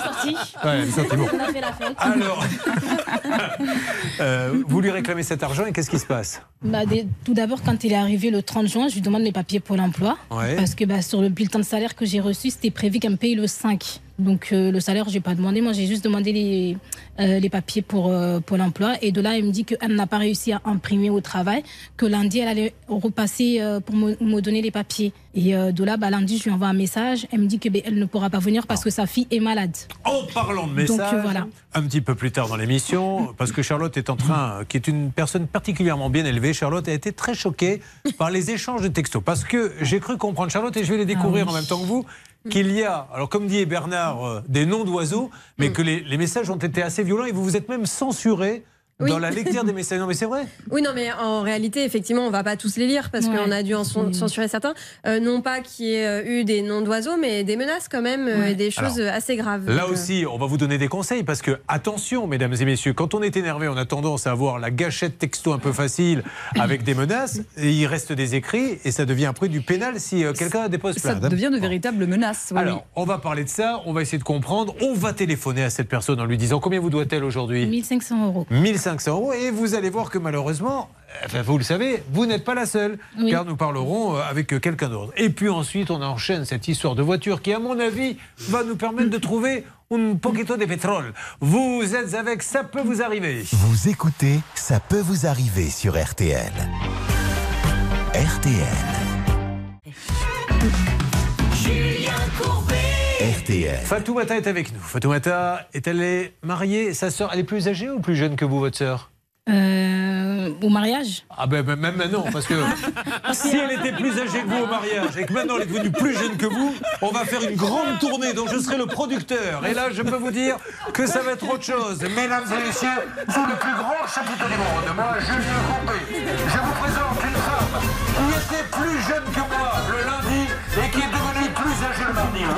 S23: sorti.
S3: Ouais, elle est sortie, bon.
S23: On a fait la fête.
S3: Alors, euh, vous lui réclamez cet argent et qu'est-ce qui se passe?
S23: Bah, des- tout d'abord, quand il est arrivé le 30 juin, je lui demande mes papiers pour l'emploi.
S3: Ouais.
S23: Parce que bah, sur le bulletin de salaire que j'ai reçu, c'était prévu qu'elle me paye le 5. Donc euh, le salaire, je n'ai pas demandé. Moi, j'ai juste demandé les, euh, les papiers pour, euh, pour l'emploi. Et de là, elle me dit qu'elle n'a pas réussi à imprimer au travail, que lundi, elle allait repasser euh, pour me, me donner les papiers. Et de là, bah, lundi, je lui envoie un message. Elle me dit qu'elle elle ne pourra pas venir parce que sa fille est malade.
S3: En parlant de
S23: Donc,
S3: messages,
S23: euh, voilà.
S3: un petit peu plus tard dans l'émission, parce que Charlotte est en train, qui est une personne particulièrement bien élevée, Charlotte a été très choquée par les échanges de textos. Parce que j'ai cru comprendre, Charlotte, et je vais les découvrir en même temps que vous, qu'il y a, alors comme dit Bernard, euh, des noms d'oiseaux, mais que les, les messages ont été assez violents et vous vous êtes même censuré
S4: Oui.
S3: dans la lecture des messages. Non, mais c'est vrai.
S4: Oui, non, mais en réalité, effectivement, on va pas tous les lire parce
S23: Ouais.
S4: qu'on a dû en cen- censurer certains. Euh, non pas qu'il y ait euh, eu des noms d'oiseaux, mais des menaces quand même, euh, et des choses
S3: Alors,
S4: assez graves.
S3: Là aussi, on va vous donner des conseils parce que, attention, mesdames et messieurs, quand on est énervé, on a tendance à avoir la gâchette texto un peu facile avec des menaces, et il reste des écrits et ça devient après du pénal si euh, quelqu'un dépose
S6: Ça
S3: plainte.
S6: devient de véritables menaces. oui,
S3: Alors, on va parler de ça, on va essayer de comprendre. On va téléphoner à cette personne en lui disant combien vous doit-elle aujourd'hui?
S23: 1500 euros.
S3: 1500 1500 euros. Et vous allez voir que malheureusement, enfin, vous le savez, vous n'êtes pas la seule, car nous parlerons euh, avec quelqu'un d'autre. Et puis ensuite, on enchaîne cette histoire de voiture qui, à mon avis, va nous permettre de trouver un poquito de pétrole. Vous êtes avec Ça peut vous arriver.
S20: Vous écoutez Ça peut vous arriver sur RTL. RTL. RTL.
S3: Fatoumata est avec nous. Fatoumata, est-elle mariée Sa sœur, elle est plus âgée ou plus jeune que vous, votre sœur?
S23: Euh, au mariage?
S3: Ah ben, ben, même maintenant, parce que si elle était plus âgée que vous au mariage et que maintenant elle est devenue plus jeune que vous, on va faire une grande tournée dont je serai le producteur. Et là, je peux vous dire que ça va être autre chose. Mesdames et messieurs, c'est le plus grand chapiteau du monde. Moi, Julien Courbet, je vous présente une femme qui était plus jeune que moi le lundi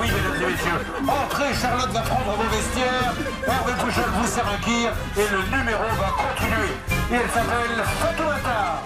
S3: Oui, mesdames et messieurs, entrez, Charlotte va prendre vos vestiaires, Hervé Pouchol vous sert un kir et le numéro va continuer. Et elle s'appelle Fatoumata.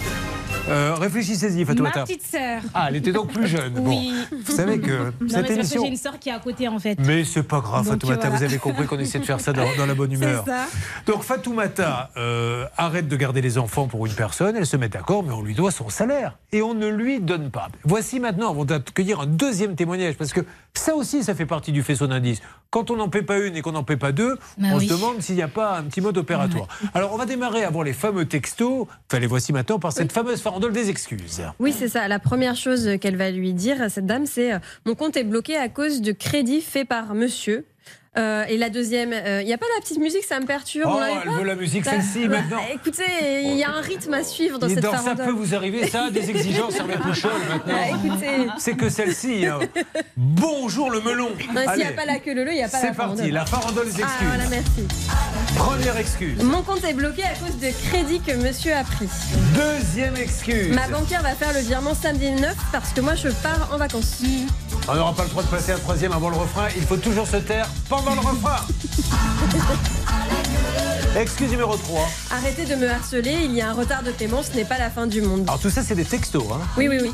S3: Euh, réfléchissez-y, Fatoumata.
S23: Ma petite sœur.
S3: Ah, elle était donc plus jeune.
S23: Oui.
S3: Bon, vous savez que
S23: Non, mais
S3: cette
S23: parce que
S3: émission.
S23: j'ai une sœur qui est à côté en fait.
S3: Mais c'est pas grave,
S23: Donc,
S3: Fatoumata,
S23: voilà.
S3: vous avez compris qu'on essaie de faire ça dans, dans la bonne humeur.
S23: C'est ça.
S3: Donc Fatoumata euh, arrête de garder les enfants pour une personne, elle se met d'accord, mais on lui doit son salaire. Et on ne lui donne pas. Voici maintenant, on va accueillir un deuxième témoignage, parce que ça aussi, ça fait partie du faisceau d'indices. Quand on n'en paie pas une et qu'on n'en paie pas deux,
S23: Bah
S3: on
S23: oui.
S3: se demande s'il n'y a pas un petit mode opératoire. Alors on va démarrer avant les fameux textos, enfin les voici maintenant, par cette fameuse des excuses.
S4: Oui, c'est ça. La première chose qu'elle va lui dire, cette dame, c'est euh, Mon compte est bloqué à cause de crédit fait par monsieur. Euh, et la deuxième, il n'y a pas la petite musique, ça me perturbe.
S3: Oh,
S4: on
S3: elle veut la musique,
S4: Bah,
S3: celle-ci,
S4: bah,
S3: maintenant.
S4: Écoutez, il y a un rythme à suivre dans
S3: Et
S4: cette
S3: dans ça
S4: farandole.
S3: peut vous arriver, ça a des exigences, Hervé Pouchol, maintenant.
S4: Ah, écoutez.
S3: C'est que celle-ci. hein. Bonjour le melon.
S4: Non, S'il n'y a pas la queue leu, il n'y a pas
S3: C'est
S4: la
S3: parti,
S4: farandole.
S3: la farandole des
S4: Ah,
S3: excuses.
S4: voilà, merci.
S3: Première excuse.
S4: Mon compte est bloqué à cause de crédit que monsieur a pris.
S3: Deuxième excuse.
S4: Ma banquière va faire le virement samedi 9 parce que moi je pars en vacances.
S3: On n'aura pas le droit de passer un troisième avant le refrain. Il faut toujours se taire pendant le refrain. Excuse numéro 3.
S4: Arrêtez de me harceler, il y a un retard de paiement, ce n'est pas la fin du monde.
S3: Alors tout ça, c'est des textos. Hein.
S4: Oui, oui, oui.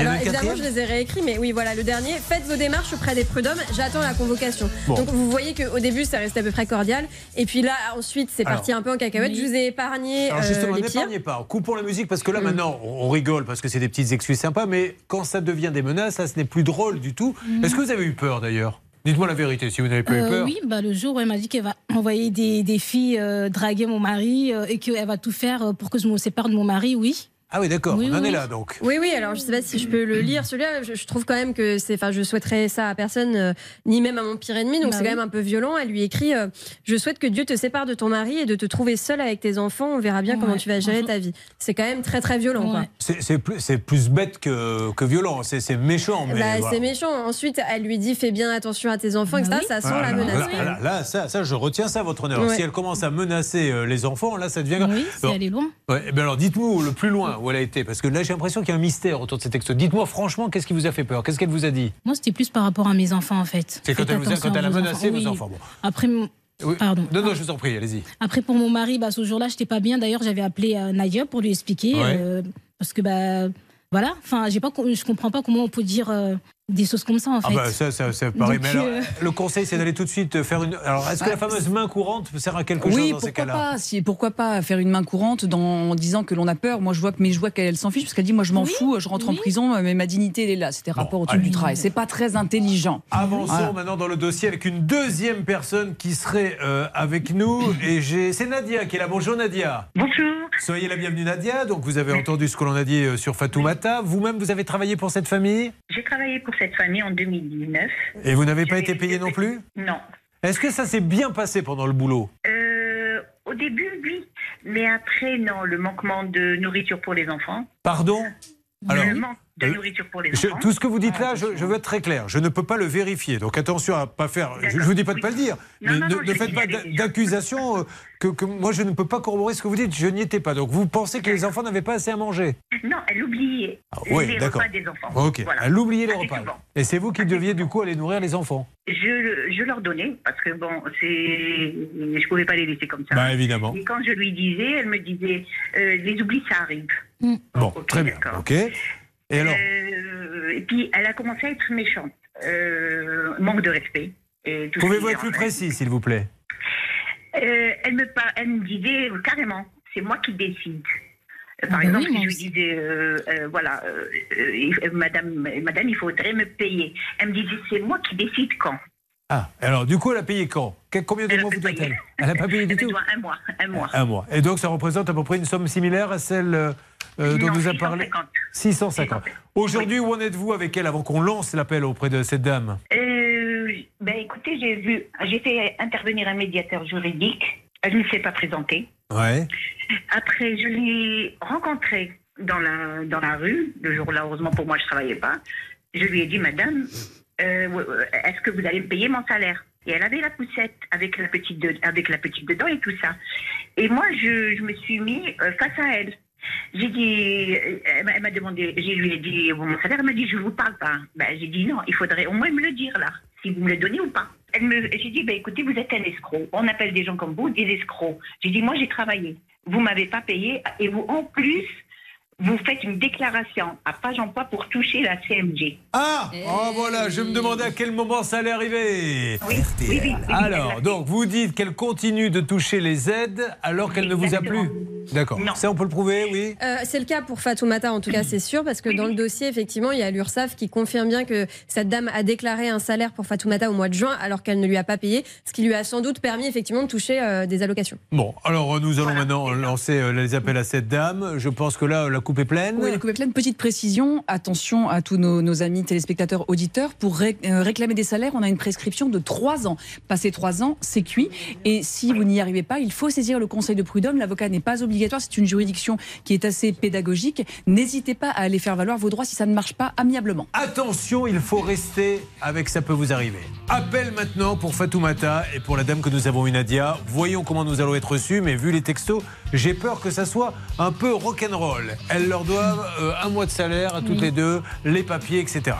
S4: Alors évidemment, je les ai réécrits, mais oui, voilà, le dernier. Faites vos démarches auprès des prud'hommes, j'attends la convocation.
S3: Bon.
S4: Donc vous voyez qu'au début, ça restait à peu près cordial. Et puis là, ensuite, c'est parti un peu en cacahuète. Je vous ai épargné
S3: Alors
S4: euh,
S3: justement,
S4: pires.
S3: n'épargnez pas. Coupons la musique parce que là
S4: Mm.
S3: maintenant, on rigole parce que c'est des petites excuses sympas, mais quand ça devient des menaces, ça, ce n'est plus drôle du tout.
S23: Mm.
S3: Est-ce que vous avez eu peur d'ailleurs? Dites-moi la vérité si vous n'avez pas eu
S23: Euh,
S3: peur.
S23: oui, bah, le jour où elle m'a dit qu'elle va envoyer des, des filles euh, draguer mon mari euh, et qu'elle va tout faire euh, pour que je me sépare de mon mari, oui.
S3: Ah oui, d'accord,
S23: Oui,
S3: on en
S23: oui,
S3: est là donc.
S4: Oui, oui, alors je sais pas si je peux le lire celui-là. Je, je trouve quand même que c'est. Enfin, je souhaiterais ça à personne, euh, ni même à mon pire ennemi. Donc
S23: Bah
S4: c'est quand même un peu violent. Elle lui écrit euh, Je souhaite que Dieu te sépare de ton mari et de te trouver seule avec tes enfants. On verra bien comment
S23: Ouais.
S4: tu vas gérer ta vie. C'est quand même très, très violent. quoi.
S3: C'est c'est plus, c'est plus bête que, que violent, c'est c'est méchant. Mais
S4: Bah,
S3: voilà.
S4: C'est méchant. Ensuite, elle lui dit Fais bien attention à tes enfants, etc. Ça sent
S3: Ah,
S4: la
S3: là,
S4: menace.
S3: Là, là, là, ça, ça, je retiens ça, votre honneur.
S4: Ouais.
S3: Si elle commence à menacer euh, les enfants, là, ça devient grave.
S23: Oui, c'est aller loin.
S3: ouais, eh ben alors, dites-nous le plus loin où elle a été, parce que là, j'ai l'impression qu'il y a un mystère autour de ces textes. Dites-moi franchement, qu'est-ce qui vous a fait peur? Qu'est-ce qu'elle vous a dit?
S23: Moi, c'était plus par rapport à mes enfants, en fait.
S3: C'est quand elle vous a- quand elle menacé vos
S23: Oui.
S3: enfants, bon.
S23: Après, mon-
S3: Oui.
S23: Pardon.
S3: Non, non, je vous en prie, allez-y.
S23: Après, pour mon mari, bah, ce jour-là, j'étais pas bien. D'ailleurs, j'avais appelé euh, Nadia pour lui expliquer.
S3: Ouais.
S23: euh, parce que, bah, voilà. Enfin, j'ai pas, je comprends pas comment on peut dire euh, des choses comme ça, en
S3: Ah
S23: fait.
S3: bah ça, ça, ça paraît.
S23: Donc,
S3: Mais alors,
S23: euh,
S3: le conseil, c'est d'aller tout de suite faire une. Alors, est-ce que la fameuse main courante sert à quelque
S6: oui,
S3: chose dans ces
S6: pourquoi
S3: cas-là
S6: pas, si, pourquoi pas faire une main courante dans, en disant que l'on a peur. Moi, je vois que, mais je vois qu'elle s'en fiche parce qu'elle dit, moi, je m'en fous, je rentre en prison, mais ma dignité, elle est là. C'était rapport au truc du travail. C'est pas très intelligent.
S3: Avançons
S6: Voilà.
S3: maintenant dans le dossier avec une deuxième personne qui serait euh, avec nous. Et j'ai, c'est Nadia qui est là. Bonjour Nadia.
S12: Bonjour.
S3: Soyez la bienvenue Nadia. Donc vous avez entendu ce que l'on a dit euh, sur Fatoumata. Vous-même, vous avez travaillé pour cette famille?
S12: J'ai travaillé pour cette famille en 2019.
S3: et vous n'avez pas été payé non plus
S12: Non.
S3: Est-ce que ça s'est bien passé pendant le boulot?
S12: Euh, au début, oui. Mais après, non. Le manquement de nourriture pour les enfants.
S3: Pardon? Alors,
S12: le manque de
S3: euh,
S12: nourriture pour les
S3: Je-
S12: enfants.
S3: tout ce que vous dites là, je, je veux être très clair. Je ne peux pas le vérifier. Donc attention à pas faire. Je, je vous dis pas de pas le dire.
S12: Non,
S3: mais
S12: non,
S3: ne,
S12: non,
S3: ne faites pas
S12: dit
S3: d'a-
S12: déjà.
S3: d'accusations euh, que, que moi je ne peux pas corroborer ce que vous dites. Je n'y étais pas. Donc vous pensez que les enfants n'avaient pas assez à manger?
S12: Non, elle oubliait
S3: Oui,
S12: les
S3: d'accord.
S12: repas des enfants.
S3: Ok.
S12: Voilà.
S3: Elle oubliait les
S12: Assez
S3: repas.
S12: souvent.
S3: Et c'est vous qui deviez du coup aller nourrir les enfants?
S12: Je, je leur donnais parce que bon, c'est, je pouvais pas les laisser comme ça.
S3: Bah, évidemment.
S12: Et quand je lui disais, elle me disait, euh, les oublis, ça arrive.
S3: Bon, très bien. Ok. Et alors
S12: Euh, et puis, elle a commencé à être méchante. Euh, manque de respect. Et tout ce
S3: Pouvez-vous être plus précis, s'il vous plaît?
S12: Euh, elle, me par- elle me disait carrément, c'est moi qui décide. Par
S6: Ah bah
S12: exemple,
S6: oui,
S12: si je lui disais, euh, euh, voilà, euh, euh, il- euh, madame, madame, il faudrait me payer. Elle me disait, c'est moi qui décide quand.
S3: Ah, alors du coup, elle a payé quand? Combien de mois vous doit-elle Elle n'a pas payé du tout
S12: un mois, un mois.
S3: Un mois. Et donc, ça représente à peu près une somme similaire à celle euh, euh, dont
S12: Non,
S3: nous a parlé 650. Aujourd'hui, où en êtes-vous avec elle avant qu'on lance l'appel auprès de cette dame?
S12: Euh, ben écoutez, j'ai vu, j'ai fait intervenir un médiateur juridique. Elle ne s'est pas présentée.
S3: Ouais.
S12: Après, je l'ai rencontrée dans la, dans la rue. Le jour-là, heureusement pour moi, je ne travaillais pas. Je lui ai dit, Madame, euh, est-ce que vous allez me payer mon salaire? Et elle avait la poussette avec la petite, avec la petite dedans et tout ça. Et moi, je, je me suis mis euh, face à elle. J'ai dit, euh, elle m'a- demandé, je lui ai dit mon salaire, elle m'a dit, je vous parle pas. Ben, j'ai dit non, il faudrait au moins me le dire là, si vous me le donnez ou pas. Elle me, j'ai dit, ben, écoutez, vous êtes un escroc. On appelle des gens comme vous des escrocs. J'ai dit, moi j'ai travaillé. Vous m'avez pas payé et vous, en plus, vous faites une déclaration à page emploi pour toucher la CMG.
S3: Ah Oh voilà, je me demandais à quel moment ça allait arriver.
S12: oui, oui, oui,
S3: Alors, donc, vous dites qu'elle continue de toucher les aides alors qu'elle ne vous a plus D'accord. Ça, on peut le prouver, oui
S4: Euh, c'est le cas pour Fatoumata, en tout cas, c'est sûr, parce que dans le dossier, effectivement, il y a l'URSSAF qui confirme bien que cette dame a déclaré un salaire pour Fatoumata au mois de juin, alors qu'elle ne lui a pas payé, ce qui lui a sans doute permis, effectivement, de toucher euh, des allocations.
S3: Bon, alors nous allons maintenant lancer euh, les appels à cette dame. Je pense que là, la coupe est pleine.
S6: Oui, la coupe est pleine. Petite précision, attention à tous nos, nos amis téléspectateurs, auditeurs, pour ré- euh, réclamer des salaires, on a une prescription de 3 ans. Passé 3 ans, c'est cuit. Et si vous n'y arrivez pas, il faut saisir le conseil de prud'homme. L'avocat n'est pas obligatoire, c'est une juridiction qui est assez pédagogique. N'hésitez pas à aller faire valoir vos droits si ça ne marche pas amiablement.
S3: Attention, il faut rester avec Ça peut vous arriver. Appel maintenant pour Fatoumata et pour la dame que nous avons eu, Nadia. Voyons comment nous allons être reçus, mais vu les textos, j'ai peur que ça soit un peu rock'n'roll. Elles leur doivent euh, un mois de salaire à toutes les deux, les papiers, etc.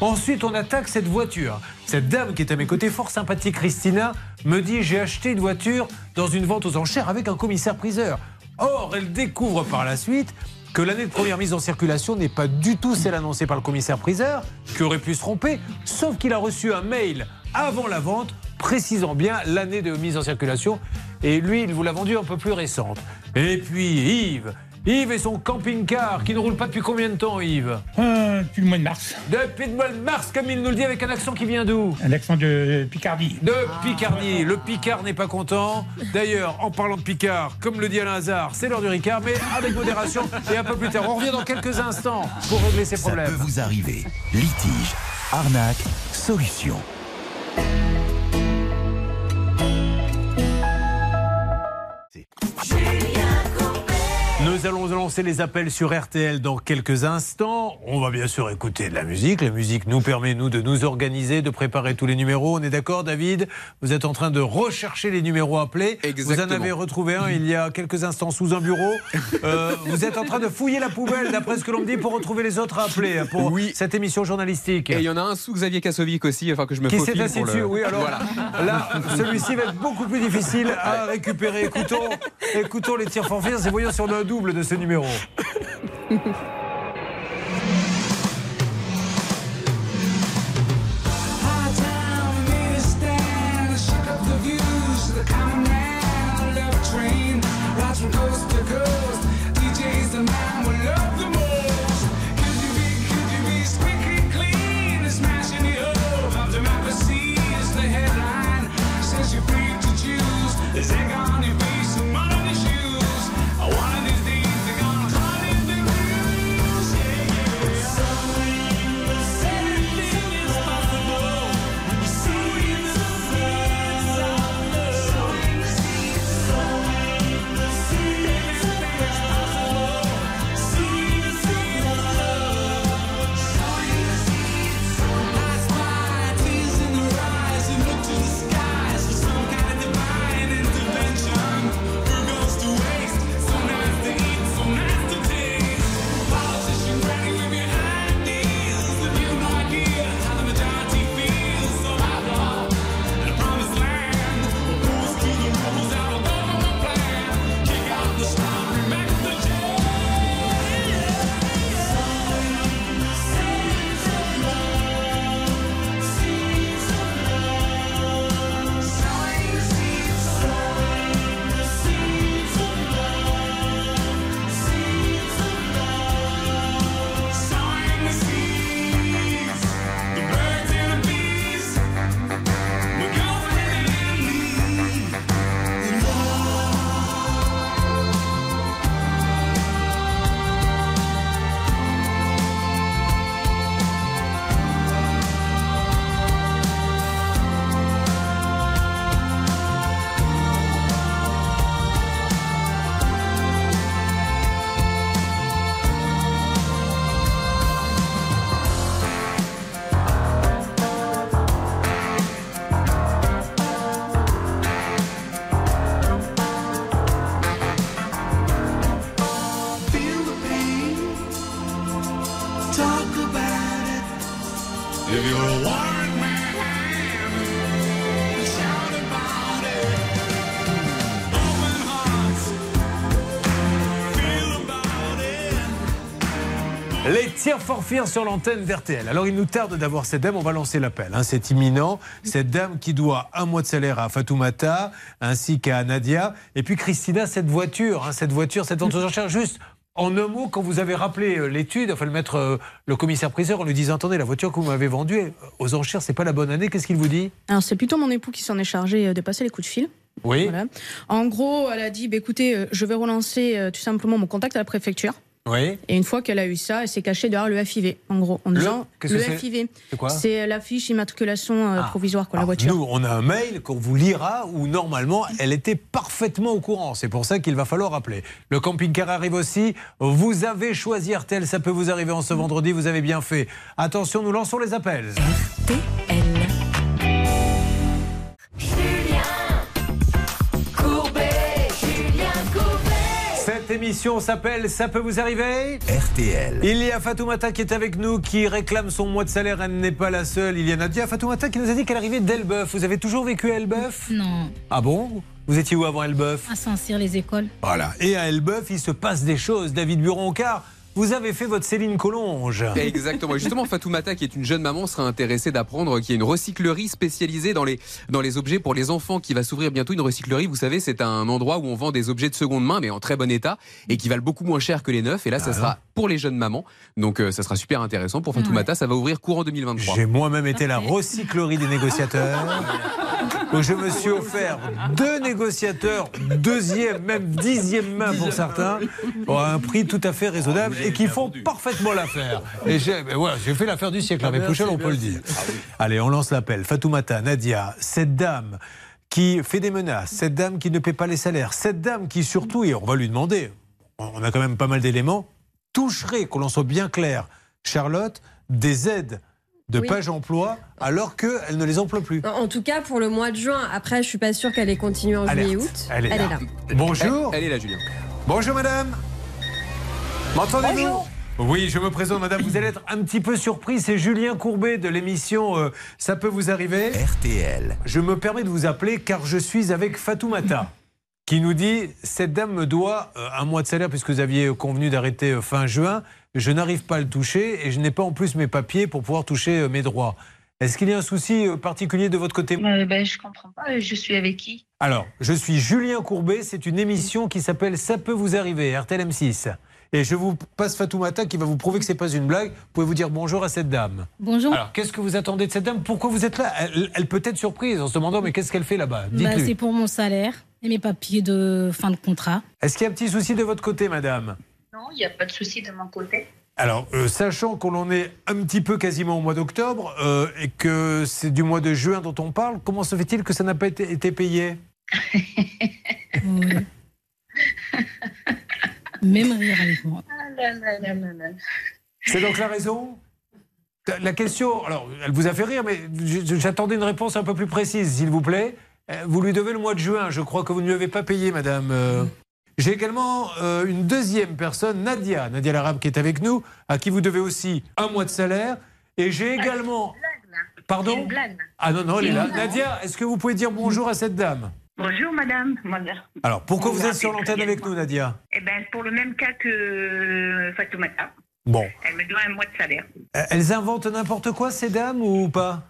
S3: Ensuite, on attaque cette voiture. Cette dame qui est à mes côtés, fort sympathique, Christina, me dit j'ai acheté une voiture dans une vente aux enchères avec un commissaire-priseur. Or, elle découvre par la suite que l'année de première mise en circulation n'est pas du tout celle annoncée par le commissaire-priseur, qui aurait pu se tromper, sauf qu'il a reçu un mail avant la vente précisant bien l'année de mise en circulation, et lui, il vous l'a vendu un peu plus récente. Et puis Yves, Yves et son camping-car qui ne roule pas depuis combien de temps, Yves
S22: Euh, Depuis le mois de mars.
S3: Depuis le mois de mars, comme il nous le dit, avec un accent qui vient d'où
S22: Un accent de Picardie.
S3: De Picardie. Le Picard n'est pas content. D'ailleurs, en parlant de Picard, comme le dit Alain Hazard, c'est l'heure du Ricard, mais avec modération et un peu plus tard. On revient dans quelques instants pour régler ces
S20: Ça
S3: problèmes.
S20: peut vous arriver. Litige, arnaque, solution.
S3: Nous allons lancer les appels sur RTL dans quelques instants. On va bien sûr écouter de la musique. La musique nous permet, nous, de nous organiser, de préparer tous les numéros. On est d'accord, David? Vous êtes en train de rechercher les numéros appelés. Vous en avez retrouvé un il y a quelques instants sous un bureau. Euh, vous êtes en train de fouiller la poubelle, d'après ce que l'on me dit, pour retrouver les autres à appeler pour cette émission journalistique.
S15: Et il y en a un sous Xavier Kassovic aussi, enfin que je me
S3: Qui s'est assis
S15: le-
S3: dessus, oui. Alors
S15: Voilà.
S3: là, celui-ci va être beaucoup plus difficile à récupérer. Écoutons, écoutons les tirs forfaits et voyons si on a un double de ce numéro. Forfaits sur l'antenne d'RTL. Alors il nous tarde d'avoir cette dame, on va lancer l'appel. hein, c'est imminent. Cette dame qui doit un mois de salaire à Fatoumata ainsi qu'à Nadia. Et puis Christina, cette voiture, hein, cette voiture, cette vente aux enchères, juste. En un mot, quand vous avez rappelé euh, l'étude, enfin le maître, euh, le commissaire priseur, en lui disant attendez, la voiture que vous m'avez vendue euh, aux enchères, c'est pas la bonne année. Qu'est-ce qu'il vous dit?
S24: Alors c'est plutôt mon époux qui s'en est chargé de passer les coups de fil.
S3: Oui.
S24: Voilà. En gros, elle a dit bah, écoutez, je vais relancer tout simplement mon contact à la préfecture.
S3: Oui.
S24: Et une fois qu'elle a eu ça, elle s'est cachée derrière le FIV, en gros, en
S3: Le-
S24: disant le FIV.
S3: C'est quoi
S24: C'est la fiche immatriculation euh, provisoire, quoi, la voiture.
S3: Nous, on a un mail qu'on vous lira où normalement elle était parfaitement au courant. C'est pour ça qu'il va falloir rappeler. Le camping-car arrive aussi. Vous avez choisi RTL, ça peut vous arriver en ce vendredi, vous avez bien fait. Attention, nous lançons les appels.
S8: Courbet,
S3: émission s'appelle Ça peut vous arriver
S20: RTL.
S3: Il y a Fatoumata qui est avec nous, qui réclame son mois de salaire. Elle n'est pas la seule. Il y a Nadia Fatoumata qui nous a dit qu'elle arrivait d'Elbeuf. Vous avez toujours vécu à Elbeuf?
S23: Non,
S3: Ah bon? Vous étiez où avant Elbeuf?
S23: À Saint-Cyr, les écoles.
S3: Voilà. Et à Elbeuf, il se passe des choses. David Buron, car vous avez fait votre Céline Collonge.
S15: Exactement. Et justement, Fatoumata, qui est une jeune maman, sera intéressée d'apprendre qu'il y a une recyclerie spécialisée dans les, dans les objets pour les enfants qui va s'ouvrir bientôt. Une recyclerie, vous savez, c'est un endroit où on vend des objets de seconde main, mais en très bon état, et qui valent beaucoup moins cher que les neufs. Et là, ça sera pour les jeunes mamans. Donc, euh, ça sera super intéressant pour Fatoumata. Ça va ouvrir courant 2023.
S3: J'ai moi-même été la recyclerie des négociateurs, où je me suis offert deux négociateurs, deuxième, même dixième main pour certains, à un prix tout à fait raisonnable et qui font parfaitement l'affaire. Et j'ai ben voilà, j'ai fait l'affaire du siècle avec Pouchel, on peut le dire. Allez, on lance l'appel. Fatoumata, Nadia, cette dame qui fait des menaces, cette dame qui ne paie pas les salaires, cette dame qui surtout, et on va lui demander, on a quand même pas mal d'éléments, toucherait, qu'on en soit bien clair, Charlotte, des aides de
S4: Oui.
S3: page emploi alors qu'elle ne les emploie plus.
S4: En tout cas, pour le mois de juin. Après, je suis pas sûre qu'elle ait continué en
S3: Alerte.
S4: juillet août.
S3: Elle est là. Bonjour.
S15: Elle, elle est là, Julien.
S3: Bonjour madame. M'entendez-vous Oui, je me présente madame. Vous allez être un petit peu surpris. C'est Julien Courbet de l'émission euh, Ça peut vous arriver
S20: RTL.
S3: Je me permets de vous appeler car je suis avec Fatoumata qui nous dit cette dame me doit euh, un mois de salaire puisque vous aviez convenu d'arrêter euh, fin juin. Je n'arrive pas à le toucher et je n'ai pas en plus mes papiers pour pouvoir toucher euh, mes droits. Est-ce qu'il y a un souci euh, particulier de votre côté?
S25: Euh, ben, je comprends pas. Je suis avec qui?
S3: Alors, je suis Julien Courbet. C'est une émission qui s'appelle Ça peut vous arriver, RTL M6. Et je vous passe Fatoumata qui va vous prouver que c'est pas une blague. Vous pouvez vous dire bonjour à cette dame.
S23: Bonjour.
S3: Alors, qu'est-ce que vous attendez de cette dame? Pourquoi vous êtes là? Elle, elle peut être surprise en se demandant mais qu'est-ce qu'elle fait là-bas?
S23: Bah, c'est pour mon salaire et mes papiers de fin de contrat.
S3: Est-ce qu'il y a un petit souci de votre côté, madame?
S25: Non, il n'y a pas de souci de mon côté.
S3: Alors, euh, sachant qu'on en est un petit peu quasiment au mois d'octobre euh, et que c'est du mois de juin dont on parle, comment se fait-il que ça n'a pas été, été payé?
S23: Même rire avec moi.
S25: Ah.
S3: C'est donc la raison? La question, alors, elle vous a fait rire, mais j'attendais une réponse un peu plus précise, s'il vous plaît. Euh, Vous lui devez le mois de juin, je crois que vous ne lui avez pas payé, madame. euh. J'ai également euh, une deuxième personne, Nadia, Nadia Larabe, qui est avec nous, à qui vous devez aussi un mois de salaire. Et j'ai également. Pardon Ah non, non, elle est là. Nadia, est-ce que vous pouvez dire bonjour à cette dame?
S12: Bonjour madame. Madame.
S3: Alors, pourquoi vous êtes sur l'antenne
S12: bien.
S3: avec nous, Nadia
S12: Eh ben, pour le même cas que Fatoumata.
S3: Bon.
S12: Elle me doit un mois de salaire.
S3: Euh, Elles inventent n'importe quoi, ces dames, ou pas?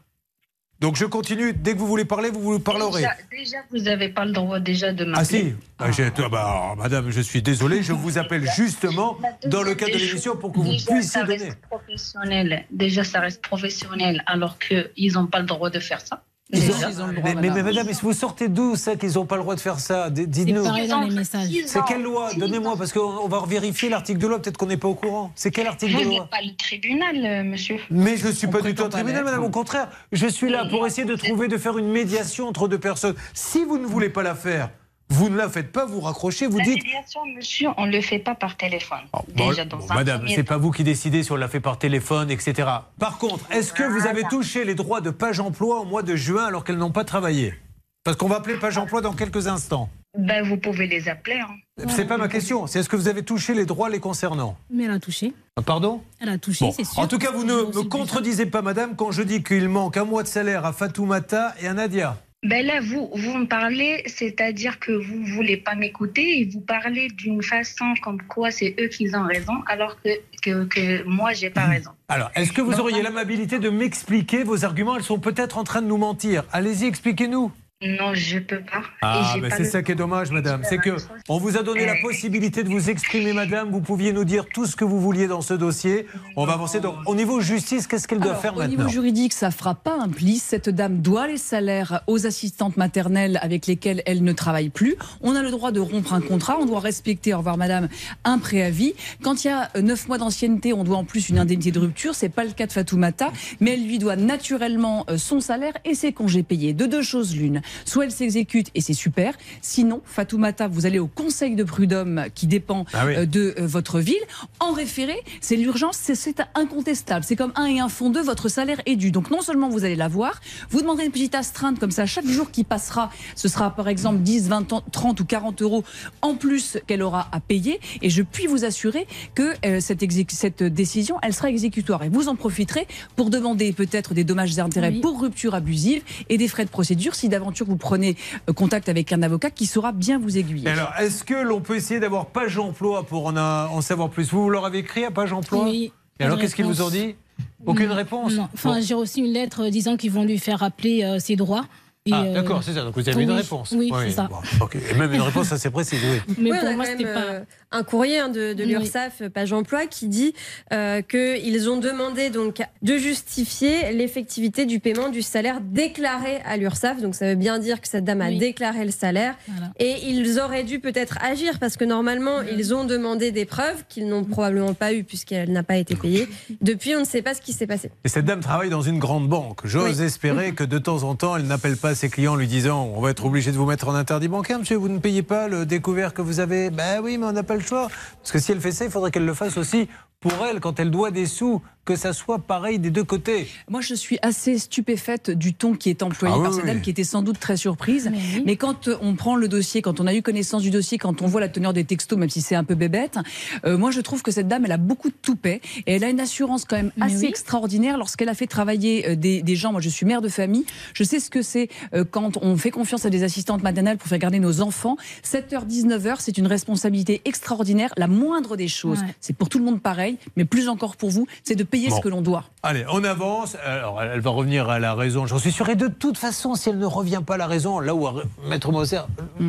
S3: Donc je continue. Dès que vous voulez parler, vous vous parlerez.
S25: Déjà, déjà, vous n'avez pas le droit déjà de m'appeler.
S3: Ah si Ah, ah bah, alors, Madame, je suis désolé, je vous appelle justement dans le cadre de l'émission pour que vous
S25: Déjà,
S3: puissiez
S25: ça
S3: donner.
S25: reste professionnel. Déjà, ça reste professionnel, alors qu'ils n'ont pas le droit de faire ça. Déjà.
S3: mais, mais- mais madame, est-ce que vous sortez d'où ça qu'ils n'ont pas le droit de faire ça Dites-nous.
S23: C'est pareil dans les messages.
S3: C'est quelle loi Donnez-moi, parce qu'on on va vérifier l'article de loi, peut-être qu'on n'est pas au courant. C'est quel article de
S25: Vous
S3: loi
S25: n'êtes pas le tribunal, euh, monsieur.
S3: Mais je ne suis pas du tout un tribunal, madame. Au contraire, je suis là pour essayer de trouver, de faire une médiation entre deux personnes. Si vous ne voulez pas la faire, vous ne la faites pas, vous raccrochez, vous
S25: La
S3: dites.
S25: médiation, monsieur, on ne le fait pas par téléphone.
S3: Bon,
S25: Déjà, dans
S3: bon,
S25: un
S3: madame, c'est pas vous qui décidez si on l'a fait par téléphone, etc. Par contre, est-ce que vous avez touché les droits de page emploi au mois de juin alors qu'elles n'ont pas travaillé? Parce qu'on va appeler page emploi dans quelques instants.
S25: Ben, vous pouvez les appeler. hein.
S3: C'est pas ma question. C'est est-ce que vous avez touché les droits les concernant?
S23: Mais elle a touché.
S3: Ah, Pardon?
S23: Elle a touché,
S3: Bon.
S23: c'est sûr.
S3: En tout cas, vous ne me contredisez pas, madame, quand je dis qu'il manque un mois de salaire à Fatoumata et à Nadia.
S25: Ben là, vous, vous me parlez, c'est-à-dire que vous voulez pas m'écouter et vous parlez d'une façon comme quoi c'est eux qui ont raison, alors que, que, que moi, j'ai pas raison.
S3: Alors, est-ce que vous auriez l'amabilité de m'expliquer vos arguments? Elles sont peut-être en train de nous mentir. Allez-y, expliquez-nous.
S25: Non, je peux pas.
S3: Ah, mais c'est ça qui est dommage, madame. C'est que on vous a donné la possibilité de vous exprimer, madame. Vous pouviez nous dire tout ce que vous vouliez dans ce dossier. On va avancer. Donc, au niveau justice, qu'est-ce qu'elle doit
S6: Alors,
S3: faire
S6: au
S3: maintenant
S6: niveau juridique, ça fera pas un pli. Cette dame doit les salaires aux assistantes maternelles avec lesquelles elle ne travaille plus. On a le droit de rompre un contrat. On doit respecter, au revoir madame, un préavis. Quand il y a euh, neuf mois d'ancienneté, on doit en plus une indemnité de rupture. C'est pas le cas de Fatoumata, mais elle lui doit naturellement euh, son salaire et ses congés payés. De deux choses l'une. Soit elle s'exécute et c'est super. Sinon, Fatoumata, vous allez au conseil de prud'homme qui dépend
S3: Ah oui.
S6: euh, de euh, votre ville. En référé, c'est l'urgence, c'est- incontestable. C'est comme un et un font deux, votre salaire est dû. Donc non seulement vous allez l'avoir, vous demanderez une petite astreinte comme ça chaque jour qui passera, ce sera par exemple 10, 20, 30 ou 40 euros en plus qu'elle aura à payer. Et je puis vous assurer que euh, cette, décision, elle sera exécutoire. Et vous en profiterez pour demander peut-être des dommages et intérêts
S23: Oui.
S6: pour rupture abusive et des frais de procédure si d'aventure vous prenez euh, contact avec un avocat qui saura bien vous aiguiller.
S3: Alors, est-ce que l'on peut essayer d'avoir page emploi pour en, a- en savoir plus? Vous, vous leur avez écrit à page emploi?
S23: Oui.
S3: Et alors, qu'est-ce qu'ils vous ont dit? Aucune
S23: Non,
S3: réponse?
S23: Non. Enfin,
S3: Bon.
S23: j'ai reçu une lettre euh, disant qu'ils vont lui faire rappeler euh, ses droits. Et,
S3: Ah,
S23: euh,
S3: d'accord, c'est ça. Donc, vous avez une
S23: oui,
S3: réponse.
S23: Oui, c'est ça.
S3: bon. Et même une réponse assez précise, oui.
S23: Mais
S4: Oui,
S23: pour
S4: on a
S23: moi,
S4: quand
S23: c'était
S4: même,
S23: pas.
S4: euh, un courrier hein, de, de
S23: Oui.
S4: l'URSSAF, euh, page emploi, qui dit euh, qu'ils ont demandé donc de justifier l'effectivité du paiement du salaire déclaré à l'URSSAF. Donc ça veut bien dire que cette dame a
S23: Oui.
S4: déclaré le salaire.
S23: Voilà.
S4: Et ils auraient dû peut-être agir parce que normalement, ils ont demandé des preuves qu'ils n'ont probablement pas eues puisqu'elle n'a pas été payée. Depuis, on ne sait pas ce qui s'est passé.
S3: Et cette dame travaille dans une grande banque. J'ose
S4: Oui.
S3: espérer que de temps en temps, elle n'appelle pas ses clients en lui disant On va être obligé de vous mettre en interdit bancaire, monsieur, vous ne payez pas le découvert que vous avez. Ben oui, mais on n'a pas le choix. Parce que si elle fait ça, il faudrait qu'elle le fasse aussi pour elle quand elle doit des sous, que ça soit pareil des deux côtés.
S6: Moi, je suis assez stupéfaite du ton qui est employé
S3: Ah oui,
S6: par cette
S3: oui.
S6: dame qui était sans doute très surprise.
S23: Mais oui.
S6: Mais quand euh, on prend le dossier, quand on a eu connaissance du dossier, quand on voit la teneur des textos, même si c'est un peu bébête, euh, moi, je trouve que cette dame, elle a beaucoup de toupet et elle a une assurance quand même
S23: Mais
S6: assez
S23: oui.
S6: extraordinaire lorsqu'elle a fait travailler euh, des, des gens. Moi, je suis mère de famille. Je sais ce que c'est quand on fait confiance à des assistantes maternelles pour faire garder nos enfants. 7h, 19h, c'est une responsabilité extraordinaire. La moindre des choses,
S23: Ouais.
S6: c'est pour tout le monde pareil, mais plus encore pour vous, c'est de payer
S3: Bon.
S6: ce que l'on doit.
S3: Allez, on avance. Alors, elle va revenir à la raison, j'en suis sûr. Et de toute façon, si elle ne revient pas à la raison, là où Maître Moser,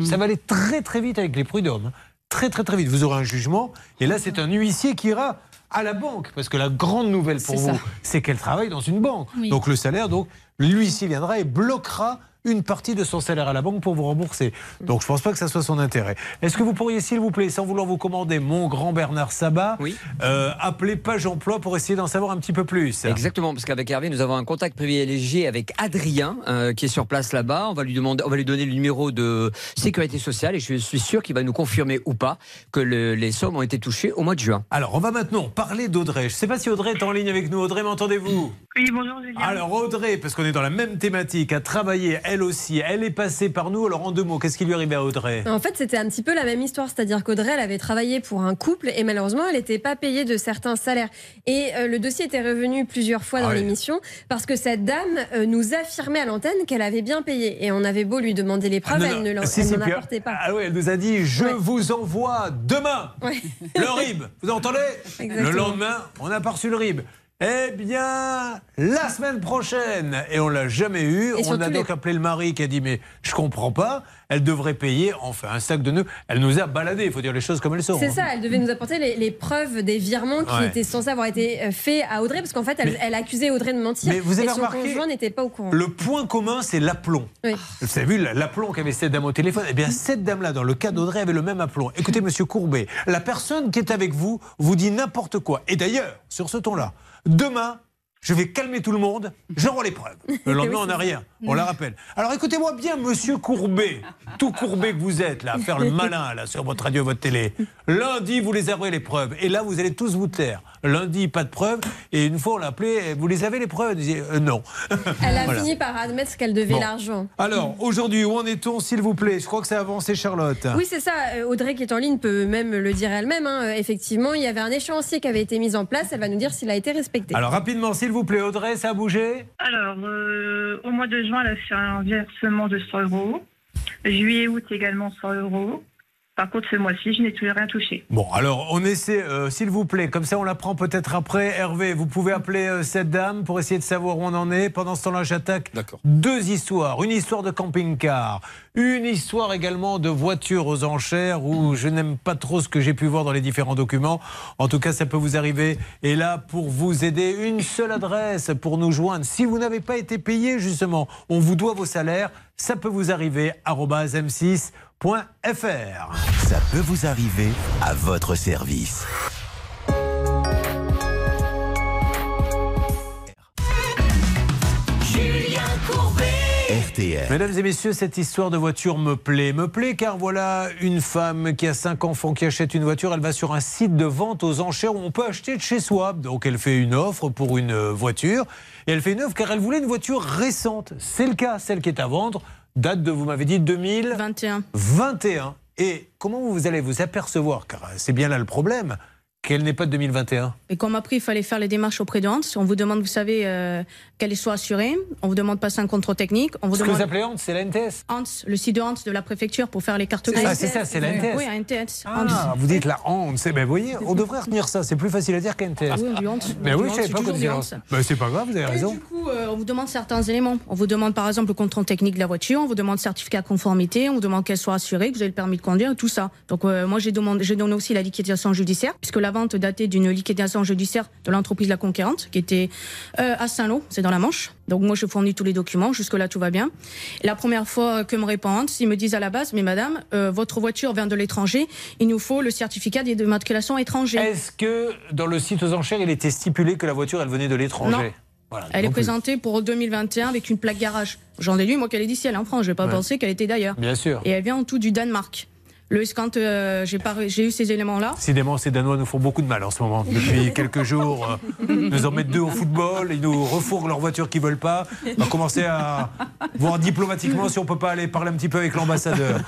S3: ça va aller très très vite avec les prud'hommes. hein. Très très très vite. Vous aurez un jugement. Et là, c'est un huissier qui ira à la banque. Parce que la grande nouvelle pour vous, c'est qu'elle travaille dans une banque.
S23: Oui.
S3: Donc le salaire, donc l'huissier viendra et bloquera une partie de son salaire à la banque pour vous rembourser. Donc je pense pas que ça soit son intérêt. Est-ce que vous pourriez, s'il vous plaît, sans vouloir vous commander mon grand Bernard Sabat, euh, appeler Page Emploi pour essayer d'en savoir un petit peu plus?
S7: Exactement, parce qu'avec Hervé, nous avons un contact privilégié avec Adrien, euh, qui est sur place là-bas. On va lui demander, on va lui donner le numéro de sécurité sociale, et je suis sûr qu'il va nous confirmer ou pas que le- les sommes ont été touchées au mois de juin.
S3: Alors, on va maintenant parler d'Audrey. Je ne sais pas si Audrey est en ligne avec nous. Audrey, m'entendez-vous?
S25: Oui, bonjour Julien.
S3: Alors, Audrey, parce qu'on est dans la même thématique, a travaillé elle aussi. Elle est passée par nous. Alors, en deux mots, qu'est-ce qui lui arrivait à Audrey?
S4: En fait, c'était un petit peu la même histoire, c'est-à-dire qu'Audrey, elle avait travaillé pour un couple et malheureusement, elle n'était pas payée de certains salaires. Et euh, le dossier était revenu plusieurs fois
S3: Ah
S4: dans
S3: oui.
S4: l'émission parce que cette dame euh, nous affirmait à l'antenne qu'elle avait bien payé. Et on avait beau lui demander les preuves,
S3: Ah, non,
S4: elle ne l'en
S3: Si, si,
S4: apportait pas.
S3: Ah oui, elle nous a dit Je
S4: Ouais.
S3: vous envoie demain
S4: Ouais.
S3: le RIB. Vous entendez? Le lendemain, on n'a pas reçu le RIB. Eh bien, la semaine prochaine. Et on l'a jamais eu.
S4: Et
S3: on a donc
S4: les-
S3: appelé le mari qui a dit Mais je comprends pas. Elle devrait payer, enfin, un sac de nœuds. Elle nous a baladé. Il faut dire les choses comme elles sont.
S4: C'est
S3: hein.
S4: ça, elle devait nous apporter les, les preuves des virements qui
S3: Ouais.
S4: étaient censés avoir été euh, faits à Audrey, parce qu'en fait, elle,
S3: Mais-
S4: elle accusait Audrey de mentir.
S3: Mais vous avez
S4: et son
S3: remarqué,
S4: conjoint n'était pas au courant.
S3: Le point commun, c'est l'aplomb.
S4: Oui.
S3: Vous avez vu l'aplomb qu'avait cette dame au téléphone? Eh bien, cette dame-là, dans le cas d'Audrey, avait le même aplomb. Écoutez, monsieur Courbet, la personne qui est avec vous vous dit n'importe quoi. Et d'ailleurs, sur ce ton-là, demain, je vais calmer tout le monde, j'envoie les preuves. Le lendemain,
S4: Oui,
S3: on n'a rien. On la rappelle. Alors écoutez-moi bien, monsieur Courbet, tout courbet que vous êtes, là, à faire le malin là, sur votre radio et votre télé. Lundi, vous les avez les preuves. Et là, vous allez tous vous taire. Lundi, pas de preuves. Et une fois, on l'a appelé, vous les avez les preuves? Elle disait, euh, non.
S4: Elle a
S3: Voilà.
S4: fini par admettre qu'elle devait
S3: Bon.
S4: l'argent.
S3: Alors, aujourd'hui, où en est-on, s'il vous plaît? Je crois que ça a avancé, Charlotte.
S4: Oui, c'est ça. Euh, Audrey qui est en ligne peut même le dire elle-même. hein. Euh, Effectivement, il y avait un échéancier qui avait été mis en place. Elle va nous dire s'il a été respecté.
S3: Alors, rapidement, s'il vous plaît, Audrey, ça a bougé?
S26: Alors, euh, au mois de juin, elle a fait un versement de 100 euros. Juillet, août également 100 euros. Par contre, ce mois-ci, je n'ai toujours rien touché.
S3: Bon, alors on essaie, euh, s'il vous plaît, comme ça on l'apprend peut-être après. Hervé, vous pouvez appeler euh, cette dame pour essayer de savoir où on en est. Pendant ce temps-là, j'attaque deux histoires. Une histoire de camping-car, une histoire également de voiture aux enchères où je n'aime pas trop ce que j'ai pu voir dans les différents documents. En tout cas, ça peut vous arriver. Et là, pour vous aider, une seule adresse pour nous joindre. Si vous n'avez pas été payé, justement, on vous doit vos salaires. Ça peut vous arriver. m6 francebleu.fr.
S20: Ça peut vous arriver à votre service.
S8: Julien
S3: Mesdames et messieurs, cette histoire de voiture me plaît. Me plaît car voilà une femme qui a 5 enfants qui achète une voiture. Elle va sur un site de vente aux enchères où on peut acheter de chez soi. Donc elle fait une offre pour une voiture. Et elle fait une offre car elle voulait une voiture récente. C'est le cas, celle qui est à vendre. Date de, vous m'avez dit, 2021. 21. Et comment vous allez vous apercevoir, car c'est bien là le problème, qu'elle n'est pas de 2021
S24: Et m'a pris, il fallait faire les démarches auprès de Hans. On vous demande, vous savez, euh, qu'elle soit assurée. On vous demande de passer un contrôle technique. On vous
S3: Ce que vous appelez Hans, c'est la NTS
S24: Hans, le site de Hans de la préfecture pour faire les cartes
S3: ça,
S24: grises.
S3: c'est ça, c'est la NTS.
S24: Oui, NTS.
S3: Ah,
S24: Hans.
S3: vous dites la honte. c'est- Ben, vous voyez, on devrait retenir ça. C'est plus facile à dire qu'un NTS.
S24: Ah oui, on dit honte.
S3: Mais oui, je savais pas qu'on disait honte. Ben, c'est pas grave, vous avez
S24: Et
S3: raison.
S24: du coup, euh, on vous demande certains éléments. On vous demande par exemple le contrôle technique de la voiture, on vous demande certificat de conformité, on vous demande qu'elle soit assurée, que vous avez le permis de conduire, tout ça. Donc euh, moi j'ai demandé, j'ai donné aussi la liquidation judiciaire, puisque la vente datait d'une liquidation judiciaire de l'entreprise La Conquérante, qui était euh, à Saint-Lô, c'est dans la Manche. Donc moi je fournis tous les documents, jusque là tout va bien. La première fois que me répondent, ils me disent à la base, mais madame, euh, votre voiture vient de l'étranger, il nous faut le certificat d'immatriculation étranger.
S3: Est-ce que dans le site aux enchères, il était stipulé que la voiture, elle venait de l'étranger? Voilà,
S24: Elle est
S3: plus.
S24: présentée pour 2021 avec une plaque garage. J'en ai lu, moi, qu'elle est d'ici, elle est en France. Je n'ai pas
S3: Ouais.
S24: pensé qu'elle était d'ailleurs.
S3: Bien sûr.
S24: Et elle vient en tout du Danemark. Le, quand euh, j'ai eu ces éléments-là,
S3: Décidément, ces Danois nous font beaucoup de mal en ce moment. Depuis quelques jours, euh, ils nous en mettent deux au football, ils nous refourguent leur voiture qu'ils veulent pas. On va commencer à voir diplomatiquement si on peut pas aller parler un petit peu avec l'ambassadeur.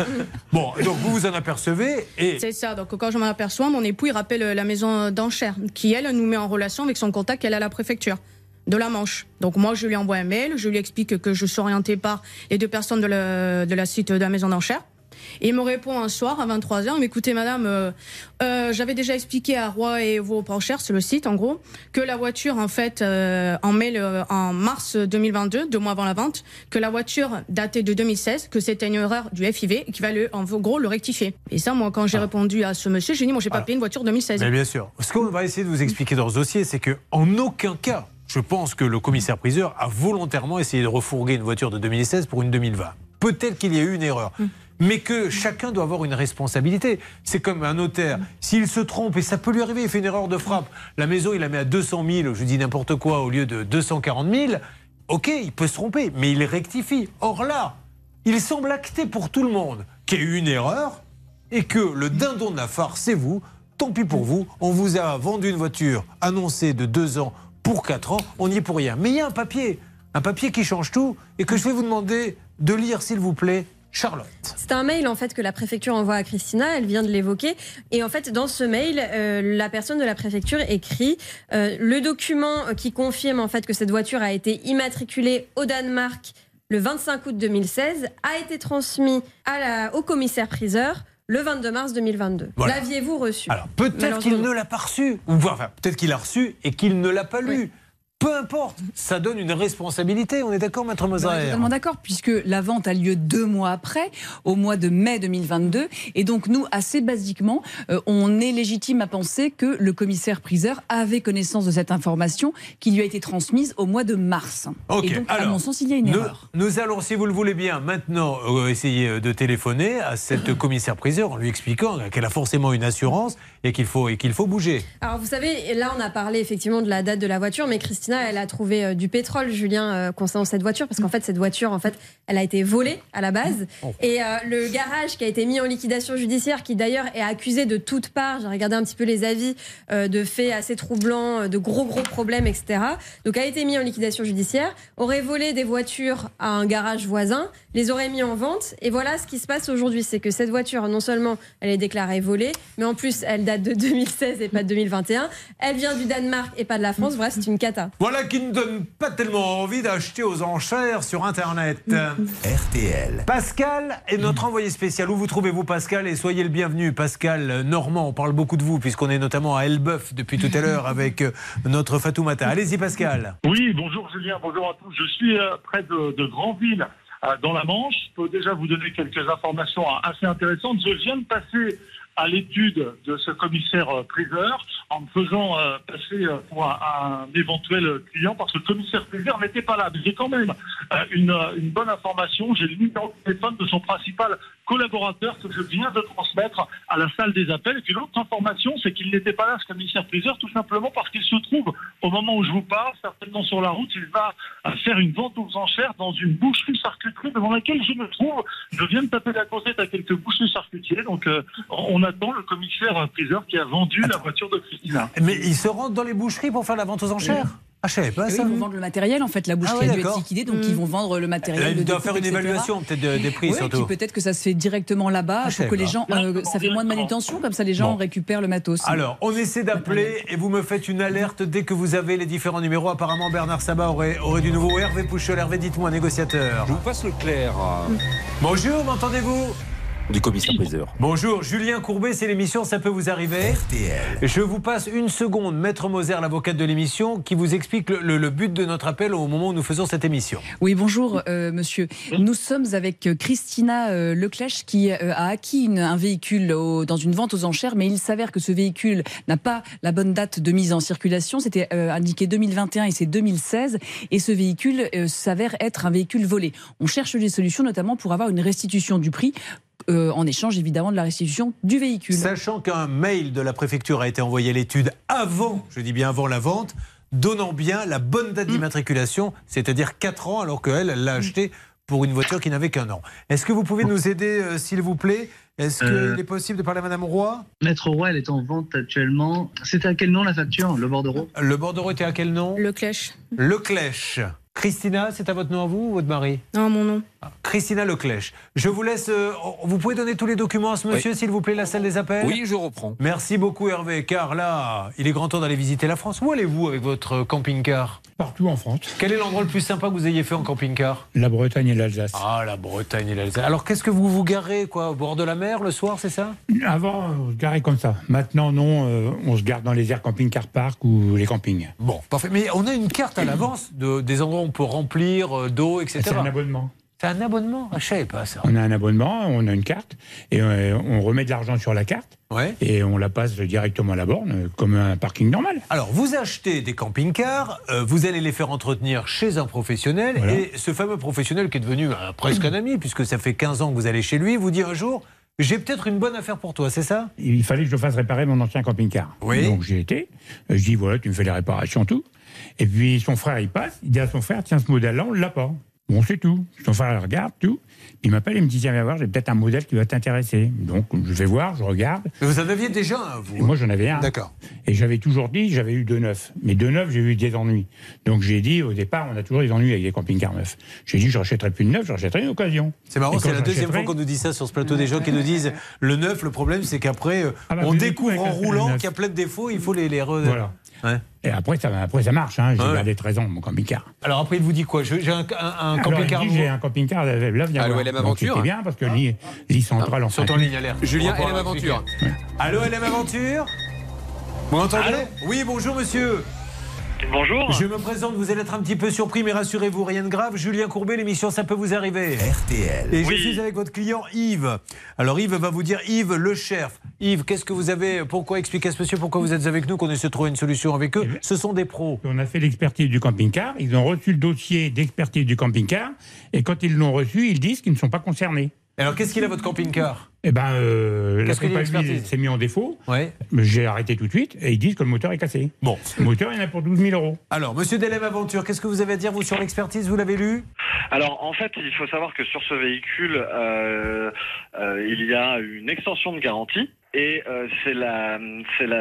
S3: Bon, donc vous vous en apercevez et
S24: c'est ça. Donc quand je m'en aperçois, mon époux il rappelle la maison d'enchères qui, elle, nous met en relation avec son contact qu'elle a à la préfecture de la Manche. Donc moi, je lui envoie un mail, je lui explique que je suis orientée par les deux personnes de la, de la site de la maison d'enchères. Et il me répond un soir à 23h, mais écoutez madame, euh, euh, j'avais déjà expliqué à Roy et vos enchères, c'est le site en gros, que la voiture en fait euh, en mai, le- en mars 2022, deux mois avant la vente, que la voiture datait de 2016, que c'était une erreur du FIV et qu'il va le, en gros le rectifier. Et ça, moi, quand j'ai répondu à ce monsieur, j'ai dit, moi, j'ai pas
S3: Alors.
S24: payé une voiture 2016.
S3: Mais bien sûr. Ce qu'on va essayer de vous expliquer dans ce dossier, c'est que en aucun cas, je pense que le commissaire-priseur a volontairement essayé de refourguer une voiture de 2016 pour une 2020. Peut-être qu'il y a eu une erreur. Mais que chacun doit avoir une responsabilité. C'est comme un notaire. S'il se trompe, et ça peut lui arriver, il fait une erreur de frappe, la maison, il la met à 200 000, je dis n'importe quoi, au lieu de 240 000, ok, il peut se tromper, mais il rectifie. Or là, il semble acté pour tout le monde qu'il y a eu une erreur, et que le dindon de la farce, c'est vous. Tant pis pour vous, on vous a vendu une voiture annoncée de 2 ans pour 4 ans, on n'y est pour rien. Mais il y a un papier, un papier qui change tout, et que je vais vous demander de lire, s'il vous plaît, Charlotte.
S4: C'est un mail en fait que la préfecture envoie à Christina, elle vient de l'évoquer. Et en fait, dans ce mail, euh, la personne de la préfecture écrit euh, le document qui confirme en fait que cette voiture a été immatriculée au Danemark le 25 août 2016 a été transmis à la- au commissaire priseur le 22 mars 2022.
S3: Voilà.
S4: L'aviez-vous reçu
S3: Alors peut-être qu'il ne l'a pas reçu, ou enfin peut-être qu'il l'a reçu et qu'il ne l'a pas lu. Peu importe, ça donne une responsabilité. On est d'accord, maître
S6: Bah,
S3: Moser
S6: totalement d'accord, puisque la vente a lieu deux mois après, au mois de mai 2022. Et donc, nous, assez basiquement, euh, on est légitime à penser que le commissaire-priseur avait connaissance de cette information qui lui a été transmise au mois de mars.
S3: Ok,
S6: Et donc, à mon sens, il y a une
S3: nous,
S6: erreur.
S3: nous allons, si vous le voulez bien, maintenant euh, essayer euh, de téléphoner à cette commissaire-priseur en lui expliquant qu'elle a forcément une assurance et qu'il faut, et qu'il faut bouger.
S4: Alors vous savez, là on a parlé effectivement de la date de la voiture, mais Christina Elle a trouvé euh, du pétrole, Julien, euh, concernant cette voiture, parce qu'en fait, cette voiture, en fait, elle a été volée à la base. Et euh, le garage qui a été mis en liquidation judiciaire, qui d'ailleurs est accusé de toutes parts, j'ai regardé un petit peu les avis, de faits assez troublants, de gros gros problèmes, etc. Donc a été mis en liquidation judiciaire, aurait volé des voitures à un garage voisin, les aurait mis en vente. Et voilà ce qui se passe aujourd'hui, c'est que cette voiture, non seulement elle est déclarée volée, mais en plus elle date de 2016 et pas de 2021. Elle vient du Danemark et pas de la France. Bref, c'est une cata.
S3: Voilà qui ne donne pas tellement envie d'acheter aux enchères sur Internet.
S20: RTL.
S3: Pascal est notre envoyé spécial. Où vous trouvez-vous, Pascal? Et soyez le bienvenu, Pascal Normand. On parle beaucoup de vous, puisqu'on est notamment à Elbeuf depuis tout à l'heure avec euh, notre Fatoumata. Allez-y, Pascal.
S27: Oui, bonjour Julien, bonjour à tous. Je suis euh, près de, de Granville, euh, dans la Manche. Je peux déjà vous donner quelques informations euh, assez intéressantes. Je viens de passer à l'étude de ce commissaire euh, priseur en me faisant euh, passer euh, pour un, éventuel client parce que le commissaire priseur n'était pas là. Mais j'ai quand même euh, une, euh, une bonne information. J'ai le numéro de téléphone de son principal collaborateur que je viens de transmettre à la salle des appels. Et puis l'autre information, c'est qu'il n'était pas là, ce commissaire priseur, tout simplement parce qu'il se trouve, au moment où je vous parle, certainement sur la route, il va faire une vente aux enchères dans une boucherie charcuterie devant laquelle je me trouve. Je viens de taper la causette à quelques bouchers charcutiers. Donc euh, on attend le commissaire priseur qui a vendu la voiture de Christina.
S3: Mais il se rend dans les boucheries pour faire la vente aux enchères? Ah, je savais pas ça.
S6: ils vont vendre le matériel en fait. La boucherie
S3: Ah ouais,
S6: a dû être liquidée, donc ils vont vendre le matériel.
S3: Là,
S6: le
S3: il doit
S6: découpe,
S3: faire une
S6: etc.
S3: évaluation peut-être de- des prix
S6: Ouais,
S3: surtout.
S6: peut-être que ça se fait directement là-bas
S3: Ah,
S6: pour que les gens, euh, ça fait moins de manutention, comme ça les gens
S3: Bon.
S6: récupèrent le matos.
S3: Alors, on essaie d'appeler et vous me faites une alerte dès que vous avez les différents numéros. Apparemment, Bernard Sabat aurait, aurait du nouveau. Hervé Pouchol, Hervé, dites-moi, négociateur.
S11: Je vous passe le clair.
S3: Bonjour, m'entendez-vous?
S11: Du commissaire priseur.
S3: Bonjour, Julien Courbet, c'est l'émission Ça peut vous arriver. Je vous passe une seconde, Maître Moser, l'avocate de l'émission, qui vous explique le, le- le but de notre appel au moment où nous faisons cette émission.
S6: Oui, bonjour euh, monsieur. Nous sommes avec euh, Christina euh, Leclèche qui euh, a acquis une- un véhicule au- dans une vente aux enchères, mais il s'avère que ce véhicule n'a pas la bonne date de mise en circulation. C'était euh, indiqué 2021 et c'est 2016. Et ce véhicule euh, s'avère être un véhicule volé. On cherche des solutions, notamment pour avoir une restitution du prix. Euh, en échange évidemment de la restitution du véhicule.
S3: Sachant qu'un mail de la préfecture a été envoyé à l'étude avant, je dis bien avant la vente, donnant bien la bonne date d'immatriculation, c'est-à-dire 4 ans, alors qu'elle, elle l'a acheté pour une voiture qui n'avait qu'un an. Est-ce que vous pouvez nous aider, euh, s'il vous plaît? Est-ce qu'il
S28: Euh.
S3: est possible de parler à Madame Roy?
S28: Maître Roy, elle est en vente actuellement. C'était à quel nom la facture Le bordereau?
S3: Le bordereau était à quel nom?
S24: Le clèche.
S3: Leclèche. Christina, c'est à votre nom à vous ou votre mari?
S24: Non, mon nom.
S3: Christina Leclèche. Je vous laisse. euh, vous pouvez donner tous les documents à ce monsieur,
S11: Oui.
S3: s'il vous plaît, la salle des appels?
S11: Oui, je reprends.
S3: Merci beaucoup Hervé, car là, il est grand temps d'aller visiter la France. Où allez-vous avec votre camping-car?
S22: Partout en France.
S3: Quel est l'endroit le plus sympa que vous ayez fait en camping-car?
S22: La Bretagne et l'Alsace.
S3: Ah, la Bretagne et l'Alsace. Alors, qu'est-ce que vous vous garez, quoi, au bord de la mer le soir, c'est ça?
S22: Avant, on se garait comme ça. Maintenant, non, euh, on se garde dans les aires camping-car park ou les campings.
S3: Bon, parfait. Mais on a une carte à l'avance de, des endroits on peut remplir euh, d'eau, etc.
S22: C'est un abonnement.
S3: C'est un abonnement ah, Je savais pas ça.
S22: On a un abonnement, on a une carte, et euh, on remet de l'argent sur la carte,
S3: Ouais.
S22: et on la passe directement à la borne, euh, comme un parking normal.
S3: Alors, vous achetez des camping-cars, euh, vous allez les faire entretenir chez un professionnel,
S22: Voilà.
S3: et ce fameux professionnel qui est devenu euh, presque un ami, puisque ça fait 15 ans que vous allez chez lui, vous dit un jour J'ai peut-être une bonne affaire pour toi, c'est ça?
S22: Il fallait que je fasse réparer mon ancien camping-car.
S3: Oui.
S22: Donc j'y étais. Je dis voilà, tu me fais les réparations, tout. Et puis son frère, il passe, il dit à son frère, tiens, ce modèle-là, on l'a pas. Bon, c'est tout. Son frère il regarde, tout. Il m'appelle, il me dit, tiens, viens voir, j'ai peut-être un modèle qui va t'intéresser. Donc je vais voir, je regarde.
S3: Mais Vous en aviez déjà un, vous
S22: Et moi, j'en avais un.
S3: D'accord.
S22: Et j'avais toujours dit, j'avais eu deux neufs. Mais deux neufs, j'ai eu des ennuis. Donc j'ai dit, au départ, on a toujours des ennuis avec les camping-cars neufs. J'ai dit, je rachèterai plus de neuf, je rachèterai une occasion.
S3: C'est marrant,
S22: Et
S3: c'est la deuxième fois qu'on nous dit ça sur ce plateau. Des gens qui nous disent le neuf, le problème, c'est qu'après,
S22: Ah bah,
S3: on découvre en roulant qu'il y a plein de défauts, il faut les, les re-
S22: Voilà.
S3: Ouais.
S22: Et après, ça, après, ça marche. Hein. J'ai
S3: Ouais.
S22: gardé 13 ans, mon camping-car.
S3: Alors après, il vous dit quoi? J'ai un, un- un
S22: Alors,
S3: camping-car
S22: il dit,
S3: nouveau.
S22: J'ai un camping-car, là, viens
S15: Allô,
S22: voir.
S15: LM Aventure
S22: C'était bien parce que lit, lit central en
S3: Sont
S22: fait.
S3: en ligne, alerte.
S15: Julien, LM Aventure.
S3: Allô, LM Aventure? Vous m'entendez? Oui, bonjour monsieur.
S28: Bonjour.
S3: Je me présente, vous allez être un petit peu surpris, mais rassurez-vous, rien de grave. Julien Courbet, l'émission Ça peut vous arriver.
S20: RTL.
S3: Et je suis avec votre client Yves. Alors Yves va vous dire, Yves le chef. Yves, qu'est-ce que vous avez Pourquoi expliquez à ce monsieur pourquoi vous êtes avec nous, qu'on essaie de trouver une solution avec eux Ce sont des pros.
S22: On a fait l'expertise du camping-car, ils ont reçu le dossier d'expertise du camping-car, et quand ils l'ont reçu, ils disent qu'ils ne sont pas concernés.
S3: Alors, qu'est-ce qu'il a, votre camping-car?
S22: Eh ben, euh, la compagnie s'est mis en défaut.
S3: Ouais.
S22: Mais J'ai arrêté tout de suite et ils disent que le moteur est cassé.
S3: Bon.
S22: Le moteur, il y en a pour 12 000 euros.
S3: Alors, monsieur Delem Aventure, qu'est-ce que vous avez à dire, vous, sur l'expertise? Vous l'avez lu?
S29: Alors en fait, il faut savoir que sur ce véhicule, euh, euh, il y a une extension de garantie. Et euh, c'est la,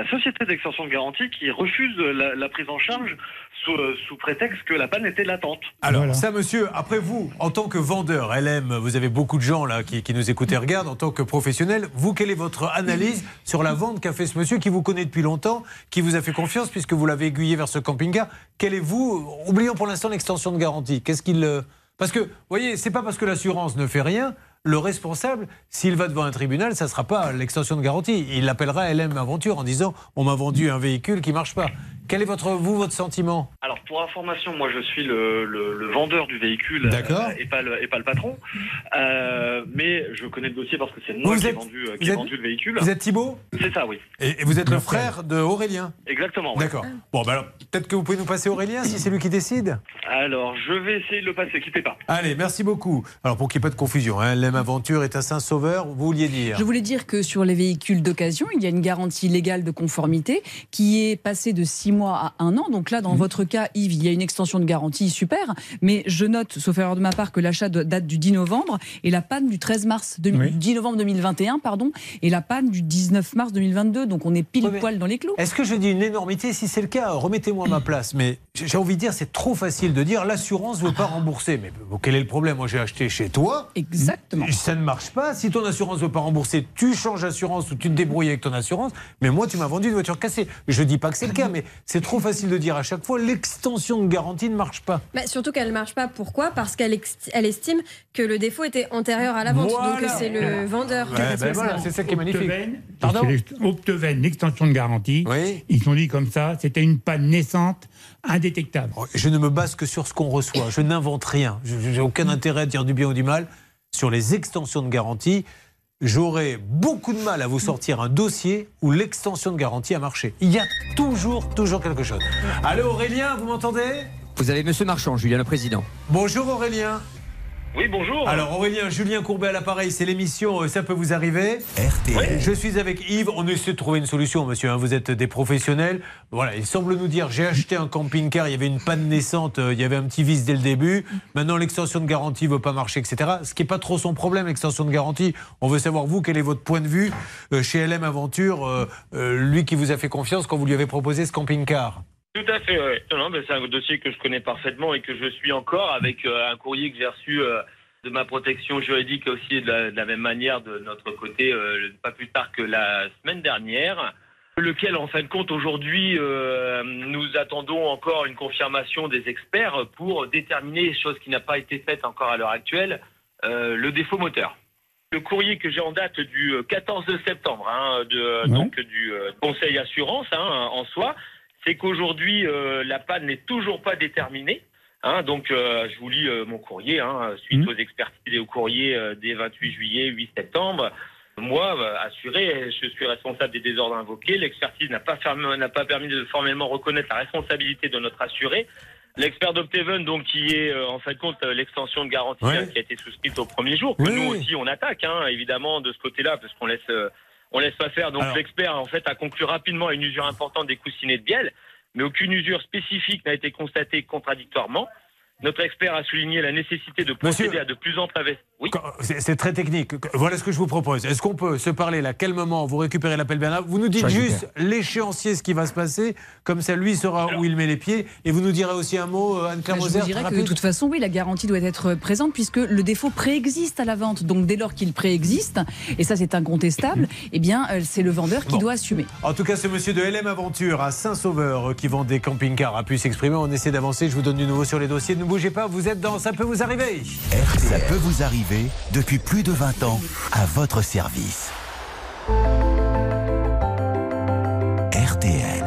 S29: société d'extension de garantie qui refuse la, la prise en charge sous, euh, sous prétexte que la panne était latente.
S3: Alors, ça, monsieur, après vous, en tant que vendeur, LM, vous avez beaucoup de gens là qui, qui nous écoutent et regardent, en tant que professionnel, vous, quelle est votre analyse sur la vente qu'a fait ce monsieur qui vous connaît depuis longtemps, qui vous a fait confiance puisque vous l'avez aiguillé vers ce camping-car? Quel est vous Oublions pour l'instant l'extension de garantie. Qu'est-ce qu'il. euh, Parce que, vous voyez, c'est pas parce que l'assurance ne fait rien. Le responsable, s'il va devant un tribunal, ça ne sera pas l'extension de garantie. Il l'appellera LM Aventure en disant On m'a vendu un véhicule qui marche pas. Quel est votre, vous, votre sentiment?
S29: Alors pour information, moi je suis le, le, le vendeur du véhicule
S3: D'accord.
S29: euh, et, pas le, et pas le patron. Euh, mais je connais le dossier parce que c'est moi
S3: Vous
S29: qui ai vendu, euh,
S3: vous
S29: qui ai
S3: êtes-
S29: vendu le véhicule.
S3: Vous êtes Thibault?
S29: C'est ça, oui.
S3: Et, et vous êtes le frère de Aurélien?
S29: Exactement. oui.
S3: D'accord. Bon, bah alors, peut-être que vous pouvez nous passer Aurélien si c'est lui qui décide?
S29: Alors je vais essayer de le passer, quittez pas.
S3: Allez, merci beaucoup. Alors, pour qu'il n'y ait pas de confusion, hein, l'M Aventure est à Saint-Sauveur, vous vouliez dire
S6: Je voulais dire que sur les véhicules d'occasion, il y a une garantie légale de conformité qui est passée de 6 mois à 1 an. Donc là, dans votre cas, Yves, il y a une extension de garantie, super. Mais je note, sauf erreur de ma part, que l'achat date du 10 novembre et la panne du 13 mars, de-
S3: Oui.
S6: 10 novembre 2021, pardon, et la panne du 19 mars 2022. Donc on est pile poil dans les clous.
S3: Est-ce que je dis une énormité Si c'est le cas, remettez-moi à ma place. Mais j'ai envie de dire, c'est trop facile de dire l'assurance ne veut pas rembourser. Mais quel est le problème? Moi, j'ai acheté chez toi.
S6: Exactement.
S3: Ça ne marche pas. Si ton assurance ne veut pas rembourser, tu changes d'assurance ou tu te débrouilles avec ton assurance. Mais moi, tu m'as vendu une voiture cassée. Je dis pas que c'est le cas, mais c'est trop facile de dire à chaque fois l'extension de garantie ne marche pas.
S4: Bah, surtout qu'elle ne marche pas. Pourquoi? Parce qu'elle elle estime que le défaut était antérieur à la vente.
S3: Voilà.
S4: Donc c'est le vendeur qui
S3: Ouais, ben
S4: responsable.
S3: voilà, c'est ça qui est magnifique. Pardon?
S22: Optoven, l'extension de garantie. Ils sont dit comme ça, c'était une panne naissante, indétectable.
S3: Je ne me base que sur ce qu'on reçoit. Je n'invente rien. Je n'ai aucun intérêt à dire du bien ou du mal. Sur les extensions de garantie, j'aurais beaucoup de mal à vous sortir un dossier où l'extension de garantie a marché. Il y a toujours, toujours quelque chose. Allô Aurélien, vous m'entendez?
S7: Vous avez Monsieur Marchand, Julien le président.
S3: Bonjour Aurélien.
S29: Oui, bonjour.
S3: Alors Aurélien, Julien Courbet à l'appareil, c'est l'émission euh, Ça peut vous arriver. Je suis avec Yves, on essaie de trouver une solution, monsieur. hein. Vous êtes des professionnels. Voilà, il semble nous dire j'ai acheté un camping-car, il y avait une panne naissante, euh, il y avait un petit vice dès le début. Maintenant, l'extension de garantie ne veut pas marcher, etc. Ce qui n'est pas trop son problème, l'extension de garantie. On veut savoir, vous, quel est votre point de vue euh, chez LM Aventure, euh, euh, lui qui vous a fait confiance quand vous lui avez proposé ce camping-car
S30: Tout à fait, ouais. Non, non, mais c'est un dossier que je connais parfaitement et que je suis encore avec euh, un courrier que j'ai reçu euh, de ma protection juridique aussi de la, de la même manière de notre côté, euh, pas plus tard que la semaine dernière, lequel en fin de compte aujourd'hui nous attendons encore une confirmation des experts pour déterminer, chose qui n'a pas été faite encore à l'heure actuelle, le défaut moteur. Le courrier que j'ai en date du euh, 14 septembre, hein, de, donc du Conseil Assurance hein, en soi, c'est qu'aujourd'hui euh, la panne n'est toujours pas déterminée. Hein, donc euh, je vous lis euh, mon courrier hein, suite aux expertises et au courrier euh, des 28 juillet, 8 septembre. Moi, euh, assuré, je suis responsable des désordres invoqués. L'expertise n'a pas, n'a pas permis de formellement reconnaître la responsabilité de notre assuré. L'expert d'Opteven, donc, qui est euh, en fait compte euh, l'extension de garantie
S31: Ouais.
S30: qui a été souscrite au premier jour, que
S31: Oui,
S30: nous aussi on attaque, hein, évidemment, de ce côté-là, parce qu'on laisse, euh, on laisse pas faire. Donc
S31: Alors-
S30: l'expert, en fait, a conclu rapidement à une usure importante des coussinets de bielle, mais aucune usure spécifique n'a été constatée contradictoirement. Notre expert a souligné la nécessité de procéder à de plus amples investissements. Oui.
S3: C'est très technique. Voilà ce que je vous propose. Est-ce qu'on peut se parler là moment vous récupérez l'appel Bernard Vous nous dites juste l'échéancier, ce qui va se passer. Comme ça, lui saura où il met les pieds. Et vous nous direz aussi un mot, euh, Anne-Claire
S6: Bah, je vous dirais que de toute façon, oui, la garantie doit être présente puisque le défaut préexiste à la vente. Donc dès lors qu'il préexiste, et ça c'est incontestable, eh bien euh, c'est le vendeur qui
S3: Bon.
S6: doit assumer.
S3: En tout cas, ce monsieur de LM Aventure à Saint-Sauveur euh, qui vend des camping-cars a pu s'exprimer. On essaie d'avancer. Je vous donne du nouveau sur les dossiers. Ne bougez pas. Vous êtes dans Ça peut vous arriver.
S20: Ça peut vous arriver depuis plus de 20 ans à votre service. RTL.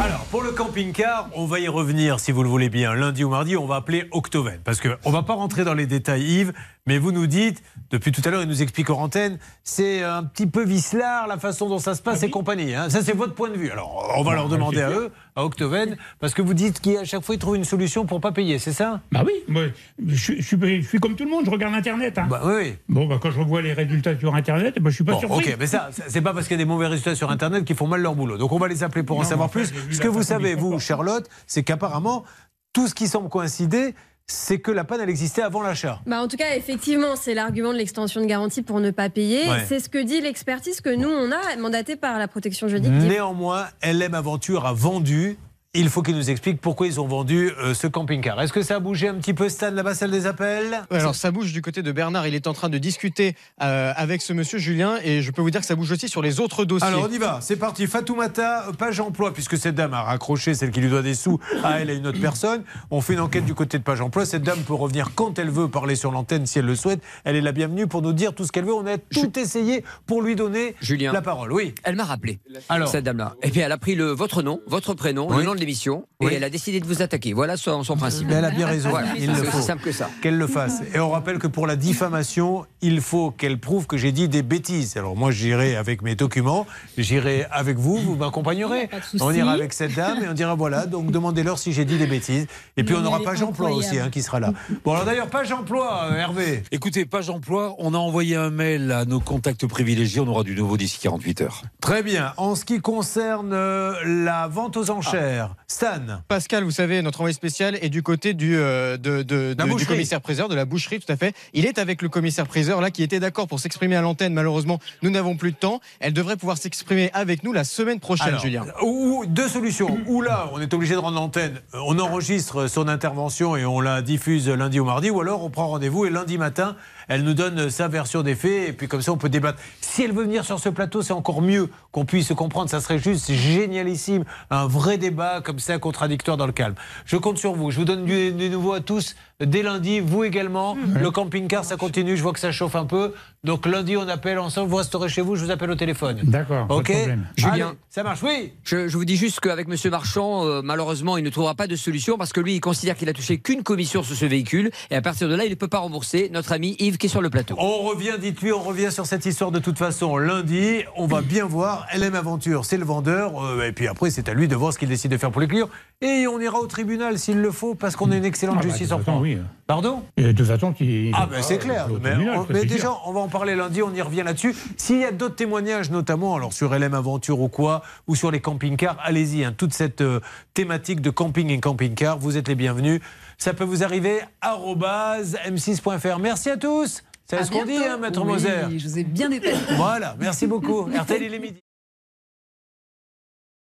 S3: Alors, pour le camping camping-car, on va y revenir si vous le voulez bien. Lundi ou mardi, on va appeler Octoven. Parce qu'on ne va pas rentrer dans les détails, Yves, mais vous nous dites, depuis tout à l'heure, il nous explique en antenne, c'est un petit peu vicelard la façon dont ça se passe et compagnie. hein. Ça, c'est votre point de vue. Alors, on va
S22: Bah,
S3: leur demander à eux, à Octoven, parce que vous dites qu'à chaque fois, ils trouvent une solution pour pas payer, c'est ça
S22: Bah oui, moi, je, suis- je suis, je suis comme tout le monde, je regarde Internet. hein.
S3: Bah oui.
S22: Bon, bah, quand je revois les résultats sur Internet, bah, je suis pas
S3: Bon,
S22: surpris.
S3: ok, mais ça, c'est pas parce qu'il y a des mauvais résultats sur Internet qu'ils font mal leur boulot. Donc on va les appeler pour en savoir
S22: en
S3: plus.
S22: fait,
S3: Ce que vous savez, vous. Charlotte, c'est qu'apparemment, tout ce qui semble coïncider, c'est que la panne, elle existait avant l'achat.
S4: Bah en tout cas, effectivement, c'est l'argument de l'extension de garantie pour ne pas payer.
S3: Ouais.
S4: C'est ce que dit l'expertise que nous, on a mandaté par la protection juridique.
S3: Néanmoins, LM Aventure a vendu. Il faut qu'ils nous expliquent pourquoi ils ont vendu euh, ce camping-car. Est-ce que ça a bougé un petit peu, Stan, là-bas, salle des appels?
S32: Ouais, Alors ça bouge du côté de Bernard, il est en train de discuter euh, avec ce monsieur Julien et je peux vous dire que ça bouge aussi sur les autres dossiers.
S3: Alors on y va, c'est parti. Fatoumata, euh, page emploi, puisque cette dame a raccroché celle qui lui doit des sous à elle et une autre personne. On fait une enquête du côté de page emploi. Cette dame peut revenir quand elle veut parler sur l'antenne si elle le souhaite. Elle est la bienvenue pour nous dire tout ce qu'elle veut. On a tout essayé pour lui donner
S7: Julien.
S3: la parole. Oui.
S7: Elle m'a rappelé,
S3: Alors.
S7: cette dame-là. Et puis elle a pris le, votre nom, votre prénom,
S3: Oui.
S7: le nom de l'émission,
S3: Oui.
S7: et elle a décidé de vous attaquer. Voilà son, son principe.
S3: Mais elle a bien raison.
S7: Voilà,
S3: il le
S7: c'est
S3: faut.
S7: aussi simple que ça.
S3: Qu'elle le fasse. Et on rappelle que pour la diffamation, il faut qu'elle prouve que j'ai dit des bêtises. Alors moi, j'irai avec mes documents, j'irai avec vous, vous m'accompagnerez.
S23: Pas.
S3: On ira avec cette dame et on dira voilà, donc demandez-leur si j'ai dit des bêtises. Et puis on
S23: mais
S3: aura
S23: elle est
S3: page emploi aussi hein, qui sera là. Bon alors d'ailleurs, page emploi, euh, Hervé.
S11: Écoutez, page emploi, on a envoyé un mail à nos contacts privilégiés, on aura du nouveau d'ici 48 heures.
S3: Très bien. En ce qui concerne euh, la vente aux enchères, Stan.
S32: Pascal, vous savez, notre envoyé spécial est du côté du, euh, de, de-
S3: La
S32: de- du
S3: boucherie.
S32: commissaire-priseur, de la boucherie, tout à fait. Il est avec le commissaire-priseur, là, qui était d'accord pour s'exprimer à l'antenne. Malheureusement, nous n'avons plus de temps. Elle devrait pouvoir s'exprimer avec nous la semaine prochaine,
S3: Alors,
S32: Julien.
S3: Ou, ou- deux solutions. Ou là, on est obligé de rendre l'antenne, euh, on enregistre son intervention et on la diffuse lundi ou mardi, ou alors on prend rendez-vous et lundi matin, elle nous donne sa version des faits et puis comme ça on peut débattre. Si elle veut venir sur ce plateau, c'est encore mieux qu'on puisse se comprendre. Ça serait juste génialissime, un vrai débat comme ça, contradictoire dans le calme. Je compte sur vous. Je vous donne du, du nouveau à tous dès lundi. Vous également. Le camping-car, ça continue. Je vois que ça chauffe un peu. Donc lundi, on appelle ensemble. Vous resterez chez vous. Je vous appelle au téléphone.
S22: D'accord, pas de
S3: Ok.
S7: Julien.
S3: Allez, ça marche. Oui.
S7: Je, je vous dis juste qu'avec M. Marchand, euh, malheureusement, il ne trouvera pas de solution parce que lui, il considère qu'il a touché qu'une commission sur ce véhicule et à partir de là, il ne peut pas rembourser notre ami Yves qui est sur le plateau.
S3: On revient, dites-lui, on revient sur cette histoire de toute façon lundi. On va bien voir. LM Aventure, c'est le vendeur. euh, et puis après, c'est à lui de voir ce qu'il décide de faire pour les clients. Et on ira au tribunal s'il le faut, parce qu'on a une excellente
S22: Ah bah,
S3: justice en France.
S22: oui.
S3: Pardon
S22: Et de toute façon, qui.
S3: Ah ben c'est clair, mais, on- déjà on va en parler lundi, on y revient là-dessus. S'il y a d'autres témoignages notamment, alors sur LM Aventure ou quoi, ou sur les camping-cars, allez-y, hein, toute cette euh, thématique de camping et camping-car, vous êtes les bienvenus. Ça peut vous arriver, arobase m6.fr. Merci à tous. C'est ce qu'on dit, hein, Maître
S6: Oui,
S3: Moser.
S6: Je vous ai bien détaillé.
S3: Voilà, merci beaucoup. RTL, il est midi.